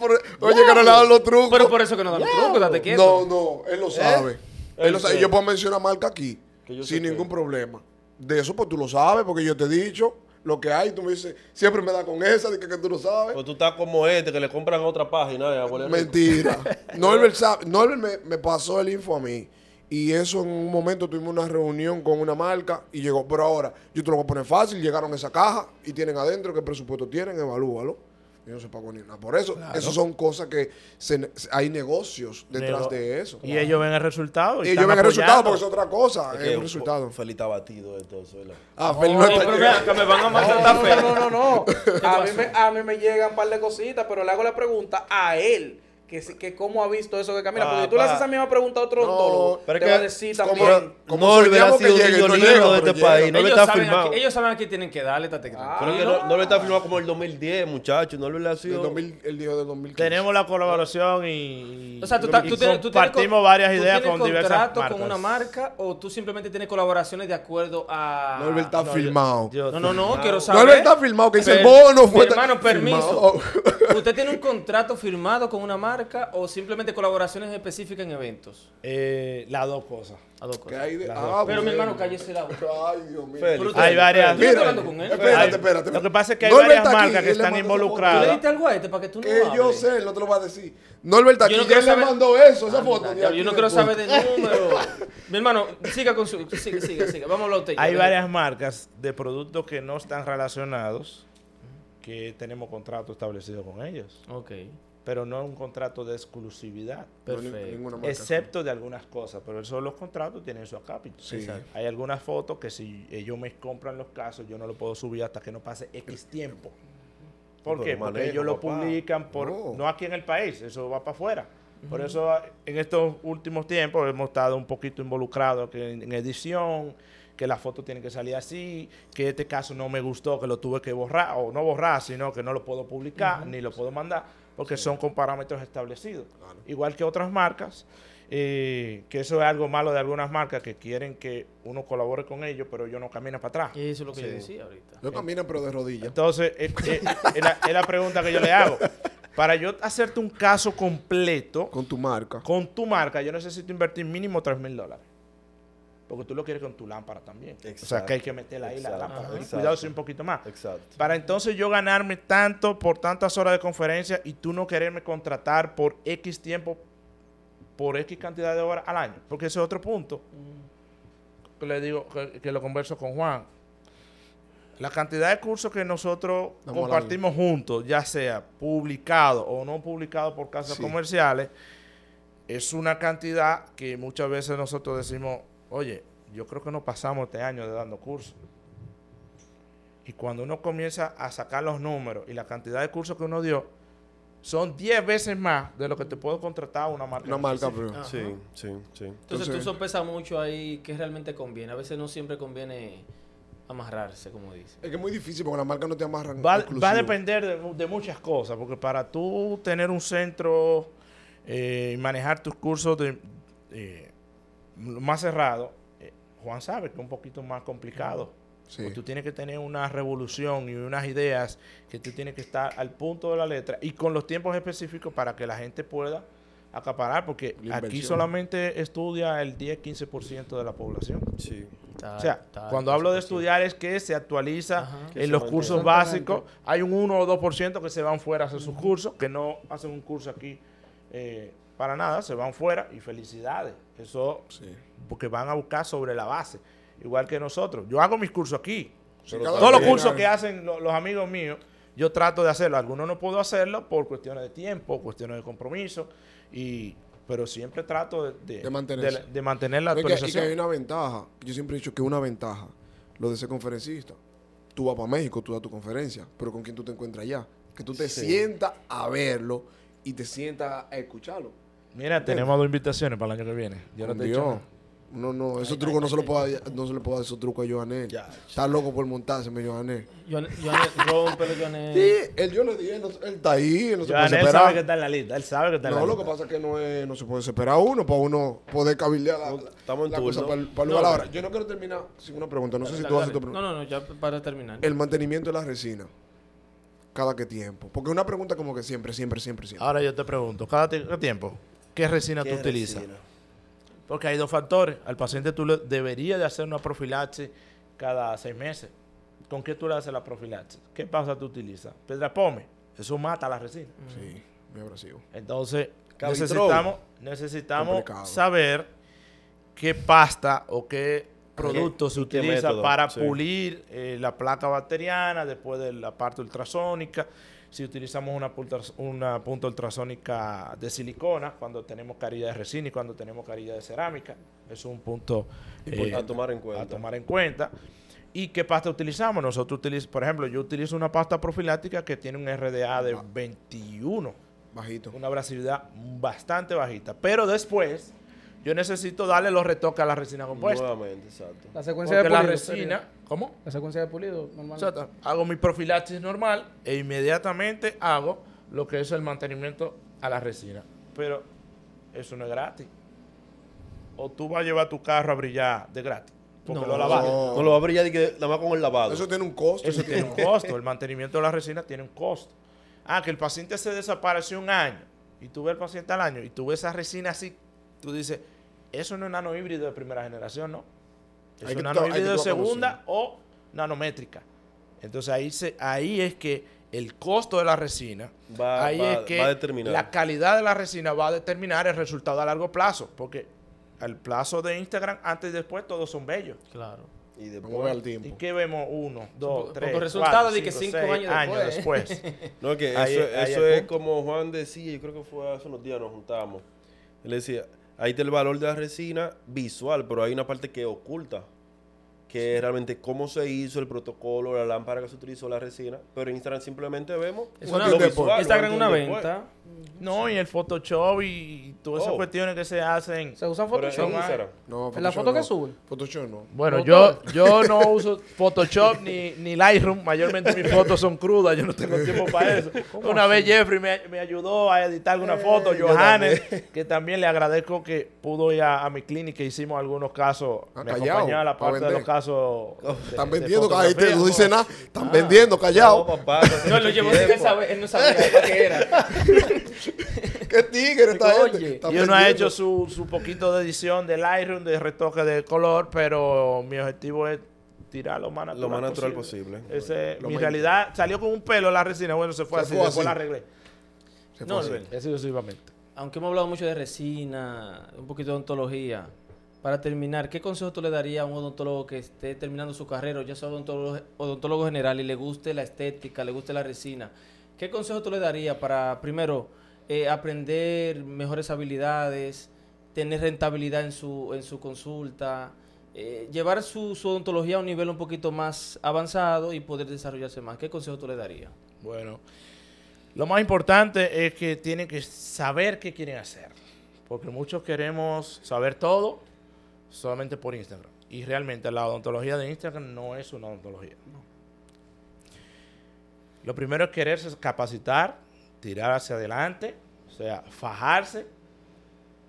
Speaker 2: oye, que no le dan los trucos.
Speaker 1: Pero por eso que no dan los trucos, date quieto.
Speaker 2: No, no, él lo sabe. Él lo
Speaker 3: ¿El
Speaker 2: sabe. Yo puedo mencionar marca aquí, sin ningún
Speaker 3: qué.
Speaker 2: problema. De eso, pues tú lo sabes, porque yo te he dicho lo que hay. Tú me dices, siempre me da con esa, de que, que tú lo sabes.
Speaker 3: Pues tú estás como este, que le compran otra página. ya, rico.
Speaker 2: Mentira. [laughs] Norbert, sabe- Norbert me, me pasó el info a mí. Y eso en un momento tuvimos una reunión con una marca y llegó. Pero ahora, yo te lo voy a poner fácil. Llegaron a esa caja y tienen adentro qué presupuesto tienen, evalúalo. Yo no se pagó ni nada. Por eso, esas son cosas que se- hay negocios detrás de eso.
Speaker 4: Y ellos ven el resultado.
Speaker 2: Y ellos ven el resultado porque es otra cosa.
Speaker 3: Es
Speaker 2: un resultado.
Speaker 3: Feliz está batido de todo eso.
Speaker 2: Ah, Fel no
Speaker 1: No,
Speaker 2: está
Speaker 1: vea, que me van a matar
Speaker 5: No, no, no, no, [laughs] no. A mí, me, a mí me llegan un par de cositas, pero le hago la pregunta a él. Que, que cómo ha visto eso que camina. Porque tú le haces esa misma pregunta a otro
Speaker 2: No,
Speaker 5: odontólogo,
Speaker 3: pero
Speaker 5: te
Speaker 3: es
Speaker 5: va a
Speaker 3: que
Speaker 5: decir también.
Speaker 2: como
Speaker 3: Norbert ha sido
Speaker 2: que
Speaker 3: un
Speaker 2: no llega,
Speaker 3: de este
Speaker 2: llega.
Speaker 3: país. No
Speaker 1: ellos,
Speaker 3: está
Speaker 1: saben
Speaker 3: filmado.
Speaker 1: aquí, ellos saben a quién tienen que darle, estate tranquilo.
Speaker 3: Pero es que no, no lo está filmado como el 2010, muchachos. No lo ha sido.
Speaker 2: 2000, el día del 2015.
Speaker 4: Tenemos la colaboración y,
Speaker 1: O sea, tú,
Speaker 4: y
Speaker 1: tú tienes, tú
Speaker 4: compartimos
Speaker 1: con-
Speaker 4: varias
Speaker 1: tú
Speaker 4: ideas
Speaker 1: tienes
Speaker 4: con diversas
Speaker 1: contrato
Speaker 4: marcas.
Speaker 1: con una marca o tú simplemente tienes colaboraciones de acuerdo a...
Speaker 2: Norbert está
Speaker 4: No, yo-
Speaker 2: filmado.
Speaker 4: yo-
Speaker 1: No, no, no,
Speaker 4: firmado.
Speaker 1: quiero saber.
Speaker 2: Norbert está filmado, que dice el bono fue.
Speaker 1: Hermano, permiso.
Speaker 2: firmado.
Speaker 1: ¿Usted tiene un contrato firmado con una marca o simplemente colaboraciones específicas en eventos?
Speaker 4: Eh, las dos cosas.
Speaker 1: A dos
Speaker 2: ¿Qué
Speaker 1: cosas.
Speaker 2: hay de-
Speaker 4: Las
Speaker 2: ah,
Speaker 4: dos.
Speaker 1: Pero mi hermano, cállese la boca.
Speaker 2: Ay, Dios mío.
Speaker 3: Félix.
Speaker 1: Pero usted-
Speaker 4: Hay varias-
Speaker 1: Yo
Speaker 2: Mira,
Speaker 1: hablando con él.
Speaker 2: espérate, espérate.
Speaker 4: Lo que pasa es que hay
Speaker 2: Norbert
Speaker 4: varias
Speaker 2: aquí,
Speaker 4: marcas que
Speaker 2: él
Speaker 4: están
Speaker 2: foto.
Speaker 1: ¿Tú le
Speaker 4: involucradas.
Speaker 1: diste algo a este para que tú no
Speaker 2: Que yo
Speaker 1: hables?
Speaker 2: sé, él no te lo va a decir. Norbert aquí,
Speaker 1: Yo no
Speaker 2: ¿quién
Speaker 1: quiero
Speaker 2: le
Speaker 1: saber-
Speaker 2: mandó eso? Esa foto.
Speaker 1: Anda, yo no quiero saber de número. [laughs] Mi hermano, siga con su... Siga, siga, siga. Vamos a hablar usted.
Speaker 4: Hay varias marcas de productos que no están relacionados que tenemos contrato establecido con ellos,
Speaker 1: Ok,
Speaker 4: pero no un contrato de exclusividad,
Speaker 1: perfecto.
Speaker 4: excepto de algunas cosas, pero esos los contratos tienen su acápite.
Speaker 2: Sí.
Speaker 4: Hay algunas fotos que si ellos me compran los casos, yo no lo puedo subir hasta que no pase X tiempo. ¿Por
Speaker 3: Pero
Speaker 4: qué? Porque ellos lo publican por
Speaker 2: No.
Speaker 4: no aquí en el país, eso va para afuera. Por eso en estos últimos tiempos hemos estado un poquito involucrados que en, en edición, que la foto tiene que salir así, que este caso no me gustó, que lo tuve que borrar, o no borrar, sino que no lo puedo publicar, ni lo puedo mandar, porque son con parámetros establecidos. Igual que otras marcas, eh, que eso es algo malo de algunas marcas que quieren que uno colabore con ellos, pero ellos no caminan para atrás.
Speaker 1: Y eso es lo que yo decía ahorita.
Speaker 2: Yo camino, pero de rodillas.
Speaker 4: Entonces, es, [laughs] es- es la, es la pregunta que yo le hago. Para yo hacerte un caso completo
Speaker 2: Con tu marca.
Speaker 4: con tu marca, yo necesito invertir mínimo 3 mil dólares. Porque tú lo quieres con tu lámpara también. O sea,
Speaker 3: Exacto.
Speaker 4: que hay que meterla ahí la
Speaker 3: Exacto.
Speaker 4: lámpara.
Speaker 3: Ajá.
Speaker 4: Y
Speaker 3: Exacto.
Speaker 4: cuidado un poquito más.
Speaker 3: Exacto.
Speaker 4: Para entonces yo ganarme tanto por tantas horas de conferencia y tú no quererme contratar por X tiempo, por X cantidad de horas al año. Porque ese es otro punto que le digo, que, que lo converso con Juan. La cantidad de cursos que nosotros compartimos juntos, ya sea publicado o no publicado por casas
Speaker 2: Sí.
Speaker 4: comerciales, es una cantidad que muchas veces nosotros decimos, oye, yo creo que no pasamos este año de dando cursos. Y cuando uno comienza a sacar los números y la cantidad de cursos que uno dio, son 10 veces más de lo que te puedo contratar una marca.
Speaker 2: Una marca, pero.
Speaker 3: Sí, sí, sí.
Speaker 1: Entonces, tú sopesas mucho ahí qué realmente conviene. A veces no siempre conviene amarrarse, como dice.
Speaker 2: Es que es muy difícil porque las marcas no te amarran.
Speaker 4: Va, va a depender de muchas cosas, porque para tú tener un centro eh, y manejar tus cursos de, eh, más cerrado, eh, Juan sabe que es un poquito más complicado.
Speaker 2: Sí.
Speaker 4: Porque tú tienes que tener una revolución y unas ideas que tú tienes que estar al punto de la letra y con los tiempos específicos para que la gente pueda acaparar, porque aquí solamente estudia el 10-15% de la población.
Speaker 3: Sí.
Speaker 4: O sea, cuando hablo de estudiar es que se actualiza
Speaker 1: Ajá.
Speaker 3: Que
Speaker 4: en los cursos básicos. Hay un 1 o 2% que se van fuera a hacer sus cursos, que no hacen un curso aquí eh, para nada, se van fuera y felicidades. Eso
Speaker 2: Sí.
Speaker 4: porque van a buscar sobre la base, igual que nosotros. Yo hago mis cursos aquí. Todos los
Speaker 2: quien
Speaker 4: cursos que hacen lo- los amigos míos, yo trato de hacerlo. Algunos no puedo hacerlo por cuestiones de tiempo, cuestiones de compromiso, y, pero siempre trato de, de,
Speaker 2: De mantenerse.
Speaker 4: de- de mantener la
Speaker 2: No, y que- y que,
Speaker 4: actualización.
Speaker 2: hay una ventaja. Yo siempre he dicho que una ventaja, lo de ser conferencista. Tú vas para México, tú das tu conferencia, pero con quién tú te encuentras allá. Que tú te
Speaker 3: Sí.
Speaker 2: sientas a verlo y te sientas a escucharlo.
Speaker 4: Mira, tenemos dos invitaciones para el año que viene. Yo no
Speaker 2: Con
Speaker 4: te he dicho.
Speaker 2: No, no, esos trucos no se le puede dar- no se le puede dar esos trucos a Johanel.
Speaker 3: Ya.
Speaker 2: Está loco por montárseme, Johanel.
Speaker 1: Joan- Joanel, rómpelo, Joanel.
Speaker 2: Sí, él yo le dije, él, no- él está ahí, él no se
Speaker 4: Ya,
Speaker 2: puede
Speaker 4: él sabe que
Speaker 2: esperar.
Speaker 4: está en la lista. Él sabe que está en
Speaker 2: No,
Speaker 4: la
Speaker 2: lo que
Speaker 4: lista.
Speaker 2: pasa es que no, es, no se puede esperar uno para uno poder cabildear la,
Speaker 3: No, estamos en
Speaker 2: la
Speaker 3: turno.
Speaker 2: cosa para para
Speaker 1: No,
Speaker 2: lugar.
Speaker 1: no.
Speaker 2: Ahora, yo no quiero terminar sin una pregunta. No sé si tú haces tu
Speaker 1: No,
Speaker 2: pregunta.
Speaker 1: no, no, ya para terminar.
Speaker 2: El mantenimiento de la resina. ¿Cada qué tiempo? Porque una pregunta como que siempre, siempre, siempre, siempre.
Speaker 4: Ahora yo te pregunto, ¿cada qué tiempo? ¿Qué resina
Speaker 3: ¿Qué
Speaker 4: tú utilizas? Porque hay dos factores. Al paciente tú le deberías de hacer una profilaxis cada seis meses. ¿Con qué tú le haces la profilaxis? ¿Qué pasta tú utilizas? Pedrapome. Eso mata la resina.
Speaker 2: Sí, muy abrasivo.
Speaker 4: Entonces, necesitamos, necesitamos
Speaker 2: Complicado.
Speaker 4: saber qué pasta o qué producto se utiliza
Speaker 3: método,
Speaker 4: para
Speaker 3: sí.
Speaker 4: pulir eh, la placa bacteriana después de la parte ultrasónica. Si utilizamos una punta, una punta ultrasónica de silicona, cuando tenemos carilla de resina y cuando tenemos carilla de cerámica. Es un punto eh,
Speaker 3: a tomar en cuenta.
Speaker 4: a tomar en cuenta. ¿Y qué pasta utilizamos? Nosotros utilizamos, por ejemplo, yo utilizo una pasta profiláctica que tiene un RDA de 21
Speaker 2: Bajito.
Speaker 4: una abrasividad bastante bajita. Pero después, yo necesito darle los retoques a la resina compuesta.
Speaker 3: Nuevamente, exacto.
Speaker 5: La secuencia
Speaker 4: Porque
Speaker 5: de
Speaker 4: la
Speaker 5: pulido.
Speaker 4: resina,
Speaker 5: sería.
Speaker 4: ¿cómo?
Speaker 5: La secuencia de pulido, normal.
Speaker 4: Exacto. Hago mi profilaxis normal e inmediatamente hago lo que es el mantenimiento a la resina. Pero eso no es gratis. O tú vas a llevar tu carro a brillar de gratis. Porque
Speaker 1: No.
Speaker 4: lo lavaste.
Speaker 3: No lo va a brillar que nada más con el lavado.
Speaker 2: Eso tiene un costo.
Speaker 4: Eso tiene un costo. El mantenimiento de la resina tiene un costo. Ah, que el paciente se desapareció un año y tú ves al paciente al año y tú ves esa resina así, tú dices, eso no es nano híbrido de primera generación, ¿no? Eso es nano híbrido de segunda o nanométrica. Entonces ahí, se, ahí es que el costo de la resina,
Speaker 3: Va-
Speaker 4: ahí
Speaker 3: va-
Speaker 4: es que
Speaker 3: va a determinar.
Speaker 4: la calidad de la resina va a determinar el resultado a largo plazo, porque al plazo de Instagram, antes y después, todos son bellos.
Speaker 1: Claro.
Speaker 3: Y después.
Speaker 4: ¿Y
Speaker 2: tiempo.
Speaker 4: qué vemos? Uno, dos, tres,
Speaker 1: poco
Speaker 4: cuatro,
Speaker 1: resultado de que
Speaker 4: cinco,
Speaker 1: cinco
Speaker 4: seis
Speaker 1: años después.
Speaker 4: después. [laughs]
Speaker 3: No, que
Speaker 4: Ahí-
Speaker 3: eso,
Speaker 4: ahí
Speaker 3: eso
Speaker 4: el
Speaker 3: es
Speaker 4: punto.
Speaker 3: como Juan decía, yo creo que fue hace unos días nos juntábamos. Él decía, ahí está el valor de la resina visual, pero hay una parte que oculta, que es realmente cómo se hizo el protocolo, la lámpara que se utilizó, la resina. Pero en Instagram simplemente vemos
Speaker 1: Es
Speaker 2: Un
Speaker 1: una,
Speaker 2: después.
Speaker 1: Instagram
Speaker 3: un
Speaker 1: una venta.
Speaker 4: No, y el Photoshop y todas esas
Speaker 3: Oh.
Speaker 4: cuestiones que se hacen.
Speaker 5: ¿Se
Speaker 3: en
Speaker 5: Photoshop?
Speaker 3: Instagram.
Speaker 2: No,
Speaker 5: ¿En la
Speaker 2: Photoshop
Speaker 5: foto que suben?
Speaker 2: Photoshop no.
Speaker 4: Bueno, yo, [laughs] yo no uso Photoshop ni, ni Lightroom. Mayormente mis [laughs] fotos son crudas. Yo no tengo [laughs] tiempo para eso. Una vez Jeffrey me, me ayudó a editar alguna foto.
Speaker 3: yo
Speaker 4: Johannes, que también le agradezco que pudo ir a, a mi clínica. Hicimos algunos casos.
Speaker 2: Ah,
Speaker 4: me
Speaker 2: callao,
Speaker 4: acompañó a la
Speaker 2: pa'
Speaker 4: parte de los casos. De-
Speaker 2: Están
Speaker 4: de
Speaker 2: vendiendo, ahí te,
Speaker 4: fotografía.
Speaker 2: no dice nada. Están vendiendo,
Speaker 3: No,
Speaker 2: callado.
Speaker 3: papá, hace
Speaker 1: No, lo llevó sin saber, él no sabía qué era. [laughs]
Speaker 2: ¿Qué tigre esta
Speaker 1: Oye,
Speaker 2: gente? Están
Speaker 4: Y uno ha hecho su, su poquito de edición de Lightroom, de retoque de color, pero mi objetivo es tirar lo más natural,
Speaker 3: Lo más natural posible.
Speaker 4: Ese,
Speaker 2: Lo
Speaker 4: mi
Speaker 2: más-
Speaker 4: realidad salió con un pelo la resina, bueno, se fue
Speaker 2: Se
Speaker 4: así,
Speaker 2: fue
Speaker 4: después
Speaker 2: así.
Speaker 4: la arreglé.
Speaker 2: Se fue
Speaker 1: No,
Speaker 2: así.
Speaker 1: no,
Speaker 4: Así sucesivamente.
Speaker 1: Aunque hemos hablado mucho de resina, un poquito de odontología. Para terminar, ¿qué consejo tú le darías a un odontólogo que esté terminando su carrera, ya sea odontólogo, odontólogo general y le guste la estética, le guste la resina? ¿Qué consejo tú le darías para, primero, eh, aprender mejores habilidades, tener rentabilidad en su, en su consulta, eh, llevar su, su odontología a un nivel un poquito más avanzado y poder desarrollarse más? ¿Qué consejo tú le darías?
Speaker 4: Bueno, lo más importante es que tienen que saber qué quieren hacer. Porque muchos queremos saber todo solamente por Instagram. y realmente la odontología de Instagram no es una odontología. Lo primero es quererse capacitar, tirar hacia adelante, o sea, fajarse.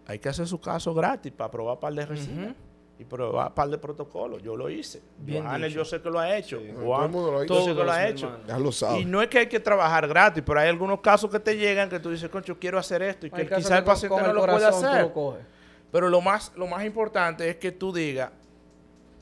Speaker 4: Hay que hacer su caso gratis para probar par de resinas y probar par de protocolos. Yo lo hice.
Speaker 1: Bien
Speaker 4: Johannes, yo sé que lo ha hecho.
Speaker 3: Sí.
Speaker 4: Juan,
Speaker 2: Todo el mundo lo ha hecho.
Speaker 4: yo sé que lo
Speaker 1: Todos,
Speaker 4: ha
Speaker 1: mi
Speaker 4: hecho.
Speaker 1: hermano.
Speaker 2: Ya lo sabes.
Speaker 4: Y no es que hay que trabajar gratis, pero hay algunos casos que te llegan que tú dices, concho, quiero hacer esto y que quizás el paciente no
Speaker 5: el
Speaker 4: lo puede
Speaker 5: corazón tú
Speaker 4: hacer.
Speaker 5: lo coges.
Speaker 4: Pero lo más, lo más importante es que tú digas,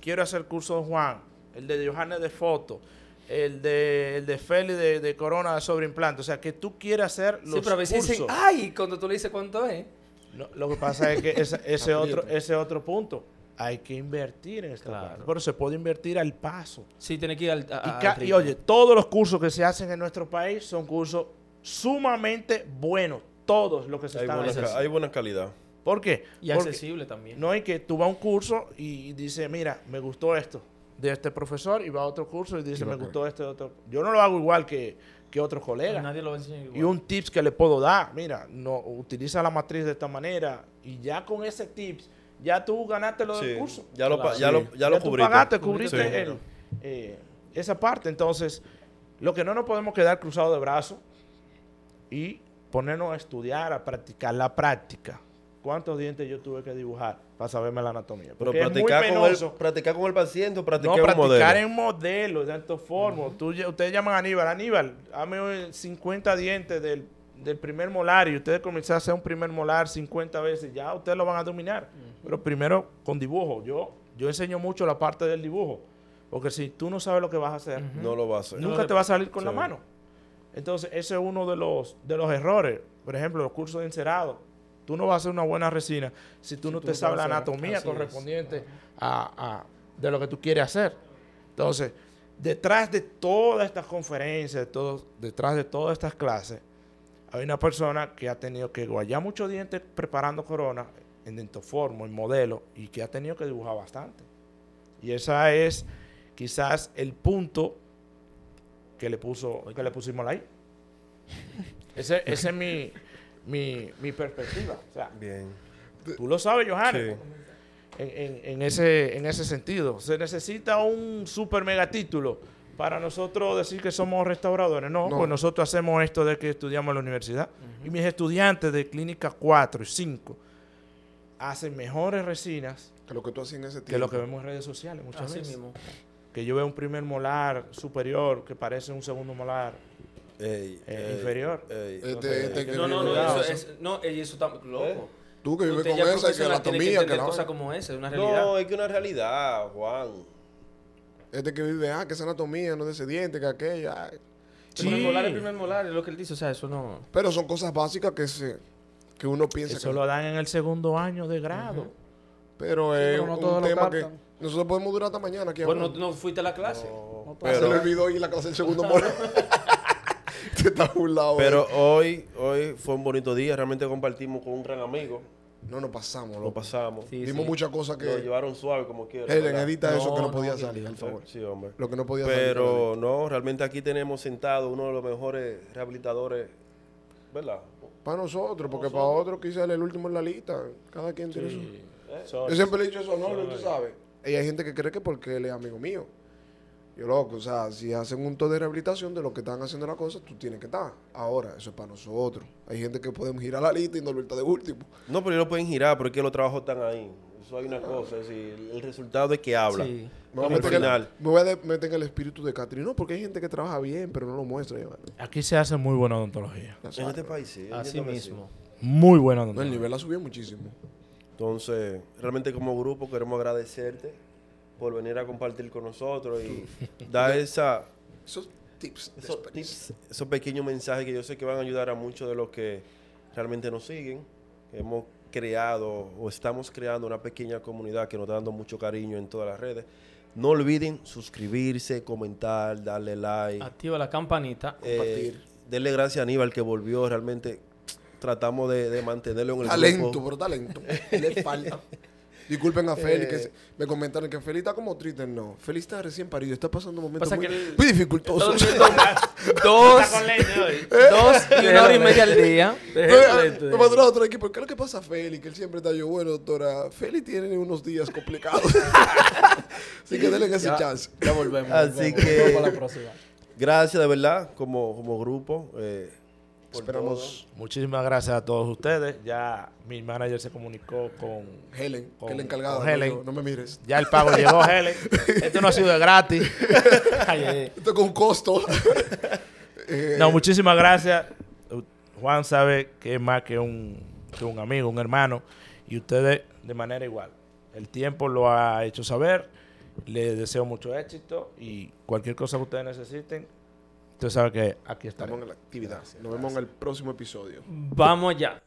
Speaker 4: quiero hacer el curso de Juan, el de Johannes de foto, el de, el de Feli de, de Corona de sobreimplante. O sea, que tú quieres hacer los
Speaker 1: Sí, pero a veces
Speaker 4: cursos.
Speaker 1: dicen, ay, cuando tú le dices cuánto es.
Speaker 4: No, lo que pasa es que ese, [laughs] ese otro, ese otro punto. Hay que invertir en esta
Speaker 1: Claro.
Speaker 4: parte. Pero se puede invertir al paso.
Speaker 1: Sí, tiene que ir al, a-
Speaker 4: Y,
Speaker 1: al
Speaker 4: ca- y
Speaker 1: ritmo.
Speaker 4: oye, todos los cursos que se hacen en nuestro país son cursos sumamente buenos. Todos los que se
Speaker 3: Hay
Speaker 4: están
Speaker 3: buena,
Speaker 4: haciendo.
Speaker 3: ca- hay buena calidad.
Speaker 4: ¿Por qué?
Speaker 1: Y
Speaker 4: Porque
Speaker 1: accesible también.
Speaker 4: no hay que tú vas a un curso y dices, mira, me gustó esto de este profesor y va a otro curso y dice,
Speaker 2: Y
Speaker 4: me gustó este otro. Yo no lo hago igual que, que otros colegas.
Speaker 1: Nadie lo va a enseñar igual.
Speaker 4: Y un tips que le puedo dar, mira, no utiliza la matriz de esta manera y ya con ese tips ya tú ganaste lo del
Speaker 3: Sí,
Speaker 4: curso.
Speaker 3: ya lo,
Speaker 1: Claro.
Speaker 3: ya
Speaker 2: Sí.
Speaker 3: lo, ya lo
Speaker 4: tú
Speaker 3: cubriste.
Speaker 4: pagaste,
Speaker 1: Cubriste
Speaker 4: cubriste
Speaker 3: Sí.
Speaker 4: el- eh, esa parte. Entonces, lo que no nos podemos quedar cruzados de brazos y ponernos a estudiar, a practicar la práctica. ¿Cuántos dientes yo tuve que dibujar para saberme la anatomía?
Speaker 3: Pero
Speaker 4: Porque es muy
Speaker 3: practicar con, el, practicar con el paciente o
Speaker 4: No,
Speaker 3: practicar un
Speaker 4: practicar
Speaker 3: modelo.
Speaker 4: en modelos, de alto forma. Tú ll- ustedes llaman a Aníbal, Aníbal, dame 50 dientes del, del primer molar y ustedes comienzan a hacer un primer molar 50 veces, ya ustedes lo van a dominar. Pero primero con dibujo. Yo, yo enseño mucho la parte del dibujo. Porque si tú no sabes lo que vas a hacer,
Speaker 3: No lo va a hacer.
Speaker 4: nunca te va a salir con la mano. Entonces, ese es uno de los, de los errores. Por ejemplo, los cursos de encerado. Tú no vas a hacer una buena resina si tú no
Speaker 5: tú
Speaker 4: te sabes la
Speaker 5: hacer.
Speaker 4: anatomía
Speaker 1: es.
Speaker 4: correspondiente a, a- de lo que tú quieres hacer. Entonces, detrás de todas estas conferencias, de todo- detrás de todas estas clases, hay una persona que ha tenido que guayar muchos dientes preparando corona en dentoformo, en modelo, y que ha tenido que dibujar bastante. Y esa es quizás el punto que le puso que le pusimos ahí. [laughs] Ese, ese es mi, mi, mi perspectiva. O sea,
Speaker 3: Bien.
Speaker 4: tú lo sabes, Johannes.
Speaker 3: Sí.
Speaker 4: En, en- en ese, en ese sentido. Se necesita un super mega título para nosotros decir que somos restauradores. No,
Speaker 2: No.
Speaker 4: pues nosotros hacemos esto de que estudiamos en la universidad. Y mis estudiantes de clínica 4 y 5 hacen mejores resinas
Speaker 2: Que lo que tú hacías en ese tiempo.
Speaker 4: que lo que vemos en redes sociales muchas
Speaker 1: Así
Speaker 4: veces.
Speaker 1: mismo.
Speaker 4: Que yo veo un primer molar superior que parece un segundo molar
Speaker 3: Ey,
Speaker 4: eh,
Speaker 3: ey,
Speaker 4: inferior.
Speaker 3: ey.
Speaker 2: Este- este
Speaker 4: que
Speaker 1: No, no, no, eso es, no, eso está loco.
Speaker 2: Tú que vives con esa, que la
Speaker 1: tiene que
Speaker 2: que la...
Speaker 1: cosas como esa, es una realidad.
Speaker 3: No, es que una realidad, Juan.
Speaker 2: Este que vive, ah, que esa anatomía, no de ese diente, que aquella. ay.
Speaker 1: El primer molar, el primer molar, es lo que él dice, o sea, eso no...
Speaker 2: Pero son cosas básicas que se que uno piensa
Speaker 4: Eso
Speaker 2: que
Speaker 4: lo dan en el segundo año de grado.
Speaker 2: Pero
Speaker 5: Sí,
Speaker 2: es
Speaker 5: pero no
Speaker 2: un tema que nosotros podemos durar hasta mañana aquí
Speaker 1: Bueno, no,
Speaker 2: hablando.
Speaker 1: no fuiste a la clase.
Speaker 3: No,
Speaker 5: pasa
Speaker 2: Se le olvidó ir a la clase del segundo [laughs] mono. Te [laughs] está burlado.
Speaker 3: pero
Speaker 2: eh.
Speaker 3: hoy, hoy fue un bonito día. Realmente compartimos con un gran amigo.
Speaker 2: No nos pasamos,
Speaker 3: Lo
Speaker 2: loco.
Speaker 3: pasamos.
Speaker 1: Sí,
Speaker 2: Dimos
Speaker 1: sí.
Speaker 2: muchas cosas
Speaker 3: Lo
Speaker 2: que...
Speaker 3: llevaron suave como quiera.
Speaker 2: Helen, edita eso
Speaker 1: No,
Speaker 2: que no
Speaker 1: no,
Speaker 2: podía salir, al favor.
Speaker 3: Sí, hombre.
Speaker 2: Lo que no podía salir.
Speaker 3: Pero no, realmente aquí tenemos sentado uno de los mejores rehabilitadores, ¿verdad?
Speaker 2: Para nosotros, porque para otros quizás el último en la lista. Cada quien tiene su... Yo siempre le he dicho eso, no, tú sabes. Y hay gente que cree que porque él es amigo mío. Yo loco, o sea, si hacen un tour de rehabilitación de lo que están haciendo las cosas, tú tienes que estar. Ahora, eso es para nosotros. Hay gente que podemos girar la lista y no está de último.
Speaker 3: No, pero ellos lo pueden girar porque los trabajos están ahí. Eso hay una cosa, es decir, el resultado es que habla.
Speaker 1: Sí.
Speaker 2: Me voy, a
Speaker 3: Al
Speaker 2: meter en el-
Speaker 3: final.
Speaker 2: me voy a de- meter en el espíritu de Catherine. No, porque hay gente que trabaja bien, pero no lo muestra.
Speaker 4: Aquí se hace muy buena odontología.
Speaker 3: En este país sí. yo
Speaker 1: Así mismo.
Speaker 4: Muy buena
Speaker 2: No, el
Speaker 4: odontología.
Speaker 2: nivel ha subido muchísimo.
Speaker 3: Entonces, realmente como grupo queremos agradecerte por venir a compartir con nosotros y dar esa,
Speaker 2: Esos tips.
Speaker 3: esos,
Speaker 2: experiencia.
Speaker 3: tips, esos pequeños mensajes que yo sé que van a ayudar a muchos de los que realmente nos siguen. Hemos creado o estamos creando una pequeña comunidad que nos está dando mucho cariño en todas las redes. No olviden suscribirse, comentar, darle like.
Speaker 1: Activa la campanita.
Speaker 3: Eh,
Speaker 2: compartir.
Speaker 3: denle gracias a Aníbal que volvió. Realmente tratamos de, de mantenerlo en el
Speaker 2: Talento,
Speaker 3: grupo.
Speaker 2: pero talento. Le falta. [laughs] Disculpen a Feli, que
Speaker 3: Eh.
Speaker 2: se- me comentaron que Feli está como triste. No, Feli está recién parido, está pasando momentos
Speaker 1: Pasa
Speaker 2: muy,
Speaker 1: que él-
Speaker 2: muy dificultosos. [laughs]
Speaker 1: Dos,
Speaker 4: Está con leche hoy. [laughs]
Speaker 1: dos y una hora y media al día. [laughs]
Speaker 2: Entonces, Me mandaron a otro equipo. ¿Qué es lo que pasa a Feli? Que él siempre está yo, bueno, doctora. Feli tiene unos días complicados. Así que denle ese
Speaker 5: Ya.
Speaker 2: chance.
Speaker 5: Ya volvemos.
Speaker 3: Así
Speaker 5: volvemos.
Speaker 3: que-
Speaker 5: Vamos para la próxima.
Speaker 3: Gracias de verdad, como, como grupo. eh, por
Speaker 2: Esperamos
Speaker 4: Muchísimas gracias a todos ustedes. Ya mi manager se comunicó con.
Speaker 2: Helen,
Speaker 4: Con-
Speaker 2: es la encargada.
Speaker 4: con Helen.
Speaker 2: No, me mires.
Speaker 4: Ya el pago llegó, [laughs] Helen. Esto no ha sido de gratis. [laughs]
Speaker 2: Esto con costo. [laughs] Eh,
Speaker 4: No, muchísimas gracias. Juan sabe que es más que un, que un amigo, un hermano. Y ustedes de manera igual. El tiempo lo ha hecho saber. Les deseo mucho éxito. Y cualquier cosa que ustedes necesiten, usted sabe que aquí
Speaker 2: Estamos
Speaker 4: estamos.
Speaker 2: en la actividad. Nos vemos en el próximo episodio.
Speaker 1: Vamos ya.